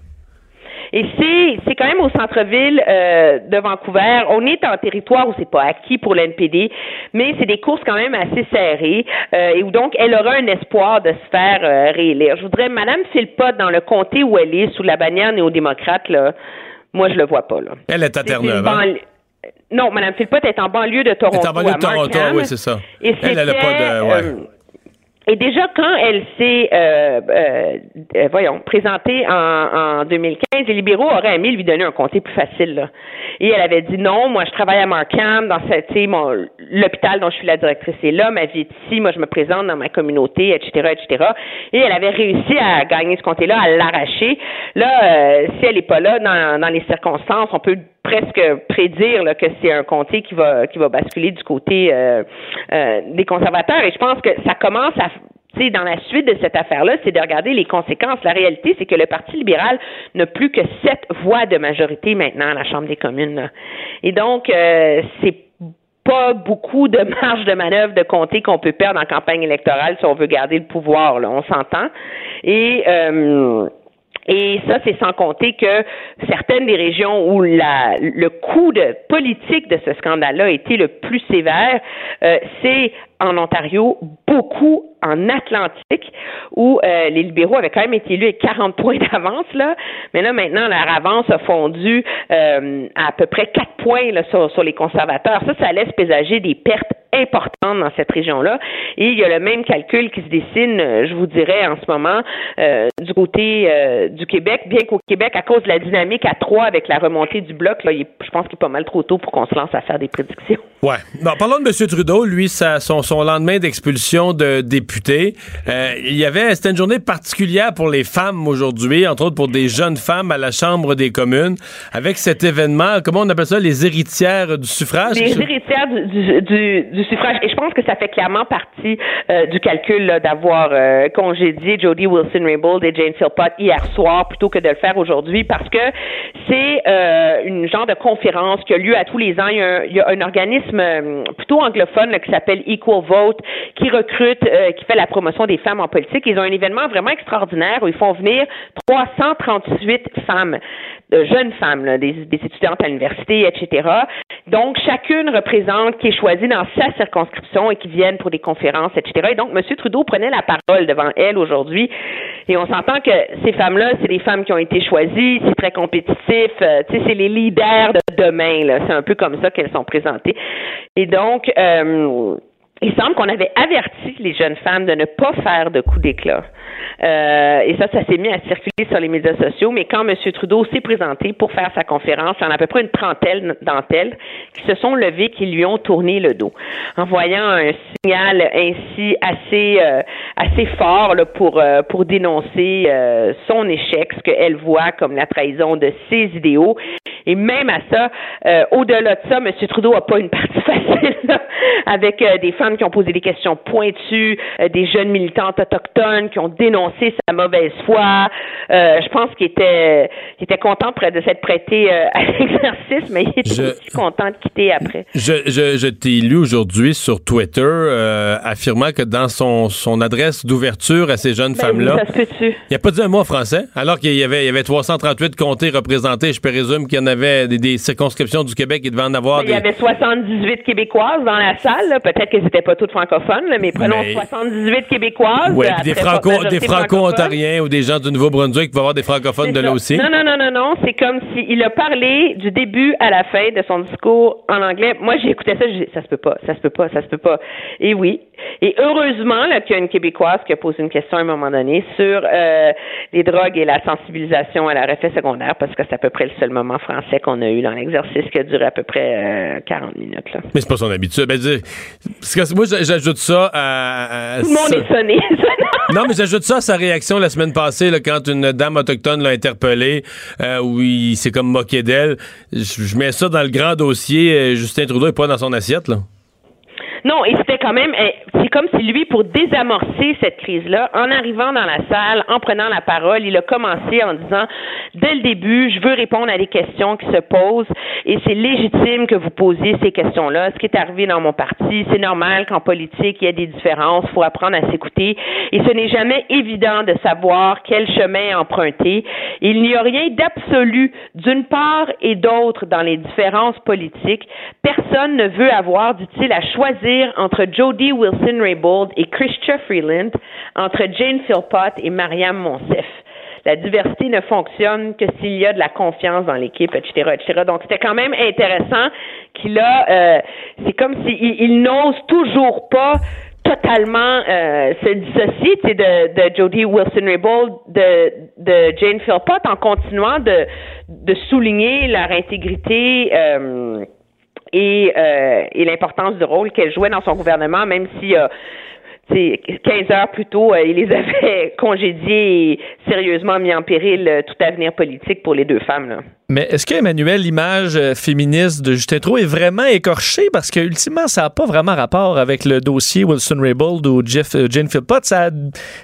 Et c'est c'est quand même au centre-ville euh, de Vancouver. On est en territoire où c'est pas acquis pour l'NPD, mais c'est des courses quand même assez serrées euh, et où donc elle aura un espoir de se faire euh, réélire. Je voudrais Madame Philpott dans le comté où elle est sous la bannière néo-démocrate là. Moi je le vois pas là. Elle est à Terre-Neuve, hein? Non, Mme Philpott est en banlieue de Toronto. Elle est en banlieue de Toronto, oui, c'est ça. Et Elle, elle a pas de... Ouais. euh, et déjà, quand elle s'est, euh, euh, voyons, présentée en, en 2015, les libéraux auraient aimé lui donner un comté plus facile. Là. Et elle avait dit non, moi je travaille à Markham, dans cette, mon, l'hôpital dont je suis la directrice est là, ma vie est ici, moi je me présente dans ma communauté, etc., etc. Et elle avait réussi à gagner ce comté-là, à l'arracher. Là, euh, si elle n'est pas là dans, dans les circonstances, on peut presque prédire là, que c'est un comté qui va qui va basculer du côté euh, euh, des conservateurs et je pense que ça commence à sais, dans la suite de cette affaire-là, c'est de regarder les conséquences. La réalité, c'est que le Parti libéral n'a plus que sept voix de majorité maintenant à la Chambre des communes. Et donc, euh, c'est pas beaucoup de marge de manœuvre de comté qu'on peut perdre en campagne électorale si on veut garder le pouvoir. Là, on s'entend. Et euh, et ça, c'est sans compter que certaines des régions où le coût de politique de ce scandale-là a été le plus sévère, euh, c'est en Ontario, beaucoup en Atlantique, où euh, les libéraux avaient quand même été élus avec 40 points d'avance, là. Mais là, maintenant, leur avance a fondu euh, à, peu près 4 points sur, les conservateurs. Ça, ça laisse présager des pertes importantes dans cette région-là. Et il y a le même calcul qui se dessine, euh, je vous dirais, en ce moment, du côté du Québec, bien qu'au Québec, à cause de la dynamique à 3 avec la remontée du bloc, là, je pense qu'il est pas mal trop tôt pour qu'on se lance à faire des prédictions. Ouais. Bon, parlons de M. Trudeau. Lui, son lendemain d'expulsion de députés, euh, il y avait, c'était une journée particulière pour les femmes aujourd'hui, entre autres pour des jeunes femmes à la Chambre des communes, avec cet événement, comment on appelle ça, les héritières du suffrage? Les héritières du, suffrage. Et je pense que ça fait clairement partie euh, du calcul d'avoir euh, congédié Jody Wilson-Raybould et Jane Philpott hier soir plutôt que de le faire aujourd'hui parce que c'est euh, une genre de conférence qui a lieu à tous les ans. Il y a un, organisme plutôt anglophone qui s'appelle Equal Vote qui recrute, euh, qui fait la promotion des femmes en politique. Ils ont un événement vraiment extraordinaire où ils font venir 338 femmes, de jeunes femmes, là, des, des étudiantes à l'université, etc. Donc, chacune représente qui est choisie dans sa circonscription et qui viennent pour des conférences, etc. Et donc, M. Trudeau prenait la parole devant elle aujourd'hui. Et on s'entend que ces femmes-là, c'est des femmes qui ont été choisies, c'est très compétitif, euh, c'est les leaders de demain. C'est un peu comme ça qu'elles sont présentées. Et donc, euh, il semble qu'on avait averti les jeunes femmes de ne pas faire de coups d'éclat. Euh, et ça, ça s'est mis à circuler sur les médias sociaux. Mais quand M. Trudeau s'est présenté pour faire sa conférence, il y en a à peu près une trentaine d'entre elles qui se sont levées, qui lui ont tourné le dos, en voyant un signal ainsi assez euh, assez fort pour euh, pour dénoncer son échec, ce qu'elle voit comme la trahison de ses idéaux. Et même à ça, au-delà de ça, M. Trudeau a pas une partie facile avec des femmes qui ont posé des questions pointues, euh, des jeunes militantes autochtones qui ont dénoncé sa mauvaise foi. Euh, je pense qu'il était, il était content de s'être prêté euh, à l'exercice, mais il était Je- aussi content de quitter après. Je, je, je t'ai lu aujourd'hui sur Twitter affirmant que dans son, son adresse d'ouverture à ces jeunes Ben femmes-là, oui, il n'a pas dit un mot en français, alors qu'il y avait, il y avait 338 comtés représentés. Je présume qu'il y en avait des, des circonscriptions du Québec, il devait en avoir Ben, Il y avait 78 Québécoises dans la salle. Peut-être que c'était pas toutes francophones, là, mais prenons Mais- 78 Québécoises. Euh, puis des, franco, francophone. franco-ontariens ou des gens du Nouveau-Brunswick, y avoir des francophones de C'est là ça. aussi. Non, non, non, non, non. C'est comme s'il a parlé du début à la fin de son discours en anglais. Moi, j'ai écouté ça, j'ai dit, ça se peut pas, ça se peut pas, ça se peut pas. Et oui. Et heureusement, là, qu'il y a une Québécoise qui a posé une question à un moment donné sur euh, les drogues et la sensibilisation à la effet secondaire, parce que c'est à peu près le seul moment français qu'on a eu dans l'exercice qui a duré à peu près euh, 40 minutes, là. Mais c'est pas son habitude. Ben, dire- que moi, j'ajoute ça à... à- Tout le monde est sonné. Non, mais j'ajoute ça à sa réaction la semaine passée, là, quand une dame autochtone l'a interpellée, euh, où il s'est comme moqué d'elle. Je, je mets ça dans le grand dossier. euh, Justin Trudeau est pas dans son assiette, là. Non, et c'était quand même, eh, c'est comme si lui, pour désamorcer cette crise-là, en arrivant dans la salle, en prenant la parole, il a commencé en disant, dès le début, je veux répondre à des questions qui se posent, et c'est légitime que vous posiez ces questions-là. Ce qui est arrivé dans mon parti, c'est normal qu'en politique, il y ait des différences, il faut apprendre à s'écouter, et ce n'est jamais évident de savoir quel chemin emprunter. Il n'y a rien d'absolu d'une part et d'autre dans les différences politiques. Personne ne veut avoir, dit-il, à choisir entre Jody Wilson-Raybould et Christia Freeland, entre Jane Philpott et Mariam Monsef. La diversité ne fonctionne que s'il y a de la confiance dans l'équipe, etc., etc. Donc, c'était quand même intéressant qu'il a, euh, c'est comme s'il il n'ose toujours pas totalement euh, se dissocier de, de Jody Wilson-Raybould, de, de Jane Philpott, en continuant de, de souligner leur intégrité euh, et, euh, et l'importance du rôle qu'elle jouait dans son gouvernement, même si euh, 15 heures plus tôt, il les avait congédiés et sérieusement mis en péril tout avenir politique pour les deux femmes. Mais est-ce qu'Emmanuel, l'image féministe de Justin Trudeau est vraiment écorchée? Parce que, ultimement, ça n'a pas vraiment rapport avec le dossier Wilson Raybould ou Jeff, Jane Philpott. Ça,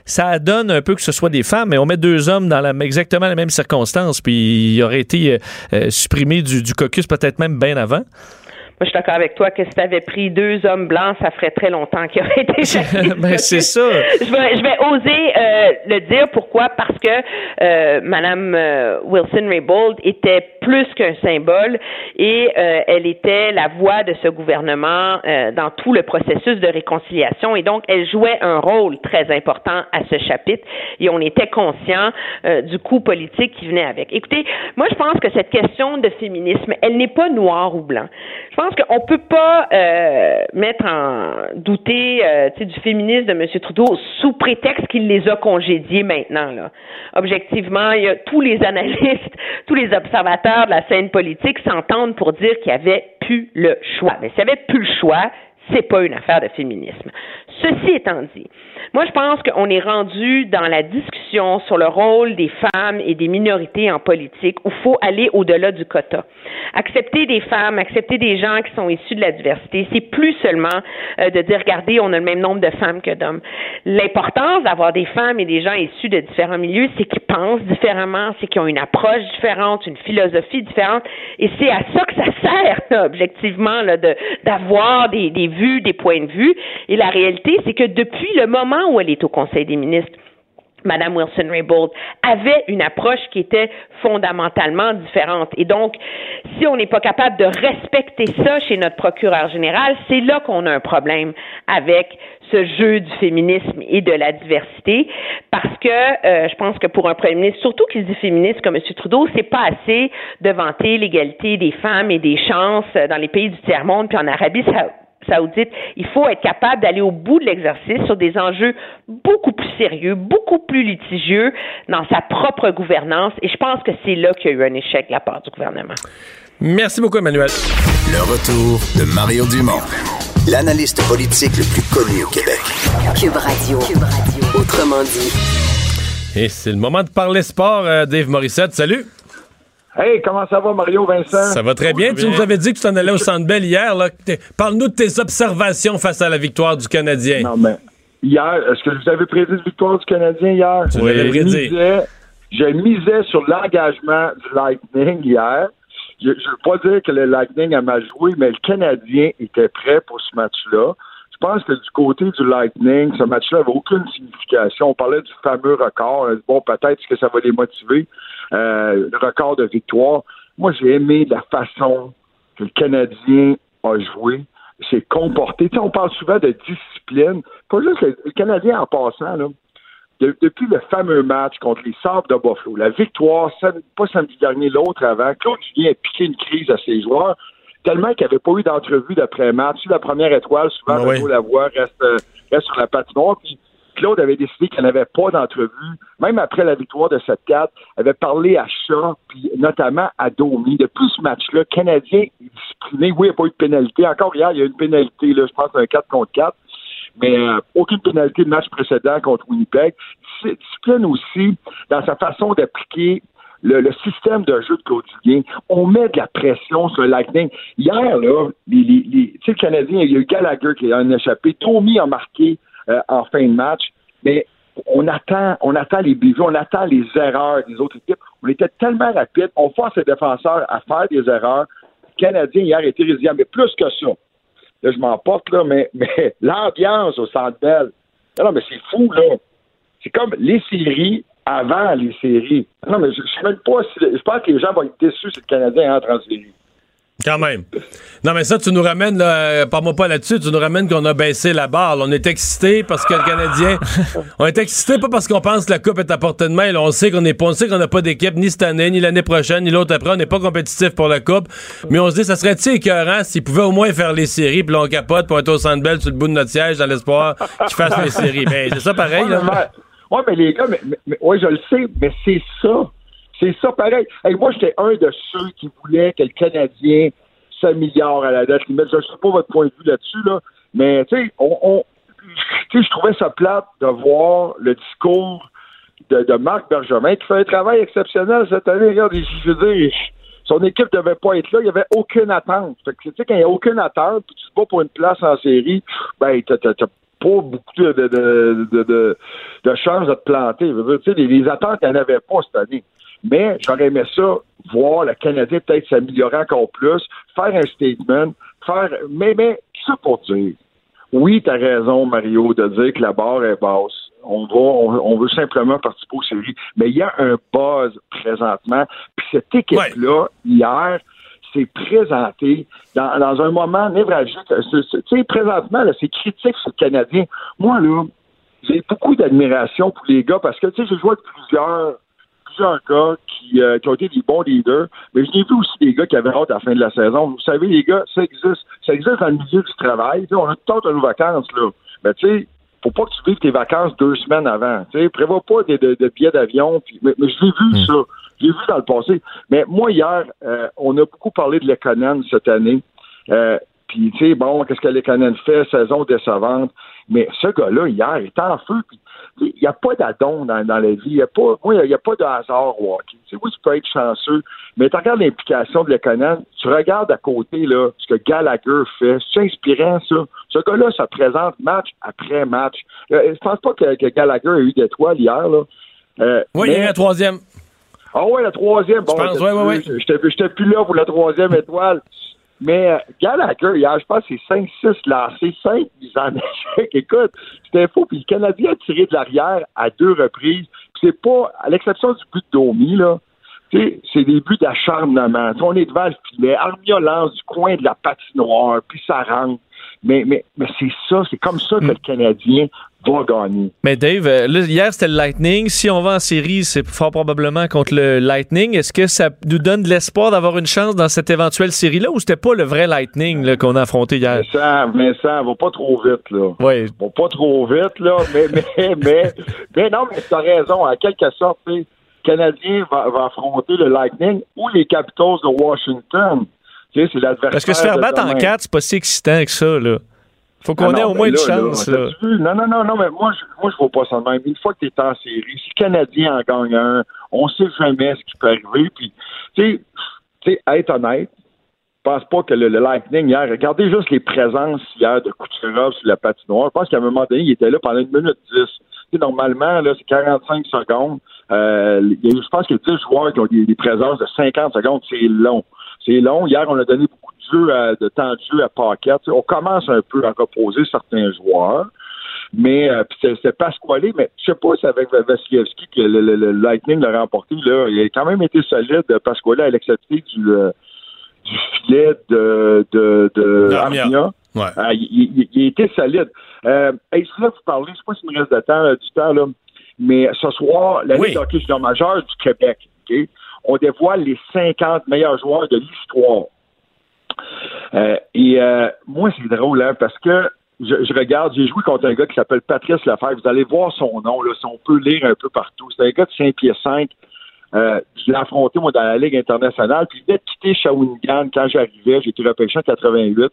ça donne un peu que ce soit des femmes, mais on met deux hommes dans la, exactement les mêmes circonstances, puis il aurait été supprimé du, du caucus peut-être même bien avant. Moi, je suis d'accord avec toi que si tu avais pris deux hommes blancs, ça ferait très longtemps qu'ils auraient été ben, c'est ça. Je vais, je vais oser euh, le dire. Pourquoi? Parce que euh, Mme euh, Wilson-Raybould était plus qu'un symbole et euh, elle était la voix de ce gouvernement euh, dans tout le processus de réconciliation et donc elle jouait un rôle très important à ce chapitre et on était conscient du coup politique qui venait avec. Écoutez, moi, je pense que cette question de féminisme, elle n'est pas noire ou blanc. Je pense pense qu'on peut pas euh, mettre en douter euh, du féminisme de M. Trudeau sous prétexte qu'il les a congédiés maintenant. Objectivement, tous les analystes, tous les observateurs de la scène politique s'entendent pour dire qu'il y avait plus le choix. Mais s'il n'y avait plus le choix, c'est pas une affaire de féminisme. Ceci étant dit, moi, je pense qu'on est rendu dans la discussion sur le rôle des femmes et des minorités en politique où il faut aller au-delà du quota. Accepter des femmes, accepter des gens qui sont issus de la diversité, c'est plus seulement euh, de dire, regardez, on a le même nombre de femmes que d'hommes. L'importance d'avoir des femmes et des gens issus de différents milieux, c'est qu'ils pensent différemment, c'est qu'ils ont une approche différente, une philosophie différente, et c'est à ça que ça sert, objectivement, là, de, d'avoir des, des vues, des points de vue. Et la réalité, c'est que depuis le moment où elle est au Conseil des ministres, Madame Wilson-Raybould avait une approche qui était fondamentalement différente. Et donc, si on n'est pas capable de respecter ça chez notre procureur général, c'est là qu'on a un problème avec ce jeu du féminisme et de la diversité, parce que euh, je pense que pour un premier ministre, surtout qui dit féministe comme M. Trudeau, c'est pas assez de vanter l'égalité des femmes et des chances dans les pays du tiers-monde, puis en Arabie saoudite, il faut être capable d'aller au bout de l'exercice sur des enjeux beaucoup plus sérieux, beaucoup plus litigieux dans sa propre gouvernance. Et je pense que c'est là qu'il y a eu un échec de la part du gouvernement. Merci beaucoup, Emmanuel. Le retour de Mario Dumont, l'analyste politique le plus connu au Québec. Cube Radio. Cube Radio. Autrement dit. Et c'est le moment de parler sport, euh, Dave Morissette. Salut. Hey, comment ça va, Mario Vincent? Ça va très bien. Tu nous avais dit que tu t'en allais au Centre Bell hier. Parle-nous de tes observations face à la victoire du Canadien. Non, mais hier, est-ce que vous avez prédit la victoire du Canadien hier? Tu l'avais prédit. Je misais sur l'engagement du Lightning hier. Je ne veux pas dire que le Lightning a mal joué, mais le Canadien était prêt pour ce match-là. Je pense que du côté du Lightning, ce match-là n'avait aucune signification. On parlait du fameux record. Bon, peut-être que ça va les motiver. Euh, le record de victoire. Moi, j'ai aimé la façon que le Canadien a joué, s'est comporté. Tu sais, on parle souvent de discipline. Pas juste le, Canadien en passant, là, depuis le fameux match contre les Sabres de Buffalo, la victoire, pas samedi dernier, l'autre avant, Claude Julien a piqué une crise à ses joueurs, tellement qu'il n'y avait pas eu d'entrevue d'après-match. La première étoile, souvent, ah la voix reste, reste sur la patinoire. Puis Claude avait décidé qu'il n'avait pas d'entrevue, même après la victoire de 7-4, avait parlé à Chat, puis notamment à Domi. Depuis ce match-là, Canadien discipliné. Oui, il n'y a pas eu de pénalité. Encore hier, il y a eu une pénalité, là, je pense, un 4 contre 4 mais euh, aucune pénalité de match précédent contre Winnipeg. Discipline aussi dans sa façon d'appliquer le, système de jeu de Claude Julien. On met de la pression sur Lightning. Hier, là, les, les, le Canadien, il y a eu Gallagher qui a un échappé. Tommy a marqué euh, en fin de match. Mais on attend, on attend les bijoux, on attend les erreurs des autres équipes. On était tellement rapide, on force les défenseurs à faire des erreurs. Le Canadien hier était résilient, mais plus que ça. Là, je m'emporte, là, mais, l'ambiance au Centre Bell, non, mais c'est fou, là. C'est comme les séries avant les séries. Non, mais je, ne sais même pas si. Je pense que les gens vont être déçus si le Canadien entre en série. Quand même. Non, mais ça, tu nous ramènes, là, moi pas là-dessus, tu nous ramènes qu'on a baissé la barre. On est excité parce que le Canadien. on est excité pas parce qu'on pense que la Coupe est à portée de main. on sait qu'on est on sait qu'on n'a pas d'équipe ni cette année, ni l'année prochaine, ni l'autre après. On n'est pas compétitif pour la Coupe. Mais on se dit, ça serait-il écœurant s'ils pouvaient au moins faire les séries, puis on capote pour être au centre belle sur le bout de notre siège dans l'espoir qu'ils fassent les séries. Ben, c'est ça pareil, là. Ouais, mais les gars, mais, ouais, je le sais, mais c'est ça. C'est ça, pareil. moi, j'étais un de ceux qui voulaient que le Canadien s'améliore à la date. Je ne sais pas votre point de vue là-dessus, là, mais tu sais, on, sais, je trouvais ça plate de voir le discours de, Marc Bergevin qui fait un travail exceptionnel cette année. Regarde, je veux dire, son équipe devait pas être là, il n'y avait aucune attente. Quand il n'y a aucune attente, puis tu te bats pour une place en série, ben, t'as, pas beaucoup de, de, de, de, chances de te planter. Les attentes, il n'y en avait pas cette année. Mais j'aurais aimé ça, voir le Canadien peut-être s'améliorer encore plus, faire un statement, faire. Mais, mais, ça pour dire. Oui, tu as raison, Mario, de dire que la barre est basse. On va, on, on veut simplement participer aux séries. Mais il y a un buzz présentement. Puis cette équipe-là, hier, s'est présentée dans, dans un moment névralgique. C'est- Tu sais, présentement, là, c'est critique sur le Canadien. Moi, là, j'ai beaucoup d'admiration pour les gars parce que, tu sais, j'ai joué avec plusieurs gars qui, euh, qui ont été des bons leaders, mais je n'ai vu aussi des gars qui avaient hâte à la fin de la saison. Vous savez, les gars, ça existe. Ça existe dans le milieu du travail. On a tout le nos vacances, là. Mais tu sais, faut pas que tu vives tes vacances deux semaines avant. Tu sais, prévois pas de, de, de billets d'avion. Mais, mais je l'ai vu, ça. Je l'ai vu dans le passé. Mais moi, hier, euh, on a beaucoup parlé de Lekonen cette année. Euh, puis, tu sais, bon, qu'est-ce que Lekonen fait? Saison décevante. Mais ce gars-là, hier, il est en feu. Puis, il n'y a pas d'adon dans, dans la vie. Il n'y a pas, moi, a, pas de hasard au hockey. Tu sais, oui, tu peux être chanceux, mais tu regardes l'implication de Lekonen, tu regardes à côté, là, ce que Gallagher fait. C'est inspirant, ça. Ce gars-là, ça présente match après match. Euh, je pense pas que, que Gallagher a eu d'étoiles hier, là. Euh, Oui, il y a un troisième. ah ouais, la troisième. Bon, pense, j'étais ouais, ouais, J'étais j'étais plus là pour la troisième étoile. Mais euh, Gallagher, hier, je pense c'est 5-6 lancés, 5 mises en échec. Écoute, c'était faux. Puis le Canadien a tiré de l'arrière à deux reprises. C'est pas, à l'exception du but de Domi, là, c'est des buts d'acharnement. On est devant le filet. Armia lance du coin de la patinoire, puis ça rentre. Mais, mais, mais c'est ça, c'est comme ça que le Canadien va gagner. Mais Dave, euh, là, hier c'était le Lightning. Si on va en série, c'est fort probablement contre le Lightning. Est-ce que ça nous donne de l'espoir d'avoir une chance dans cette éventuelle série-là ou c'était pas le vrai Lightning qu'on a affronté hier? Vincent, Vincent, va pas trop vite, là. Oui. Va pas trop vite, là, mais, mais, mais, mais non, mais t'as raison. En quelque sorte, le Canadien va, va affronter le Lightning ou les Capitals de Washington. Tu sais, c'est l'adversaire. Parce que se faire battre en quatre, c'est pas si excitant que ça. Là. Faut qu'on Ah ait au moins une chance. là, là. Non, non, non, non, mais moi, je, moi, je vois pas ça de même. Une fois que tu es en série, si le Canadien en gagne un, on sait jamais ce qui peut arriver. Puis, tu sais, tu sais, être honnête, je pense pas que le, le Lightning hier, regardez juste les présences hier de Kucherov sur la patinoire. Je pense qu'à un moment donné, il était là pendant une minute dix. Tu sais, normalement, là, c'est 45 secondes. Euh, il y a eu, je pense qu'il y a 10 joueurs qui ont des, des présences de 50 secondes. C'est long. C'est long. Hier, on a donné beaucoup de jeu, à- de temps de jeu à Paquette. On commence un peu à reposer certains joueurs. Mais euh, c'est- Pasquale, mais je sais pas si avec Vasilevski que le, le- le Lightning l'a remporté. Là, il a quand même été solide, Pasquale, à l'exception du, euh, du filet de, de, de Armia. Ouais. Ah, il, il- il a été solide. Euh, hey, je voulais vous parler, je sais pas s'il me reste de temps, là, du temps, là, mais ce soir, la Oui. Ligue de hockey junior majeur du Québec, OK, on dévoile les 50 meilleurs joueurs de l'histoire. Euh, et euh, moi, c'est drôle, hein, parce que je, regarde, j'ai joué contre un gars qui s'appelle Patrice Lefebvre. Vous allez voir son nom, là, si on peut lire un peu partout. C'est un gars de 5 pieds 5. Euh, je l'ai affronté, moi, dans la Ligue internationale. Puis il venait quitter Shawinigan quand j'arrivais. J'ai été repêché en 88.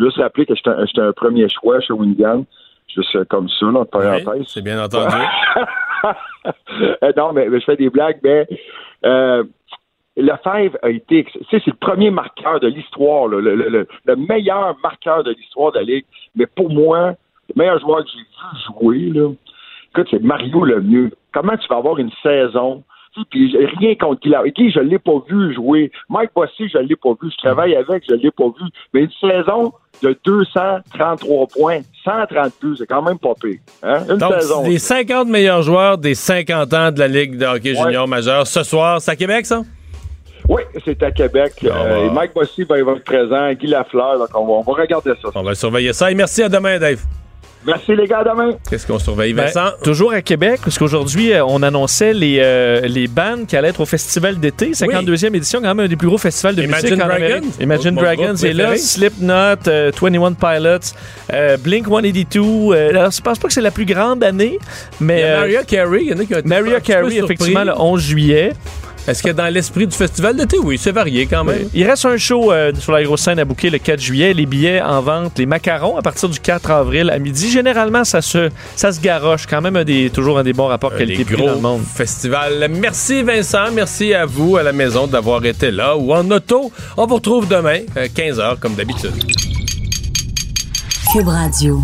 Juste rappeler que j'étais un, un premier choix à Shawinigan. Juste euh, comme ça, là, entre parenthèses. C'est bien entendu. Euh, non, mais, mais je fais des blagues, mais euh, Lefebvre a été, tu sais, c'est le premier marqueur de l'histoire, le- le- le meilleur marqueur de l'histoire de la Ligue. Mais pour moi, le meilleur joueur que j'ai vu jouer, là, écoute, c'est Mario Lemieux. Comment tu vas avoir une saison? Puis rien contre Guy Lafleur. Guy, je l'ai pas vu jouer. Mike Bossy, je l'ai pas vu. Je travaille avec, je l'ai pas vu. Mais une saison de 233 points, 130 buts, c'est quand même pas pire. Hein? Une Donc, saison. les 50 meilleurs joueurs des 50 ans de la Ligue de hockey Ouais. junior majeur ce soir, c'est à Québec, ça? Oui, c'est à Québec. Ah, Euh, bah. et Mike Bossy va être présent, Guy Lafleur. Donc on va, on va regarder ça. On va surveiller ça. Et merci à demain, Dave. Merci les gars, à demain. Qu'est-ce qu'on surveille, Ben, Vincent? toujours à Québec, parce qu'aujourd'hui, euh, on annonçait les, euh, les bands qui allaient être au festival d'été, 52e édition, quand même un des plus gros festivals de Imagine musique en Dragons, Amérique. Imagine Dragons est là. Slipknot, euh, 21 Pilots, euh, Blink 182. euh, alors, je pense pas que c'est la plus grande année, mais Il y a euh, Maria Carey, il y en a qui ont été peu Carey, effectivement, le 11 juillet. Est-ce que dans l'esprit du festival d'été, oui, c'est varié quand même. Il reste un show euh, sur la grosse scène à bouquer le 4 juillet. Les billets en vente, les macarons à partir du 4 avril à midi. Généralement, ça se, ça se garoche. Quand même un des, toujours un des bons rapports Les qualité-prix gros dans le monde. festivals. Merci Vincent, merci à vous à la maison d'avoir été là ou en auto. On vous retrouve demain, 15h comme d'habitude. Cube Radio.